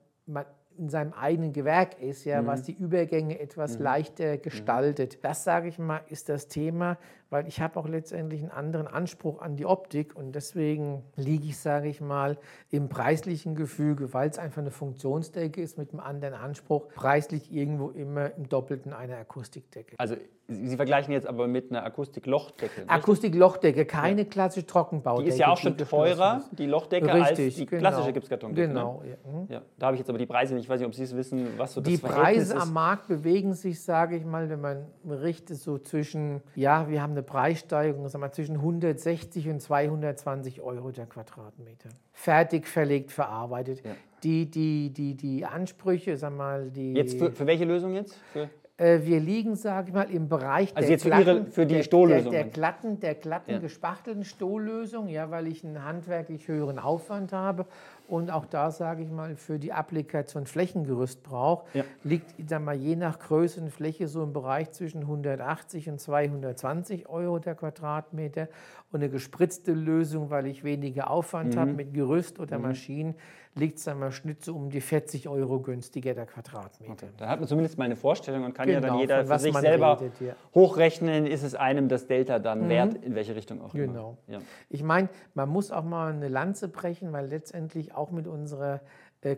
[SPEAKER 2] in seinem eigenen Gewerk ist, ja, mhm. was die Übergänge etwas mhm. leichter gestaltet. Mhm. Das, sage ich mal, ist das Thema, weil ich habe auch letztendlich einen anderen Anspruch an die Optik und deswegen liege ich, sage ich mal, im preislichen Gefüge, weil es einfach eine Funktionsdecke ist mit einem anderen Anspruch, preislich irgendwo immer im Doppelten einer Akustikdecke.
[SPEAKER 1] Also Sie vergleichen jetzt aber mit einer Akustiklochdecke.
[SPEAKER 2] Akustiklochdecke, keine ja. klassische Trockenbaudecke.
[SPEAKER 1] Die ist ja auch schon teurer, die Lochdecke,
[SPEAKER 2] Richtig,
[SPEAKER 1] als die
[SPEAKER 2] genau.
[SPEAKER 1] klassische Gipskartondecke.
[SPEAKER 2] Ne? Genau.
[SPEAKER 1] Ne? Ja. Da habe ich jetzt aber die Preise nicht. Ich weiß nicht, ob Sie es wissen, was so das
[SPEAKER 2] Die
[SPEAKER 1] Preise
[SPEAKER 2] am Markt bewegen sich, sage ich mal, wenn man richtet, so zwischen, ja, wir haben eine Preissteigerung, sagen wir, zwischen 160 und 220 Euro der Quadratmeter. Fertig, verlegt, verarbeitet. Ja. Die, die, die, die Ansprüche, sag mal, die.
[SPEAKER 1] Jetzt für, für welche Lösung jetzt? Für
[SPEAKER 2] äh, wir liegen, sage ich mal, im Bereich
[SPEAKER 1] also der, glatten, Ihre, Stohlösung.
[SPEAKER 2] Der, der, glatten, der glatten ja. gespachtelten Stohlösung, ja, weil ich einen handwerklich höheren Aufwand habe und auch da, sage ich mal, für die Applikation Flächengerüst brauche, ja. liegt dann mal je nach Größe und Fläche so im Bereich zwischen 180 und 220 Euro der Quadratmeter. Und eine gespritzte Lösung, weil ich weniger Aufwand mhm. habe mit Gerüst oder mhm. Maschinen, liegt es einmal Schnitt so um die 40 Euro günstiger der Quadratmeter. Okay.
[SPEAKER 1] Da hat man zumindest mal eine Vorstellung und kann genau, ja dann jeder für sich selber redet, ja. hochrechnen, ist es einem das Delta dann mhm. wert, in welche Richtung auch
[SPEAKER 2] immer. Genau. Ja. Ich meine, man muss auch mal eine Lanze brechen, weil letztendlich auch mit unserer äh,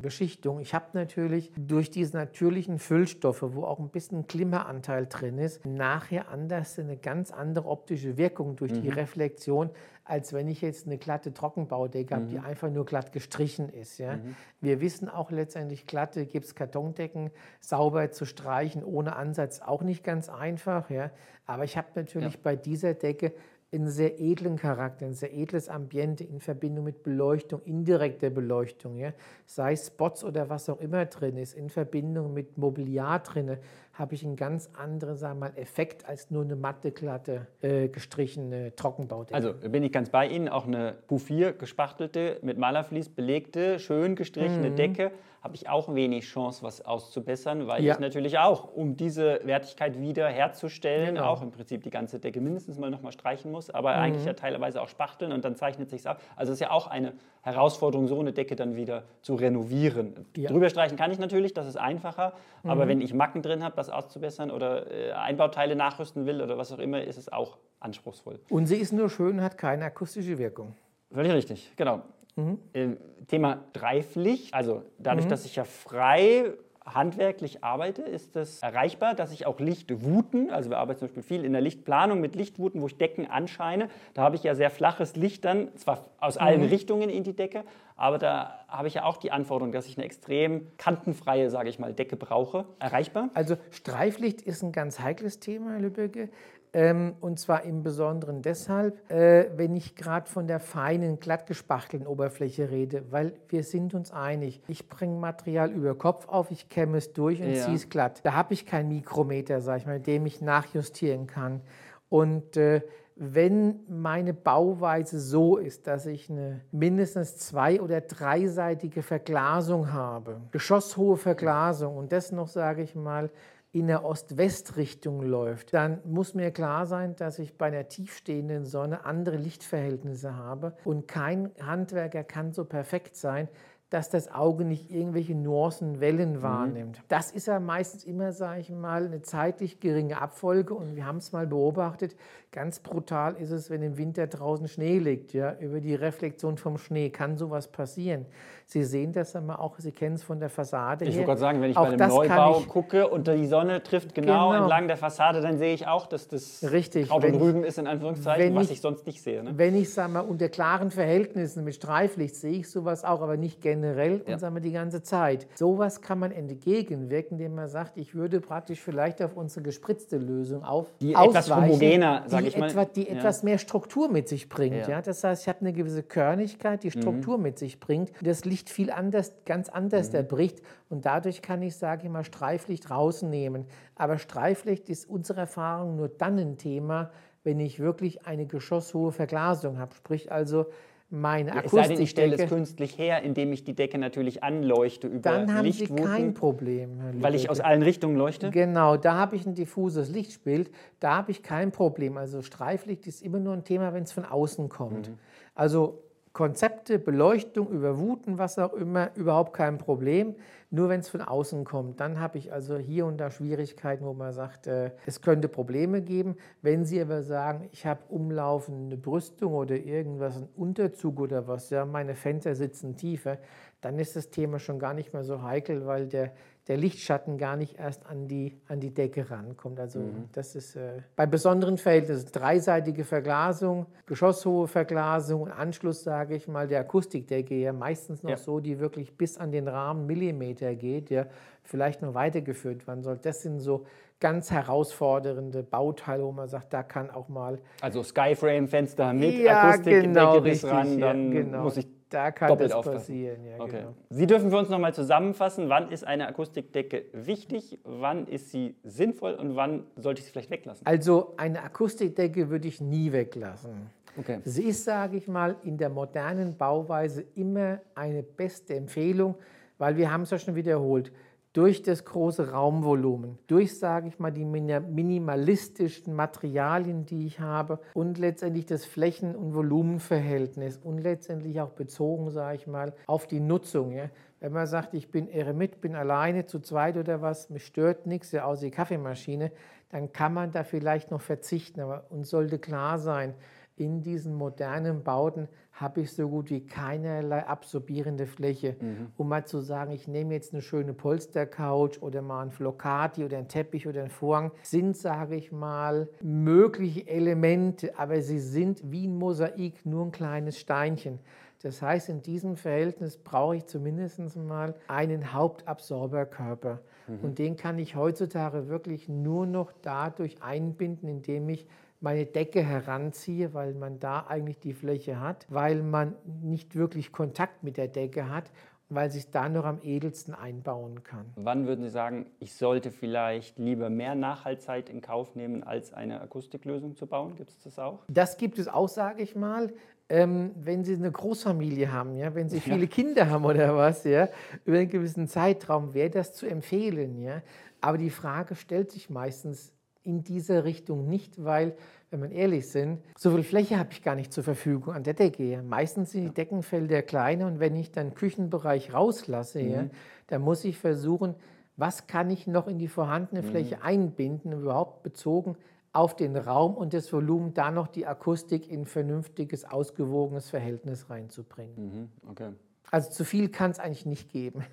[SPEAKER 2] Beschichtung. Ich habe natürlich durch diese natürlichen Füllstoffe, wo auch ein bisschen Klimaanteil drin ist, nachher anders eine ganz andere optische Wirkung durch mhm. die Reflexion, als wenn ich jetzt eine glatte Trockenbaudecke mhm. habe, die einfach nur glatt gestrichen ist. Ja? Mhm. Wir wissen auch letztendlich, glatte Gipskartondecken sauber zu streichen ohne Ansatz auch nicht ganz einfach. Ja? Aber ich habe natürlich ja. bei dieser Decke einen sehr edlen Charakter, ein sehr edles Ambiente in Verbindung mit Beleuchtung, indirekter Beleuchtung, ja? sei Spots oder was auch immer drin ist, in Verbindung mit Mobiliar drin, habe ich einen ganz anderen sagen wir mal, Effekt als nur eine matte, glatte, äh, gestrichene Trockenbaudecke.
[SPEAKER 1] Also bin ich ganz bei Ihnen, auch eine Q4 gespachtelte, mit Malerflies belegte, schön gestrichene mhm. Decke habe ich auch wenig Chance, was auszubessern, weil ja. ich natürlich auch, um diese Wertigkeit wieder herzustellen, genau. auch im Prinzip die ganze Decke mindestens mal nochmal streichen muss, aber mhm. eigentlich ja teilweise auch spachteln und dann zeichnet sich ab. Also es ist ja auch eine Herausforderung, so eine Decke dann wieder zu renovieren. Ja. Drüber streichen kann ich natürlich, das ist einfacher, mhm. aber wenn ich Macken drin habe, das auszubessern oder äh, Einbauteile nachrüsten will oder was auch immer, ist es auch anspruchsvoll.
[SPEAKER 2] Und sie ist nur schön, hat keine akustische Wirkung.
[SPEAKER 1] Völlig richtig, genau. Mhm. Äh, Thema Dreiflicht, also dadurch, mhm. dass ich ja frei handwerklich arbeite, ist es erreichbar, dass ich auch Lichtwuten, also wir arbeiten zum Beispiel viel in der Lichtplanung mit Lichtwuten, wo ich Decken anscheine. Da habe ich ja sehr flaches Licht dann, zwar aus allen mhm. Richtungen in die Decke, aber da habe ich ja auch die Anforderung, dass ich eine extrem kantenfreie, sage ich mal, Decke brauche. Erreichbar?
[SPEAKER 2] Also Streiflicht ist ein ganz heikles Thema, Herr Lübbecke. Ähm, und zwar im Besonderen deshalb, äh, wenn ich gerade von der feinen, glattgespachtelten Oberfläche rede, weil wir sind uns einig. Ich bringe Material über Kopf auf, ich kämme es durch und ja. ziehe es glatt. Da habe ich keinen Mikrometer, sag ich mal, mit dem ich nachjustieren kann. Und äh, wenn meine Bauweise so ist, dass ich eine mindestens zwei- oder dreiseitige Verglasung habe, geschosshohe Verglasung und das noch, sage ich mal, in der Ost-West-Richtung läuft, dann muss mir klar sein, dass ich bei einer tiefstehenden Sonne andere Lichtverhältnisse habe. Und kein Handwerker kann so perfekt sein, dass das Auge nicht irgendwelche Nuancen, Wellen mhm. wahrnimmt. Das ist ja meistens immer, sage ich mal, eine zeitlich geringe Abfolge und wir haben es mal beobachtet, ganz brutal ist es, wenn im Winter draußen Schnee liegt. Ja? Über die Reflexion vom Schnee kann sowas passieren. Sie sehen das einmal auch, Sie kennen es von der Fassade
[SPEAKER 1] Ich wollte gerade sagen, wenn ich auch bei einem Neubau gucke und die Sonne trifft genau, genau, entlang der Fassade, dann sehe ich auch, dass das
[SPEAKER 2] Richtig,
[SPEAKER 1] und Rüben ist, in Anführungszeichen, was ich, ich, sonst nicht sehe. Ne?
[SPEAKER 2] Wenn ich, sage mal, unter klaren Verhältnissen mit Streiflicht sehe ich sowas auch, aber nicht generell ja. und sagen wir die ganze Zeit. Sowas kann man entgegenwirken, indem man sagt, ich würde praktisch vielleicht auf unsere gespritzte Lösung auf
[SPEAKER 1] die etwas homogener, sage ich mal,
[SPEAKER 2] etwa, die ja. etwas mehr Struktur mit sich bringt. Ja. ja. Das heißt, ich habe eine gewisse Körnigkeit, die Struktur mhm. mit sich bringt. Das Licht viel anders, ganz anders mhm. erbricht und dadurch kann ich, sage ich mal, Streiflicht rausnehmen. Aber Streiflicht ist unserer Erfahrung nur dann ein Thema, wenn ich wirklich eine geschosshohe Verglasung habe. Sprich also, meine Akustikdecke.
[SPEAKER 1] Es sei denn, ich stelle es künstlich her, indem ich die Decke natürlich anleuchte über
[SPEAKER 2] Dann haben Sie kein Problem.
[SPEAKER 1] Weil ich aus allen Richtungen leuchte?
[SPEAKER 2] Genau, da habe ich ein diffuses Lichtbild, da habe ich kein Problem. Also Streiflicht ist immer nur ein Thema, wenn es von außen kommt. Mhm. Also Konzepte, Beleuchtung über Wuten, was auch immer, überhaupt kein Problem. Nur wenn es von außen kommt, dann habe ich also hier und da Schwierigkeiten, wo man sagt, äh, es könnte Probleme geben. Wenn Sie aber sagen, ich habe umlaufende Brüstung oder irgendwas, ein Unterzug oder was, ja, meine Fenster sitzen tiefer, dann ist das Thema schon gar nicht mehr so heikel, weil der der Lichtschatten gar nicht erst an die, an die Decke rankommt. Also mhm. das ist äh, bei besonderen Verhältnissen dreiseitige Verglasung, geschosshohe Verglasung und Anschluss, sage ich mal, der Akustikdecke ja meistens noch ja. so, die wirklich bis an den Rahmen Millimeter geht, ja vielleicht noch weitergeführt werden soll. Das sind so ganz herausfordernde Bauteile, wo man sagt, da kann auch mal...
[SPEAKER 1] Also Skyframe-Fenster mit
[SPEAKER 2] ja, Akustikdecke genau, richtig,
[SPEAKER 1] ran, dann ja, genau. muss ich
[SPEAKER 2] da kann
[SPEAKER 1] Doppelt
[SPEAKER 2] das passieren. Ja,
[SPEAKER 1] okay. genau. Sie dürfen für uns nochmal zusammenfassen, wann ist eine Akustikdecke wichtig, wann ist sie sinnvoll und wann sollte ich sie vielleicht weglassen?
[SPEAKER 2] Also eine Akustikdecke würde ich nie weglassen. Okay. Sie ist, sage ich mal, in der modernen Bauweise immer eine beste Empfehlung, weil wir haben es ja schon wiederholt durch das große Raumvolumen, durch, sage ich mal, die minimalistischen Materialien, die ich habe und letztendlich das Flächen- und Volumenverhältnis und letztendlich auch bezogen, sage ich mal, auf die Nutzung. Ja. Wenn man sagt, ich bin Eremit, bin alleine, zu zweit oder was, mich stört nichts, ja, außer die Kaffeemaschine, dann kann man da vielleicht noch verzichten. Aber uns sollte klar sein, in diesen modernen Bauten habe ich so gut wie keinerlei absorbierende Fläche. Mhm. Um mal zu sagen, ich nehme jetzt eine schöne Polstercouch oder mal ein Flocati oder ein Teppich oder ein Vorhang, sind, sage ich mal, mögliche Elemente, aber sie sind wie ein Mosaik, nur ein kleines Steinchen. Das heißt, in diesem Verhältnis brauche ich zumindest mal einen Hauptabsorberkörper. Mhm. Und den kann ich heutzutage wirklich nur noch dadurch einbinden, indem ich meine Decke heranziehe, weil man da eigentlich die Fläche hat, weil man nicht wirklich Kontakt mit der Decke hat weil sich da noch am edelsten einbauen kann.
[SPEAKER 1] Wann würden Sie sagen, ich sollte vielleicht lieber mehr Nachhaltzeit in Kauf nehmen, als eine Akustiklösung zu bauen? Gibt es das auch?
[SPEAKER 2] Das gibt es auch, sage ich mal. Ähm, wenn Sie eine Großfamilie haben, ja, wenn Sie viele ja. Kinder haben oder was, ja, über einen gewissen Zeitraum wäre das zu empfehlen. Ja. Aber die Frage stellt sich meistens in diese Richtung nicht, weil wenn wir ehrlich sind, so viel Fläche habe ich gar nicht zur Verfügung an der Decke. Meistens sind die Deckenfelder kleiner und wenn ich dann Küchenbereich rauslasse, mhm. ja, dann muss ich versuchen, was kann ich noch in die vorhandene Fläche mhm. einbinden, überhaupt bezogen auf den Raum und das Volumen, da noch die Akustik in vernünftiges, ausgewogenes Verhältnis reinzubringen.
[SPEAKER 1] Mhm. Okay.
[SPEAKER 2] Also zu viel kann es eigentlich nicht geben.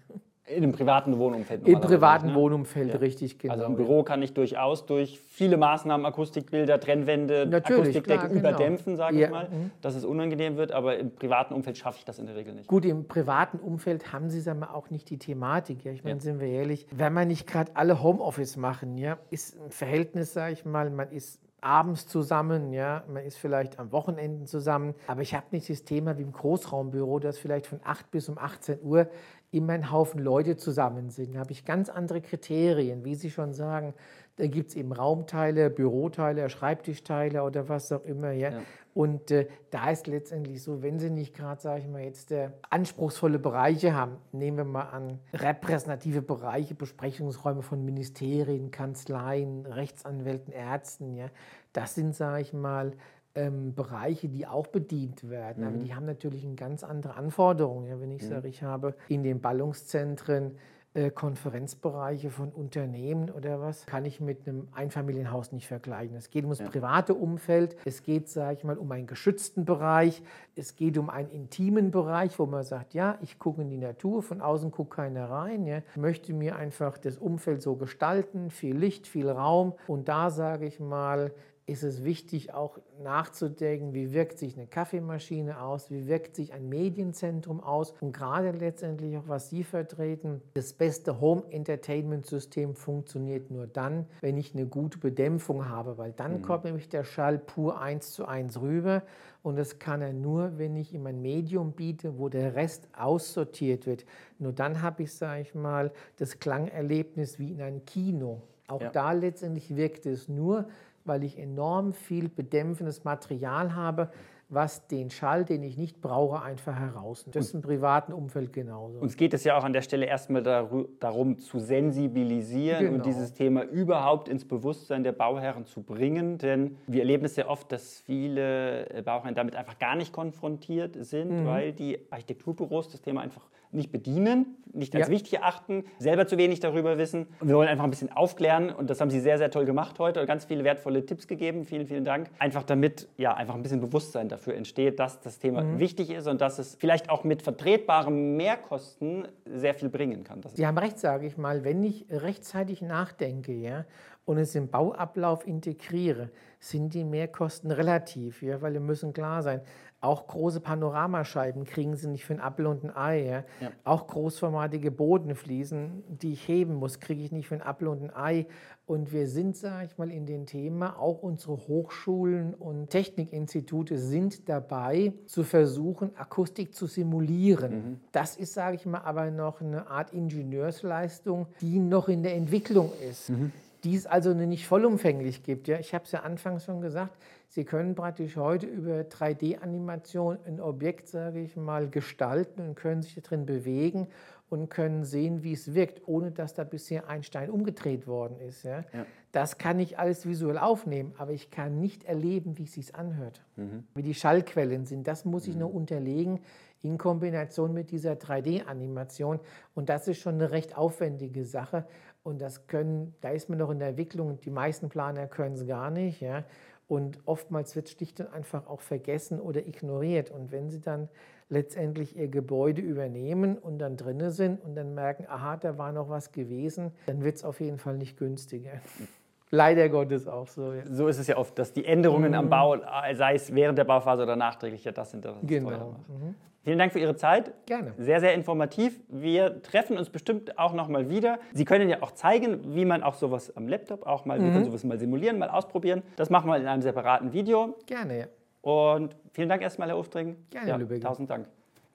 [SPEAKER 1] In einem privaten Wohnumfeld.
[SPEAKER 2] Im privaten ne? Wohnumfeld, ja. richtig,
[SPEAKER 1] genau. Also im Büro kann ich durchaus durch viele Maßnahmen, Akustikbilder, Trennwände, Natürlich, Akustikdecken klar, genau. überdämpfen, sage ja. ich mal, mhm. dass es unangenehm wird, aber im privaten Umfeld schaffe ich das in der Regel nicht.
[SPEAKER 2] Gut, im privaten Umfeld haben Sie sagen wir, auch nicht die Thematik. Ja? Ich meine, ja. sind wir ehrlich, wenn man nicht gerade alle Homeoffice machen, ja, ist ein Verhältnis, sage ich mal, man ist abends zusammen, ja, man ist vielleicht am Wochenenden zusammen, aber ich habe nicht das Thema wie im Großraumbüro, das vielleicht von 8 bis um 18 Uhr immer ein Haufen Leute zusammen sind. Da habe ich ganz andere Kriterien, wie Sie schon sagen. Da gibt es eben Raumteile, Büroteile, Schreibtischteile oder was auch immer. Ja. ja. Und äh, da ist letztendlich so, wenn Sie nicht gerade, sage ich mal, jetzt äh, anspruchsvolle Bereiche haben, nehmen wir mal an, repräsentative Bereiche, Besprechungsräume von Ministerien, Kanzleien, Rechtsanwälten, Ärzten, ja, das sind, sage ich mal, ähm, Bereiche, die auch bedient werden. Mhm. Aber die haben natürlich eine ganz andere Anforderungen. Ja, wenn ich mhm. sage, ich habe in den Ballungszentren äh, Konferenzbereiche von Unternehmen oder was, kann ich mit einem Einfamilienhaus nicht vergleichen. Es geht um das ja. private Umfeld, es geht, sage ich mal, um einen geschützten Bereich, es geht um einen intimen Bereich, wo man sagt, ja, ich gucke in die Natur, von außen guckt keiner rein, ja. ich möchte mir einfach das Umfeld so gestalten, viel Licht, viel Raum und da sage ich mal, ist es wichtig, auch nachzudenken, wie wirkt sich eine Kaffeemaschine aus, wie wirkt sich ein Medienzentrum aus und gerade letztendlich auch, was Sie vertreten, das beste Home-Entertainment-System funktioniert nur dann, wenn ich eine gute Bedämpfung habe, weil dann mhm. kommt nämlich der Schall pur eins zu eins rüber und das kann er nur, wenn ich ihm ein Medium biete, wo der Rest aussortiert wird. Nur dann habe ich, sage ich mal, das Klangerlebnis wie in einem Kino. Auch ja. da letztendlich wirkt es nur, weil ich enorm viel bedämpfendes Material habe, was den Schall, den ich nicht brauche, einfach herausnimmt. Das ist im privaten Umfeld genauso.
[SPEAKER 1] Uns geht es ja auch an der Stelle erstmal darum, zu sensibilisieren genau. und dieses Thema überhaupt ins Bewusstsein der Bauherren zu bringen. Denn wir erleben es sehr oft, dass viele Bauherren damit einfach gar nicht konfrontiert sind, mhm. weil die Architekturbüros das Thema einfach nicht bedienen, nicht als ja. wichtig erachten, selber zu wenig darüber wissen. Und wir wollen einfach ein bisschen aufklären und das haben Sie sehr, sehr toll gemacht heute und ganz viele wertvolle Tipps gegeben. Vielen, vielen Dank. Einfach damit ja einfach ein bisschen Bewusstsein dafür entsteht, dass das Thema mhm. wichtig ist und dass es vielleicht auch mit vertretbaren Mehrkosten sehr viel bringen kann.
[SPEAKER 2] Sie haben recht, sage ich mal, wenn ich rechtzeitig nachdenke ja, und es im Bauablauf integriere, sind die Mehrkosten relativ, ja, weil wir müssen klar sein, auch große Panoramascheiben kriegen Sie nicht für ein Apfel und ein Ei. Ja? Ja. Auch großformatige Bodenfliesen, die ich heben muss, kriege ich nicht für ein Apfel und ein Ei. Und wir sind, sage ich mal, in dem Thema, auch unsere Hochschulen und Technikinstitute sind dabei, zu versuchen, Akustik zu simulieren. Mhm. Das ist, sage ich mal, aber noch eine Art Ingenieursleistung, die noch in der Entwicklung ist. Mhm die es also nicht vollumfänglich gibt. Ja, ich habe es ja anfangs schon gesagt, Sie können praktisch heute über 3D-Animation ein Objekt, sage ich mal, gestalten und können sich darin bewegen und können sehen, wie es wirkt, ohne dass da bisher ein Stein umgedreht worden ist. Ja? ja. Das kann ich alles visuell aufnehmen, aber ich kann nicht erleben, wie es sich anhört, mhm. wie die Schallquellen sind. Das muss ich mhm. nur unterlegen in Kombination mit dieser 3D-Animation. Und das ist schon eine recht aufwendige Sache. Und das können, da ist man noch in der Entwicklung. Die meisten Planer können es gar nicht. Ja? Und oftmals wird schlicht und einfach auch vergessen oder ignoriert. Und wenn sie dann letztendlich ihr Gebäude übernehmen und dann drinnen sind und dann merken, aha, da war noch was gewesen, dann wird es auf jeden Fall nicht günstiger. *laughs* Leider Gottes auch so.
[SPEAKER 1] Ja. So ist es ja oft, dass die Änderungen mhm. am Bau, sei es während der Bauphase oder nachträglich, ja das sind das, was genau. teurer macht. Mhm. Vielen Dank für Ihre Zeit.
[SPEAKER 2] Gerne.
[SPEAKER 1] Sehr, sehr informativ. Wir treffen uns bestimmt auch noch mal wieder. Sie können ja auch zeigen, wie man auch sowas am Laptop auch mal, mhm. sowas mal simulieren, mal ausprobieren. Das machen wir in einem separaten Video.
[SPEAKER 2] Gerne, ja.
[SPEAKER 1] Und vielen Dank erstmal, Herr Uftring.
[SPEAKER 2] Gerne, ja, Lübeck.
[SPEAKER 1] Tausend Dank.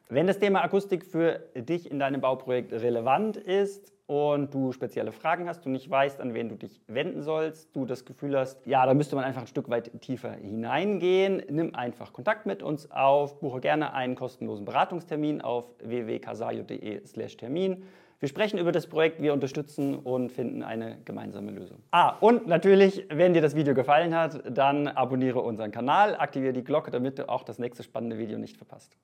[SPEAKER 1] Wenn das Thema Akustik für dich in deinem Bauprojekt relevant ist und du spezielle Fragen hast, du nicht weißt, an wen du dich wenden sollst, du das Gefühl hast, ja, da müsste man einfach ein Stück weit tiefer hineingehen, nimm einfach Kontakt mit uns auf, buche gerne einen kostenlosen Beratungstermin auf www.casayo.de/termin. Wir sprechen über das Projekt, wir unterstützen und finden eine gemeinsame Lösung. Ah, und natürlich, wenn dir das Video gefallen hat, dann abonniere unseren Kanal, aktiviere die Glocke, damit du auch das nächste spannende Video nicht verpasst.